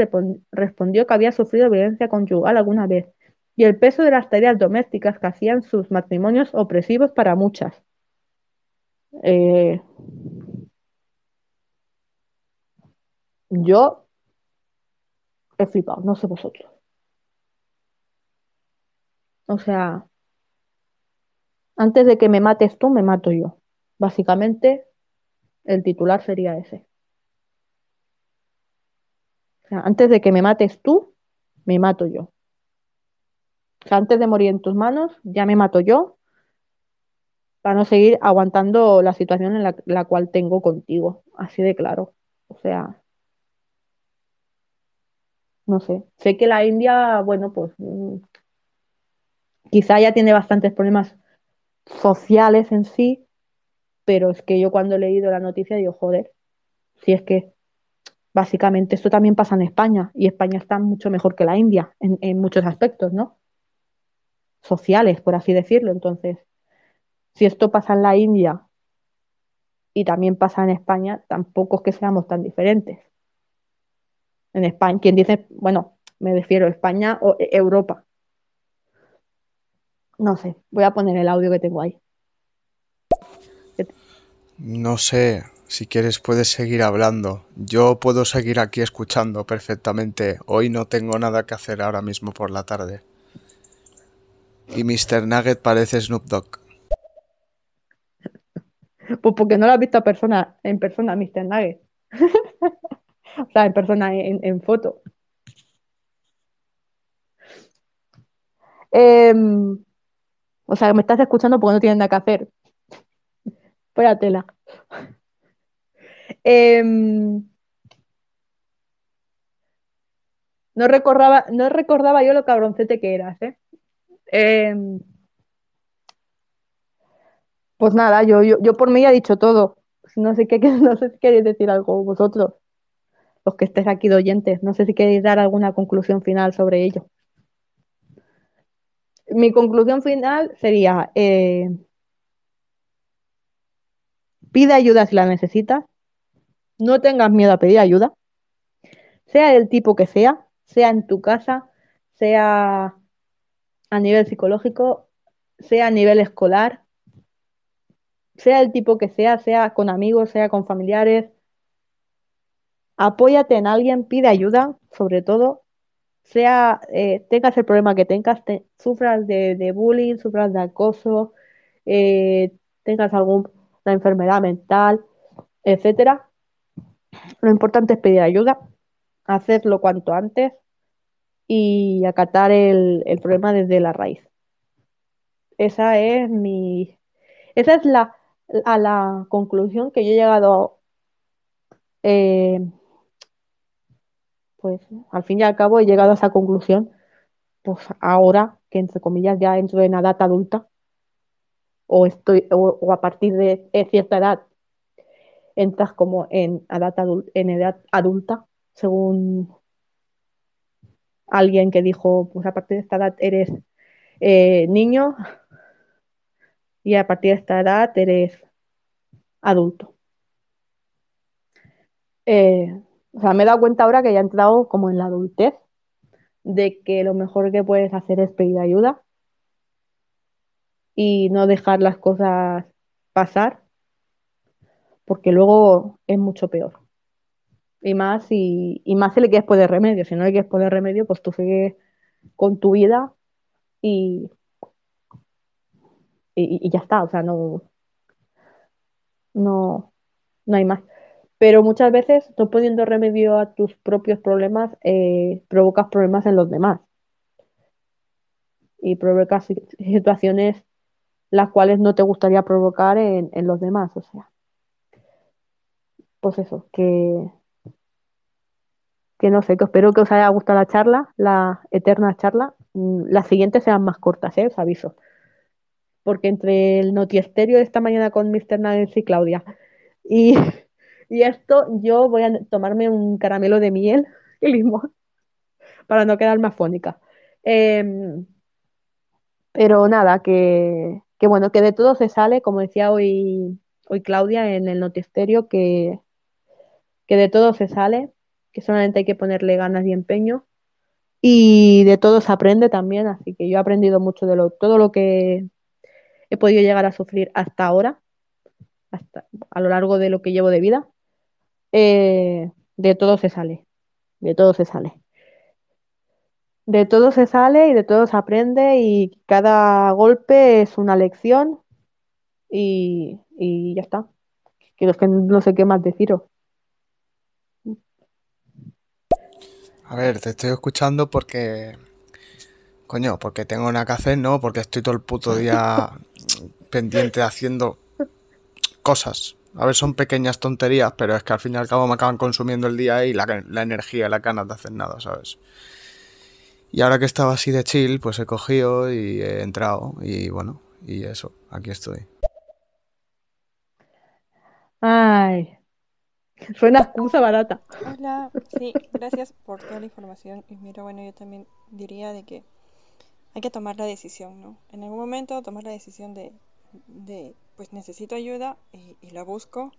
respondió que había sufrido violencia conyugal alguna vez, y el peso de las tareas domésticas que hacían sus matrimonios opresivos para muchas. Eh, yo he flipado, no sé vosotros. O sea, antes de que me mates tú, me mato yo. Básicamente, el titular sería ese. O sea, antes de que me mates tú, me mato yo. O sea, antes de morir en tus manos, ya me mato yo para no seguir aguantando la situación en la, cual tengo contigo. Así de claro. O sea, no sé. Sé que la India, bueno, pues mm, quizá ya tiene bastantes problemas sociales en sí, pero es que yo cuando he leído la noticia digo, joder, si es que Básicamente esto también pasa en España y España está mucho mejor que la India en, muchos aspectos, ¿no? Sociales, por así decirlo. Entonces, si esto pasa en la India y también pasa en España, tampoco es que seamos tan diferentes. En España, quien dice, bueno, me refiero a España o e- Europa. No sé, voy a poner el audio que tengo ahí. No sé, si quieres puedes seguir hablando. Yo puedo seguir aquí escuchando perfectamente. Hoy no tengo nada que hacer ahora mismo por la tarde. Y Mr. Nugget parece Snoop Dogg. Pues porque no lo has visto persona, en persona, Mr. Nugget. O sea, en persona, en, en foto. Em, o sea, me estás escuchando porque no tienes nada que hacer. Fuera tela. Em, no recordaba, no recordaba yo lo cabroncete que eras, ¿eh? Em, pues nada, yo, yo, yo por mí ya he dicho todo. No sé qué, no sé si queréis decir algo vosotros, los que estéis aquí de oyentes. No sé si queréis dar alguna conclusión final sobre ello. Mi conclusión final sería, eh, pide ayuda si la necesitas, no tengas miedo a pedir ayuda, sea del tipo que sea, sea en tu casa, sea a nivel psicológico, sea a nivel escolar, sea el tipo que sea, sea con amigos, sea con familiares. Apóyate en alguien, pide ayuda, sobre todo, sea, eh, tengas el problema que tengas, te- sufras de, bullying, sufras de acoso, eh, tengas alguna enfermedad mental, etcétera. Lo importante es pedir ayuda, hacerlo cuanto antes y acatar el, problema desde la raíz. Esa es mi, esa es la, a la conclusión que yo he llegado, eh, pues al fin y al cabo he llegado a esa conclusión, pues ahora que entre comillas ya entro en edad adulta o estoy o, o a partir de cierta edad entras como en edad adulta, en edad adulta, según alguien que dijo, pues a partir de esta edad eres eh, niño y a partir de esta edad eres adulto. Eh, o sea, me he dado cuenta ahora que ya he entrado como en la adultez, de que lo mejor que puedes hacer es pedir ayuda y no dejar las cosas pasar, porque luego es mucho peor. Y más y más si le quieres poner remedio. Si no le quieres poner remedio, pues tú sigues con tu vida y, y, ya está. O sea, no, no, no hay más. Pero muchas veces, no poniendo remedio a tus propios problemas, eh, provocas problemas en los demás. Y provocas si- situaciones las cuales no te gustaría provocar en, los demás. O sea, pues eso, que, que no sé, que espero que os haya gustado la charla, la eterna charla. Mm, Las siguientes sean más cortas, ¿eh? Os aviso. Porque entre el notiesterio de esta mañana con Mr. Nuggets y Claudia y, y esto, yo voy a tomarme un caramelo de miel y limón para no quedar más fónica. Em, pero nada, que, que bueno, que de todo se sale, como decía hoy, hoy Claudia en el notiesterio, que, que de todo se sale, que solamente hay que ponerle ganas y empeño. Y de todo se aprende también, así que yo he aprendido mucho de lo, todo lo que he podido llegar a sufrir hasta ahora, hasta a lo largo de lo que llevo de vida. Eh, de todo se sale, de todo se sale. De todo se sale y de todo se aprende y cada golpe es una lección y, y ya está. Que es que no sé qué más deciros. A ver, te estoy escuchando porque... Coño, porque tengo nada que hacer, ¿no? Porque estoy todo el puto día pendiente haciendo cosas. A ver, son pequeñas tonterías, pero es que al fin y al cabo me acaban consumiendo el día y la, la energía y las ganas de hacer nada, ¿sabes? Y ahora que estaba así de chill, pues he cogido y he entrado y bueno, y eso, aquí estoy. Ay, Suena excusa barata. Hola, sí, gracias por toda la información. Y mira, bueno, yo también diría de que hay que tomar la decisión, ¿no? En algún momento tomar la decisión de, de pues necesito ayuda y, y la busco.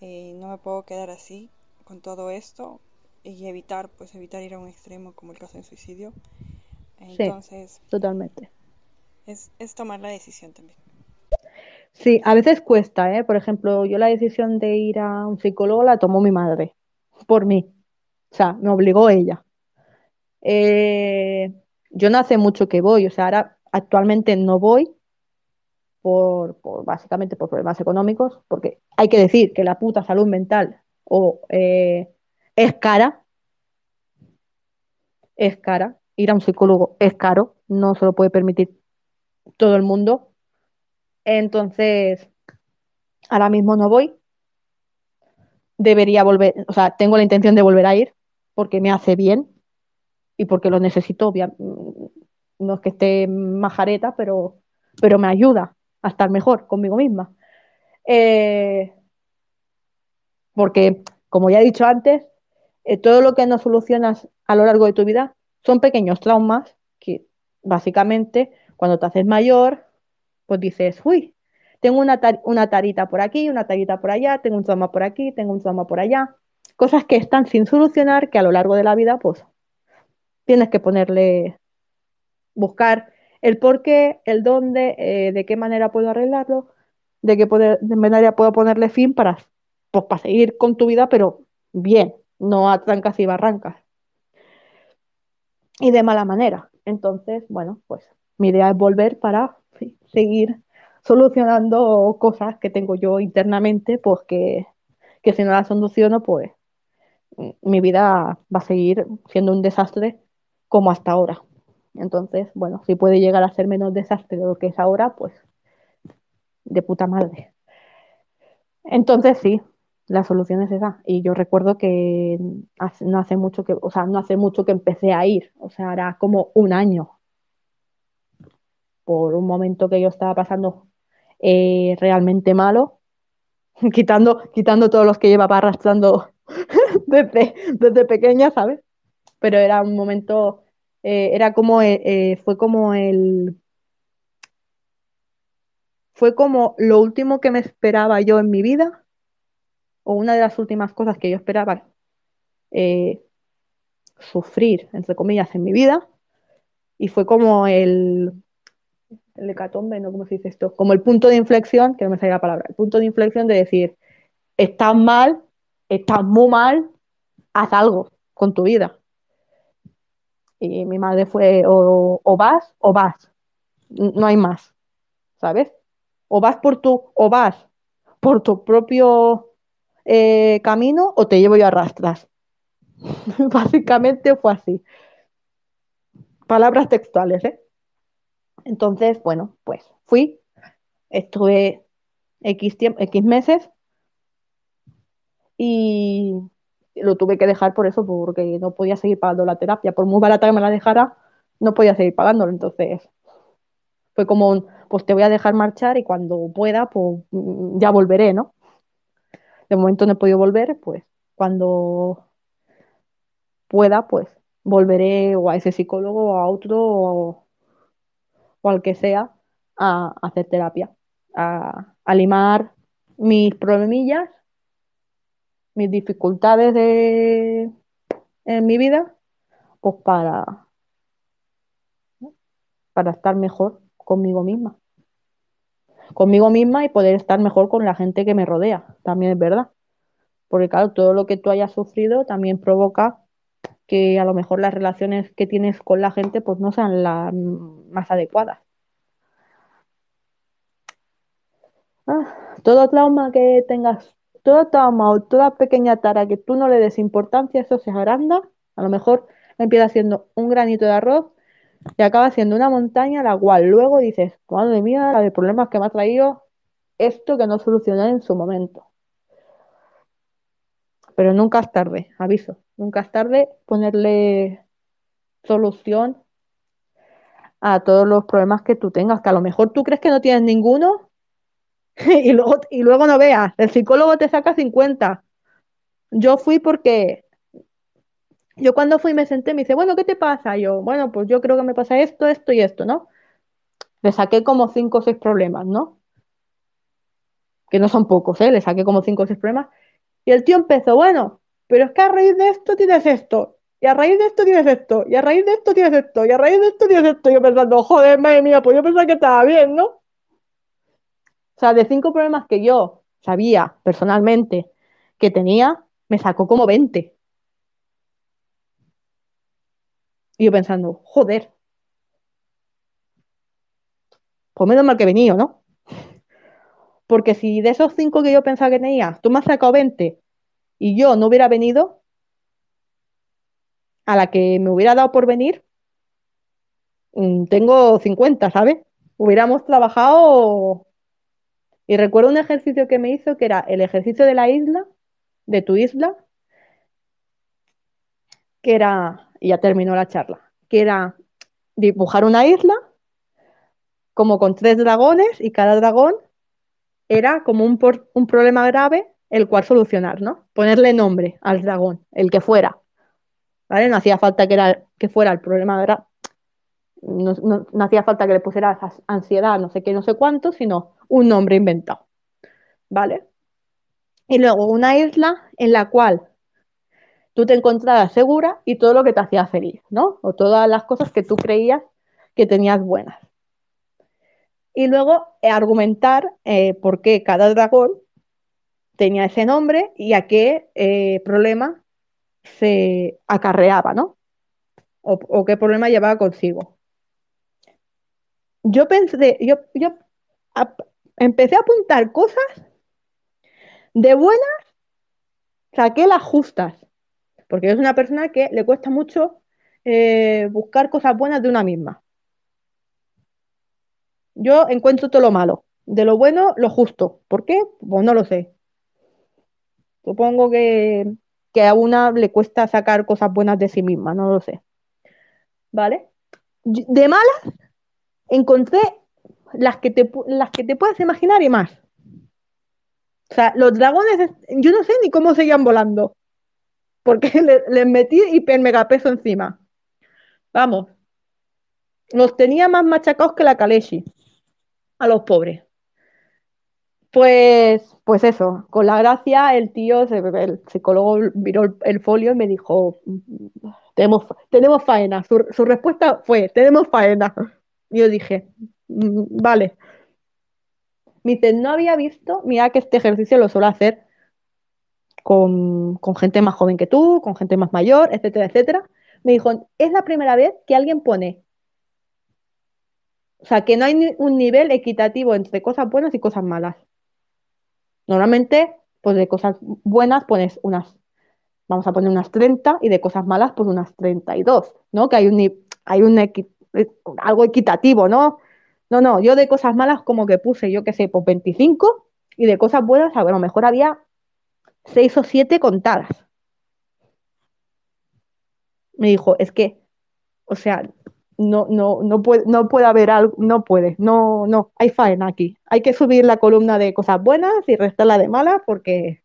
Y no me puedo quedar así con todo esto y evitar, pues evitar ir a un extremo como el caso del suicidio. Entonces, Totalmente. es, es tomar la decisión también. Sí, a veces cuesta, ¿eh? Por ejemplo, yo la decisión de ir a un psicólogo la tomó mi madre, por mí. O sea, me obligó ella. Eh, yo no hace mucho que voy, o sea, ahora actualmente no voy por, por básicamente por problemas económicos, porque hay que decir que la puta salud mental o eh, es cara, es cara. Ir a un psicólogo es caro, no se lo puede permitir todo el mundo. Entonces, ahora mismo no voy. Debería volver, o sea, tengo la intención de volver a ir porque me hace bien y porque lo necesito. No es que esté majareta, pero, pero me ayuda a estar mejor conmigo misma. Eh, porque, como ya he dicho antes, eh, todo lo que no solucionas a lo largo de tu vida son pequeños traumas que básicamente cuando te haces mayor, pues dices, uy, tengo una, una tarita por aquí, una tarita por allá, tengo un trauma por aquí, tengo un trauma por allá. Cosas que están sin solucionar, que a lo largo de la vida, pues tienes que ponerle, buscar el por qué, el dónde, eh, de qué manera puedo arreglarlo, de qué manera puedo ponerle fin para, pues, para seguir con tu vida, pero bien, no a trancas y barrancas y de mala manera. Entonces, bueno, pues mi idea es volver para seguir solucionando cosas que tengo yo internamente, pues que, que si no las soluciono, pues mm, mi vida va a seguir siendo un desastre como hasta ahora. Entonces, bueno, si puede llegar a ser menos desastre de lo que es ahora, pues de puta madre. Entonces sí, la solución es esa. Y yo recuerdo que no hace mucho que, o sea, no hace mucho que empecé a ir, o sea, era como un año por un momento que yo estaba pasando eh, realmente malo, quitando, quitando todos los que llevaba arrastrando desde, desde pequeña, ¿sabes? Pero era un momento, eh, era como, eh, fue como el, fue como lo último que me esperaba yo en mi vida, o una de las últimas cosas que yo esperaba eh, sufrir, entre comillas, en mi vida, y fue como el, el hecatombe, ¿no? ¿Cómo se dice esto? Como el punto de inflexión, que no me sale la palabra, el punto de inflexión de decir, estás mal, estás muy mal, haz algo con tu vida. Y mi madre fue, o, o vas o vas, no hay más, ¿sabes? O vas por tu, o vas por tu propio eh, camino o te llevo yo a rastras. Básicamente fue así. Palabras textuales, ¿eh? Entonces, bueno, pues fui, estuve X, tiemp- X meses y lo tuve que dejar por eso, porque no podía seguir pagando la terapia. Por muy barata que me la dejara, no podía seguir pagándolo. Entonces, fue como pues te voy a dejar marchar y cuando pueda, pues mm, ya volveré, ¿no? De momento no he podido volver, pues cuando pueda, pues volveré o a ese psicólogo o a otro o, al que sea a, a hacer terapia, a, a limar mis problemillas, mis dificultades de, en mi vida, pues para, para estar mejor conmigo misma. Conmigo misma y poder estar mejor con la gente que me rodea, también es verdad. Porque claro, todo lo que tú hayas sufrido también provoca que a lo mejor las relaciones que tienes con la gente pues no sean las más adecuadas. Ah, todo trauma que tengas, todo trauma o toda pequeña tara que tú no le des importancia, eso se agranda, a lo mejor empieza siendo un granito de arroz y acaba siendo una montaña, la cual luego dices, madre mía, la de problemas que me ha traído esto que no solucioné en su momento. Pero nunca es tarde, aviso, nunca es tarde ponerle solución a todos los problemas que tú tengas, que a lo mejor tú crees que no tienes ninguno y luego, y luego no veas, el psicólogo te saca 50 yo fui porque yo cuando fui me senté, me dice, bueno, ¿qué te pasa? yo, bueno, pues yo creo que me pasa esto, esto y esto, ¿no? Le saqué como cinco o seis problemas, ¿no? Que no son pocos, ¿eh? Le saqué como cinco o seis problemas. Y el tío empezó, bueno, pero es que a raíz de esto tienes esto, y a raíz de esto tienes esto, y a raíz de esto tienes esto, y a raíz de esto tienes esto. Y yo pensando, joder, madre mía, pues yo pensaba que estaba bien, ¿no? O sea, de cinco problemas que yo sabía personalmente que tenía, me sacó como 20. Y yo pensando, joder, pues menos mal que he venido, ¿no? Porque si de esos cinco que yo pensaba que tenía, tú me has sacado 20 y yo no hubiera venido, a la que me hubiera dado por venir, mm, tengo 50, ¿sabes? Hubiéramos trabajado. Y recuerdo un ejercicio que me hizo que era el ejercicio de la isla, de tu isla, que era, y ya terminó la charla, que era dibujar una isla como con tres dragones y cada dragón era como un, por- un problema grave el cual solucionar, ¿no? Ponerle nombre al dragón, el que fuera, ¿vale? No hacía falta que, era, que fuera el problema grave, no, no- hacía falta que le pusieras as- ansiedad, no sé qué, no sé cuánto, sino un nombre inventado, ¿vale? Y luego una isla en la cual tú te encontraras segura y todo lo que te hacía feliz, ¿no? O todas las cosas que tú creías que tenías buenas. Y luego eh, argumentar eh, por qué cada dragón tenía ese nombre y a qué eh, problema se acarreaba, ¿no? O, qué problema llevaba consigo. Yo pensé, yo, yo empecé a apuntar cosas de buenas, saqué las justas, porque es una persona que le cuesta mucho eh, buscar cosas buenas de una misma. Yo encuentro todo lo malo, de lo bueno, lo justo. ¿Por qué? Pues no lo sé. Supongo que, que a una le cuesta sacar cosas buenas de sí misma, no lo sé. ¿Vale? De malas encontré las que te, las que te puedas imaginar y más. O sea, los dragones, es- yo no sé ni cómo seguían volando, porque le- les metí hiper megapeso encima. Vamos, los tenía más machacados que la Kaleshi, a los pobres. Pues, pues eso, con la gracia el tío, el psicólogo miró el, folio y me dijo, tenemos, tenemos faena. Su, su respuesta fue, tenemos faena. Y yo dije, "Mm, vale. Me dice, no había visto, mira que este ejercicio lo suelo hacer con, gente más joven que tú, con gente más mayor, etcétera, etcétera. Me dijo, es la primera vez que alguien pone, o sea, que no hay un nivel equitativo entre cosas buenas y cosas malas. Normalmente, pues de cosas buenas pones unas, vamos a poner unas 30 y de cosas malas pues unas 32, ¿no? Que hay un, hay un equi- eh, algo equitativo, ¿no? No, no, yo de cosas malas como que puse, yo qué sé, pues 25 y de cosas buenas a lo mejor había 6 o 7 contadas. Me dijo, es que, o sea, no, no, no puede, no puede haber algo, no puede, no, no, hay faena aquí. Hay que subir la columna de cosas buenas y restar la de malas porque,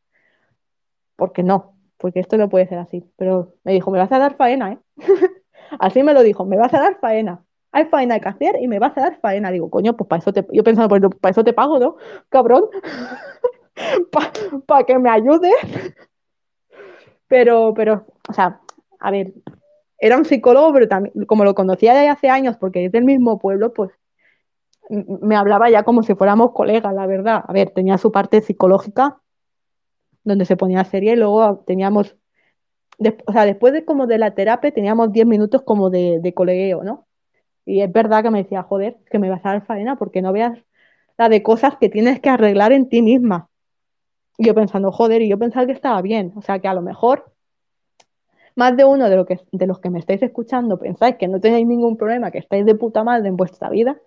porque no, porque esto no puede ser así. Pero me dijo, me vas a dar faena, ¿eh? Así me lo dijo, me vas a dar faena. Hay faena que hacer y me vas a dar faena. Digo, coño, pues para eso te, yo pensando, pues para eso te pago, ¿no? Cabrón, para que me ayudes. Pero, pero, o sea, a ver, era un psicólogo, pero también, como lo conocía de hace años, porque es del mismo pueblo, pues me hablaba ya como si fuéramos colegas, la verdad. A ver, tenía su parte psicológica, donde se ponía seria, y luego teníamos, o sea, después de como de la terapia, teníamos 10 minutos como de, de colegueo, ¿no? Y es verdad que me decía, joder, que me vas a dar faena porque no veas la de cosas que tienes que arreglar en ti misma. Y yo pensando, joder, y yo pensaba que estaba bien. O sea, que a lo mejor más de uno de, lo que, de los que me estáis escuchando pensáis que no tenéis ningún problema, que estáis de puta madre en vuestra vida,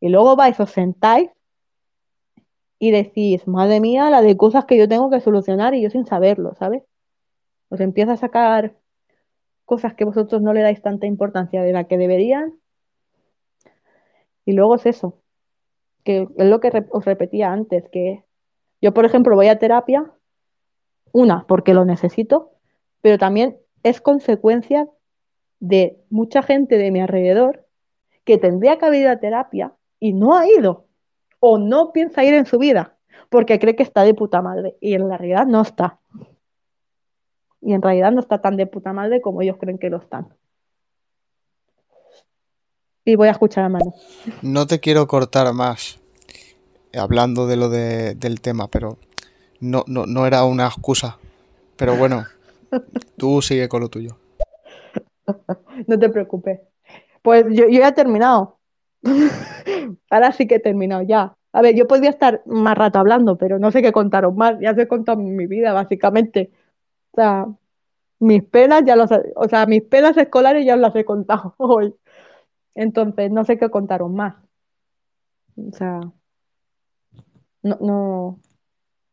y luego vais, os sentáis y decís, madre mía, la de cosas que yo tengo que solucionar y yo sin saberlo, ¿sabes? Os empieza a sacar cosas que vosotros no le dais tanta importancia de la que deberían, y luego es eso, que es lo que os repetía antes, que yo, por ejemplo, voy a terapia Una, porque lo necesito, pero también es consecuencia de mucha gente de mi alrededor que tendría que haber a terapia y no ha ido o no piensa ir en su vida porque cree que está de puta madre y en la realidad no está. Y en realidad no está tan de puta madre como ellos creen que lo están. Y voy a escuchar a Manu. No te quiero cortar más hablando de lo de- del tema, pero no, no, no era una excusa. Pero bueno, tú sigue con lo tuyo. No te preocupes. Pues yo, yo ya he terminado. Ahora sí que he terminado ya. A ver, yo podría estar más rato hablando, pero no sé qué contaros más. Ya os he contado mi vida, básicamente. O sea, mis penas ya los, o sea, mis penas escolares ya os las he contado hoy. Entonces, no sé qué contaros más. O sea, no, no,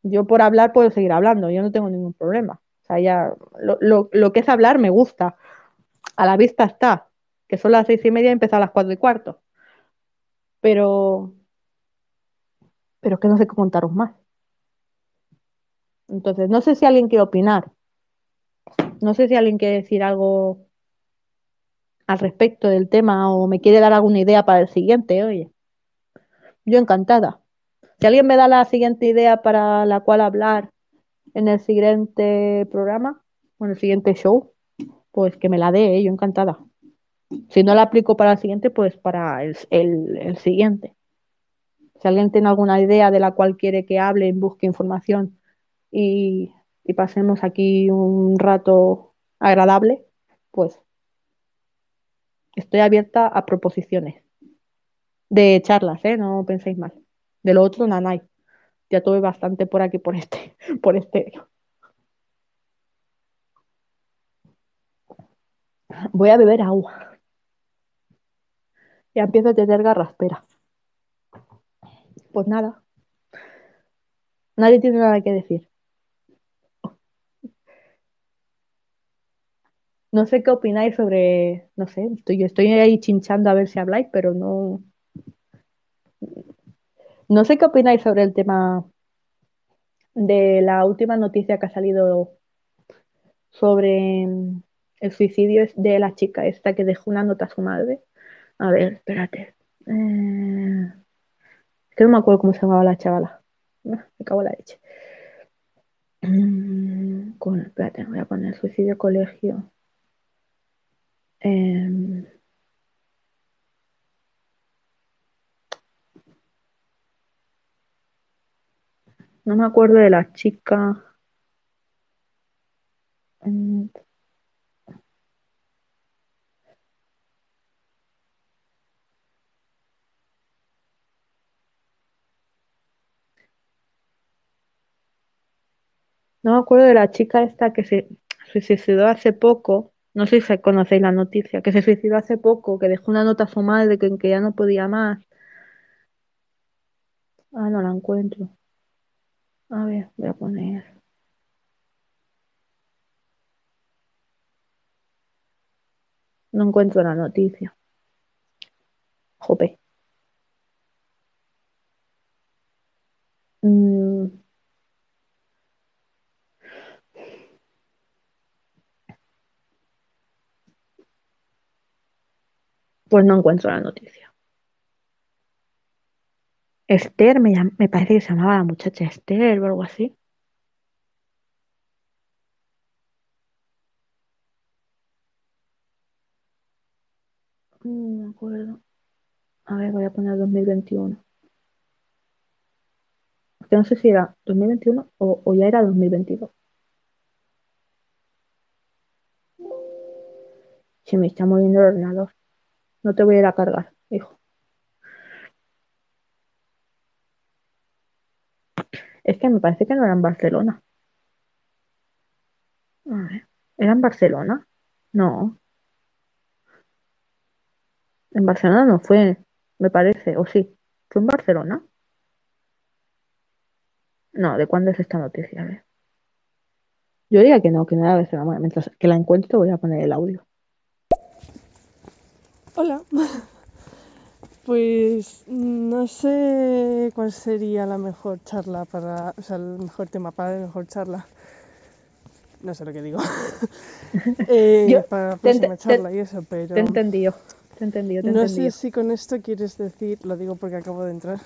yo por hablar puedo seguir hablando, yo no tengo ningún problema. O sea, ya lo, lo- lo que es hablar me gusta. A la vista está, que son las seis y media y he empezado a las cuatro y cuarto. Pero, pero es que no sé qué contaros más. Entonces, no sé si alguien quiere opinar. No sé si alguien quiere decir algo al respecto del tema o me quiere dar alguna idea para el siguiente, oye. Yo encantada. Si alguien me da la siguiente idea para la cual hablar en el siguiente programa o en el siguiente show, pues que me la dé, ¿eh? yo encantada. Si no la aplico para el siguiente, pues para el, siguiente. Si alguien tiene alguna idea de la cual quiere que hable, busque información y, y pasemos aquí un rato agradable, pues estoy abierta a proposiciones de charlas, ¿eh? No penséis mal. De lo otro, nanay. Ya tuve bastante por aquí, por este, por este. Voy a beber agua. Ya empiezo a tener garraspera. Pues nada. Nadie tiene nada que decir. No sé qué opináis sobre, no sé, estoy, estoy ahí chinchando a ver si habláis, pero no, no sé qué opináis sobre el tema de la última noticia que ha salido sobre el suicidio de la chica esta que dejó una nota a su madre. A ver, espérate. Eh, que no me acuerdo cómo se llamaba la chavala. Ah, Me cago en la leche. Mm, con, espérate, voy a poner suicidio colegio. Em, no me acuerdo de la chica. No me acuerdo de la chica esta que se, se suicidó hace poco. No sé si conocéis la noticia, que se suicidó hace poco, que dejó una nota a su madre que, que ya no podía más. Ah, no la encuentro. A ver, voy a poner. No encuentro la noticia. Jope. Mm, pues no encuentro la noticia. Esther, me, me parece que se llamaba la muchacha Esther o algo así. No me acuerdo. A ver, voy a poner 2021. Porque no sé si era 2021 o, o ya era 2022. Se me está moviendo el ordenador. No te voy a ir a cargar, Es que me parece que no era en Barcelona. ¿era en Barcelona? No, en Barcelona no fue, me parece, o sí. ¿Fue en Barcelona? No, ¿de cuándo es esta noticia? A ver. Yo diría que no, que no era Barcelona. Mientras que la encuentro voy a poner el audio. Hola. Pues no sé cuál sería la mejor charla para, o sea, el mejor tema para la mejor charla. no sé lo que digo. eh, Yo- para la próxima charla y eso, pero Te entendido. Te entendido, te no entendido. sé si con esto quieres decir, lo digo porque acabo de entrar,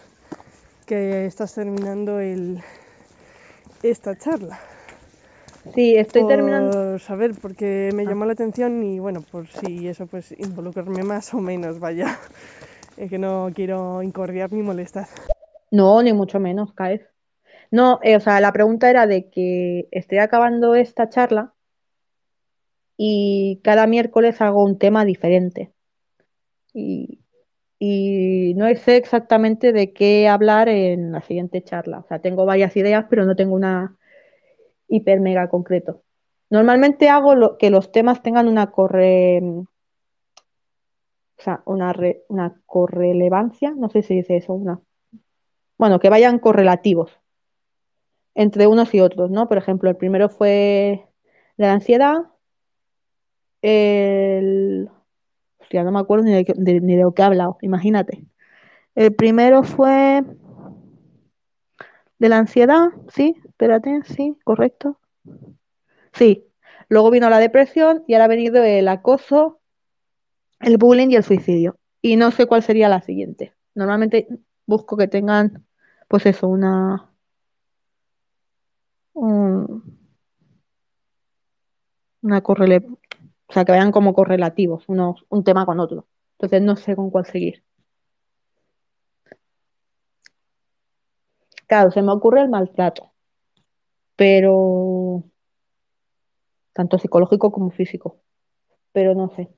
que estás terminando el esta charla. Sí, estoy por terminando. saber, porque me Ah. llamó la atención y bueno, por si eso pues involucrarme más o menos, vaya. Es que no quiero incordiar ni molestar. No, ni mucho menos, caes. No, eh, o sea, la pregunta era de que estoy acabando esta charla y cada miércoles hago un tema diferente. Y, no sé exactamente de qué hablar en la siguiente charla. O sea, tengo varias ideas, pero no tengo una hiper mega concreto. Normalmente hago que los temas tengan una corre, o sea, una, una correlevancia, no sé si dice eso, una, bueno, que vayan correlativos entre unos y otros, ¿no? Por ejemplo, el primero fue la ansiedad, el... Hostia, no me acuerdo ni de lo que he hablado, imagínate. El primero fue de la ansiedad, sí, espérate, sí, correcto. Sí. Luego vino la depresión y ahora ha venido el acoso, el bullying y el suicidio. Y no sé cuál sería la siguiente. Normalmente busco que tengan, pues eso, una, un- una correle, o sea, que vayan como correlativos, unos, un tema con otro. Entonces no sé con cuál seguir. Claro, se me ocurre el maltrato, pero tanto psicológico como físico. Pero no sé,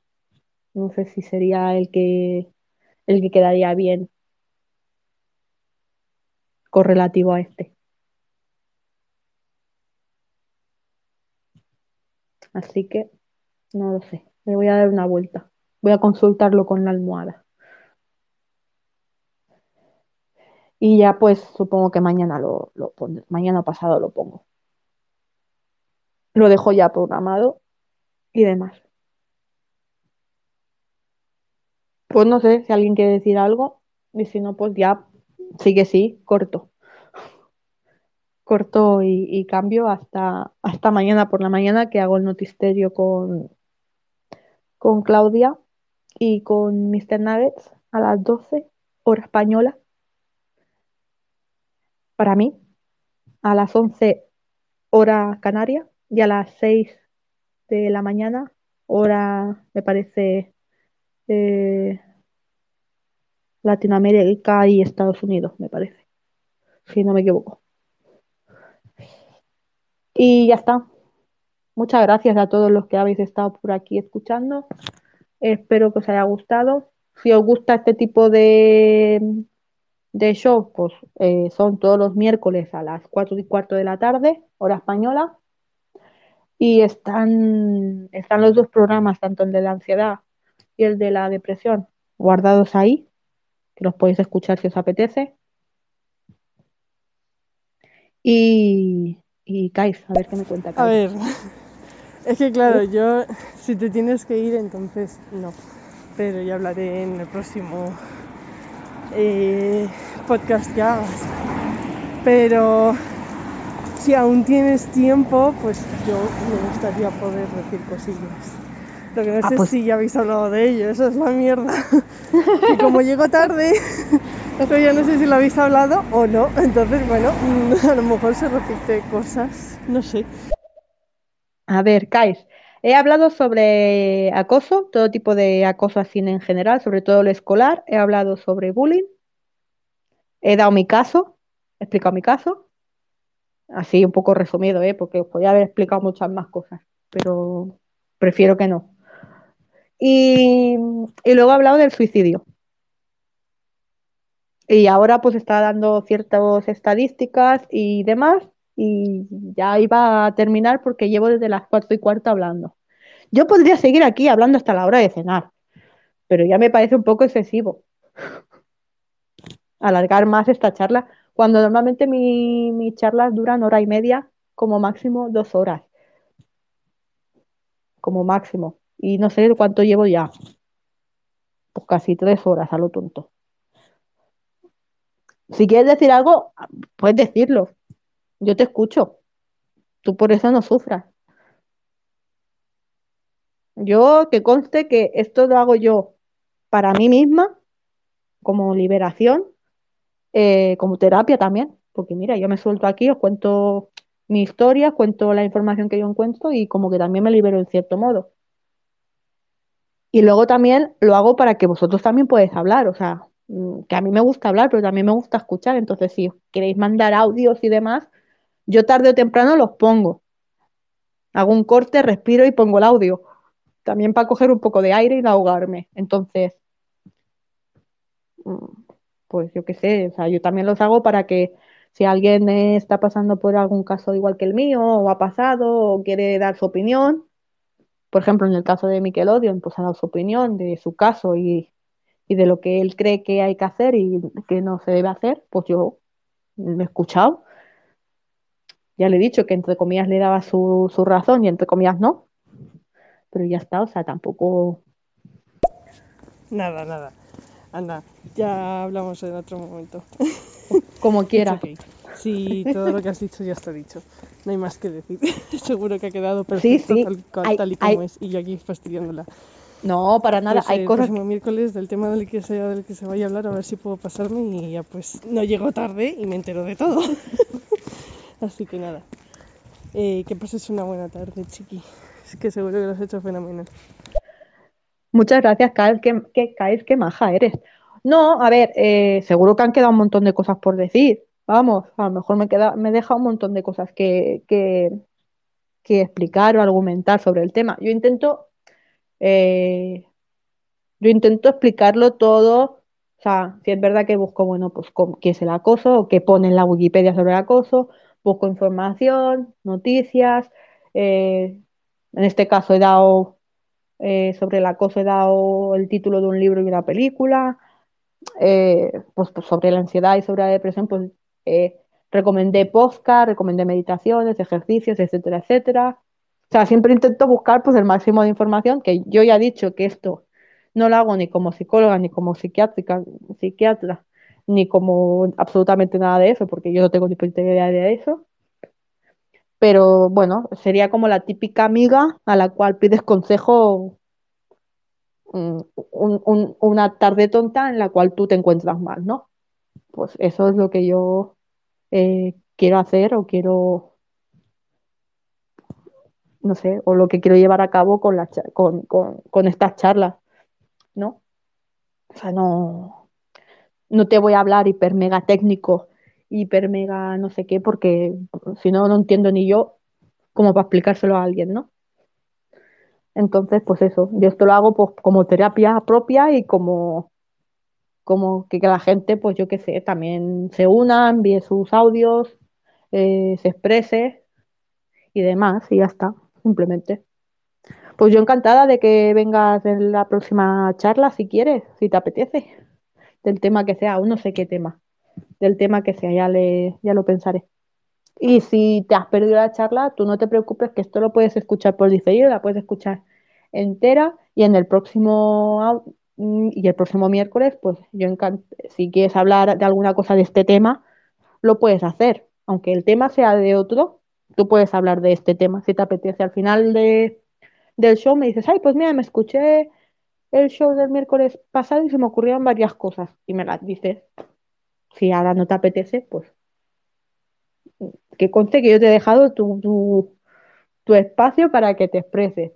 no sé si sería el que el que quedaría bien correlativo a este. Así que no lo sé. Le voy a dar una vuelta. Voy a consultarlo con la almohada. Y ya pues supongo que mañana lo, pondré. Mañana pasado lo pongo. Lo dejo ya programado y demás. Pues no sé si alguien quiere decir algo. Y si no, pues ya sí que sí, corto. Corto y, cambio hasta, hasta mañana por la mañana que hago el notisterio con, con Claudia y con Mr. Nuggets a las 12, hora española. Para mí, a las 11, hora canaria, y a las 6 de la mañana, hora, me parece, eh, Latinoamérica y Estados Unidos, me parece, si no me equivoco. Y ya está. Muchas gracias a todos los que habéis estado por aquí escuchando. Espero que os haya gustado. Si os gusta este tipo de, de show, pues eh, son todos los miércoles a las 4 y cuarto de la tarde, hora española. Y están, están los dos programas, tanto el de la ansiedad y el de la depresión, guardados ahí, que los podéis escuchar si os apetece. Y, y Kais, a ver qué me cuenta A Kais. ver, es que claro, yo, si te tienes que ir, entonces no. Pero ya hablaré en el próximo eh, podcast que hagas. Pero si aún tienes tiempo, pues yo me gustaría poder decir cosillas. Lo que no Ah, sé pues- si ya habéis hablado de ello, eso es la mierda. y como llego tarde, eso ya no sé si lo habéis hablado o no. Entonces, bueno, mm, a lo mejor se repite cosas, no sé. A ver, Kais, he hablado sobre acoso, todo tipo de acoso así en general, sobre todo el escolar. He hablado sobre bullying. He dado mi caso, he explicado mi caso. Así un poco resumido, ¿eh? Porque os podría haber explicado muchas más cosas, pero prefiero que no. Y, luego he hablado del suicidio. Y ahora pues está dando ciertas estadísticas y demás. Y ya iba a terminar porque llevo desde las cuatro y cuarto hablando. Yo podría seguir aquí hablando hasta la hora de cenar, pero ya me parece un poco excesivo alargar más esta charla, cuando normalmente mi- mis charlas duran hora y media, como máximo dos horas. Como máximo. Y no sé cuánto llevo ya. Pues casi tres horas a lo tonto. Si quieres decir algo, puedes decirlo. Yo te escucho. Tú por eso no sufras. Yo que conste que esto lo hago yo para mí misma, como liberación, eh, como terapia también. Porque mira, yo me suelto aquí, os cuento mi historia, cuento la información que yo encuentro y como que también me libero en cierto modo. Y luego también lo hago para que vosotros también podáis hablar, o sea, mm, que a mí me gusta hablar, pero también me gusta escuchar. Entonces, si queréis mandar audios y demás, yo tarde o temprano los pongo. Hago un corte, respiro y pongo el audio. También para coger un poco de aire y no ahogarme. Entonces, mm, pues yo qué sé, o sea, yo también los hago para que si alguien está pasando por algún caso igual que el mío, o ha pasado, o quiere dar su opinión, por ejemplo, en el caso de Nickelodeon, pues ha dado su opinión de su caso y, y de lo que él cree que hay que hacer y que no se debe hacer, pues yo me he escuchado. Ya le he dicho que entre comillas le daba su, su razón y entre comillas no. Pero ya está, o sea, tampoco. Nada, nada. Anda, ya hablamos en otro momento. Como quieras. It's okay. Sí, todo lo que has dicho ya está dicho. No hay más que decir. Seguro que ha quedado perfecto sí. Tal, y como hay- es. Y yo aquí fastidiándola. No, para nada. Pues, hay el cosas. próximo miércoles del tema del que, sea, del que se vaya a hablar, a ver si puedo pasarme y ya pues no llego tarde y me entero de todo. Así que nada. Eh, que pases una buena tarde, chiqui. Es que seguro que lo has hecho fenomenal. Muchas gracias, Kael, que, que, qué maja eres. No, a ver, eh, seguro que han quedado un montón de cosas por decir. Vamos, a lo mejor me queda, me deja un montón de cosas que, que, explicar o argumentar sobre el tema. Yo intento, eh, yo intento explicarlo todo. O sea, si es verdad que busco, bueno, pues qué es el acoso o qué pone en la Wikipedia sobre el acoso, busco información, noticias. eh, en este caso he dado eh, sobre el acoso, he dado el título de un libro y una película. pues, pues sobre la ansiedad y sobre la depresión, pues eh, recomendé podcast, recomendé meditaciones, ejercicios, etcétera, etcétera. O sea, siempre intento buscar pues el máximo de información, que yo ya he dicho que esto no lo hago ni como psicóloga, ni como psiquiátrica, psiquiatra, ni como absolutamente nada de eso, porque yo no tengo ni puta idea de eso. Pero bueno, sería como la típica amiga a la cual pides consejo mm, un- un- una tarde tonta en la cual tú te encuentras mal, ¿no? Pues eso es lo que yo eh, quiero hacer o quiero, no sé, o lo que quiero llevar a cabo con, cha- con, con, con estas charlas, ¿no? O sea, no, no te voy a hablar hiper mega técnico, hiper mega no sé qué, porque si no, no entiendo ni yo cómo para explicárselo a alguien, ¿no? Entonces, pues eso, yo esto lo hago pues como terapia propia y como, como que, que la gente, pues yo qué sé, también se una, envíe sus audios, eh, se exprese y demás, y ya está, simplemente. Pues yo encantada de que vengas en la próxima charla, si quieres, si te apetece, del tema que sea, aún no sé qué tema, del tema que sea, ya, le, ya lo pensaré. Y si te has perdido la charla, tú no te preocupes que esto lo puedes escuchar por diferido, la puedes escuchar entera y en el próximo y el próximo miércoles, pues yo encant- si quieres hablar de alguna cosa de este tema, lo puedes hacer. Aunque el tema sea de otro, tú puedes hablar de este tema si te apetece. Al final de, del show me dices, ay, pues mira, me escuché el show del miércoles pasado y se me ocurrieron varias cosas y me las dices. Si ahora no te apetece, pues que conste que yo te he dejado tu, tu espacio para que te expreses.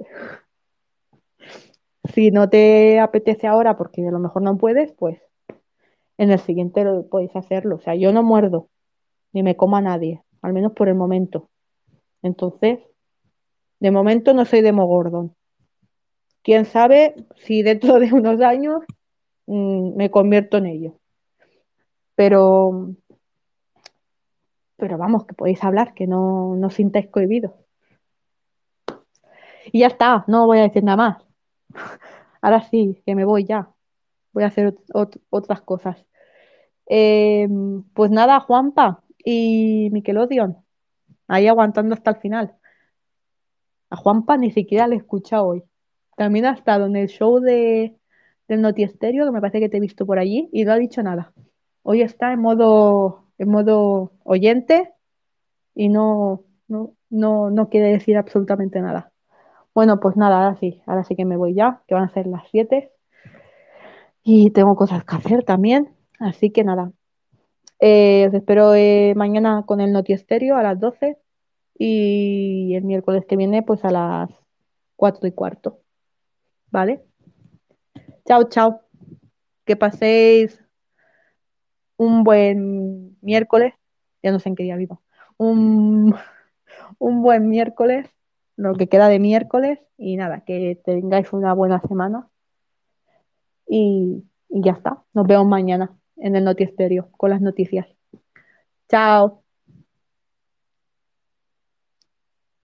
Si no te apetece ahora porque a lo mejor no puedes, pues en el siguiente lo podéis hacerlo. O sea, yo no muerdo ni me como a nadie, al menos por el momento. Entonces, de momento no soy Demogorgon. Quién sabe si dentro de unos años mm, me convierto en ello. Pero, pero vamos, que podéis hablar, que no, no sintáis cohibidos. Y ya está, no voy a decir nada más. Ahora sí, que me voy ya. Voy a hacer ot- ot- otras cosas. Eh, pues nada, Juanpa y Nickelodeon, ahí aguantando hasta el final. A Juanpa ni siquiera le he escuchado hoy. También ha estado en el show de, del Notiesterio, que me parece que te he visto por allí, y no ha dicho nada. Hoy está en modo, en modo oyente y no quiere decir absolutamente nada. Bueno, pues nada, ahora sí, ahora sí que me voy ya, que van a ser las 7 y tengo cosas que hacer también, así que nada. Eh, os espero eh, mañana con el Noti Estéreo a las 12 y el miércoles que viene pues a las 4 y cuarto. ¿Vale? Chao, chao. Que paséis un buen miércoles. Ya no sé en qué día vivo. Un, un buen miércoles, lo que queda de miércoles. Y nada, que tengáis una buena semana. Y, ya está. Nos vemos mañana en el Noti Estéreo con las noticias. Chao.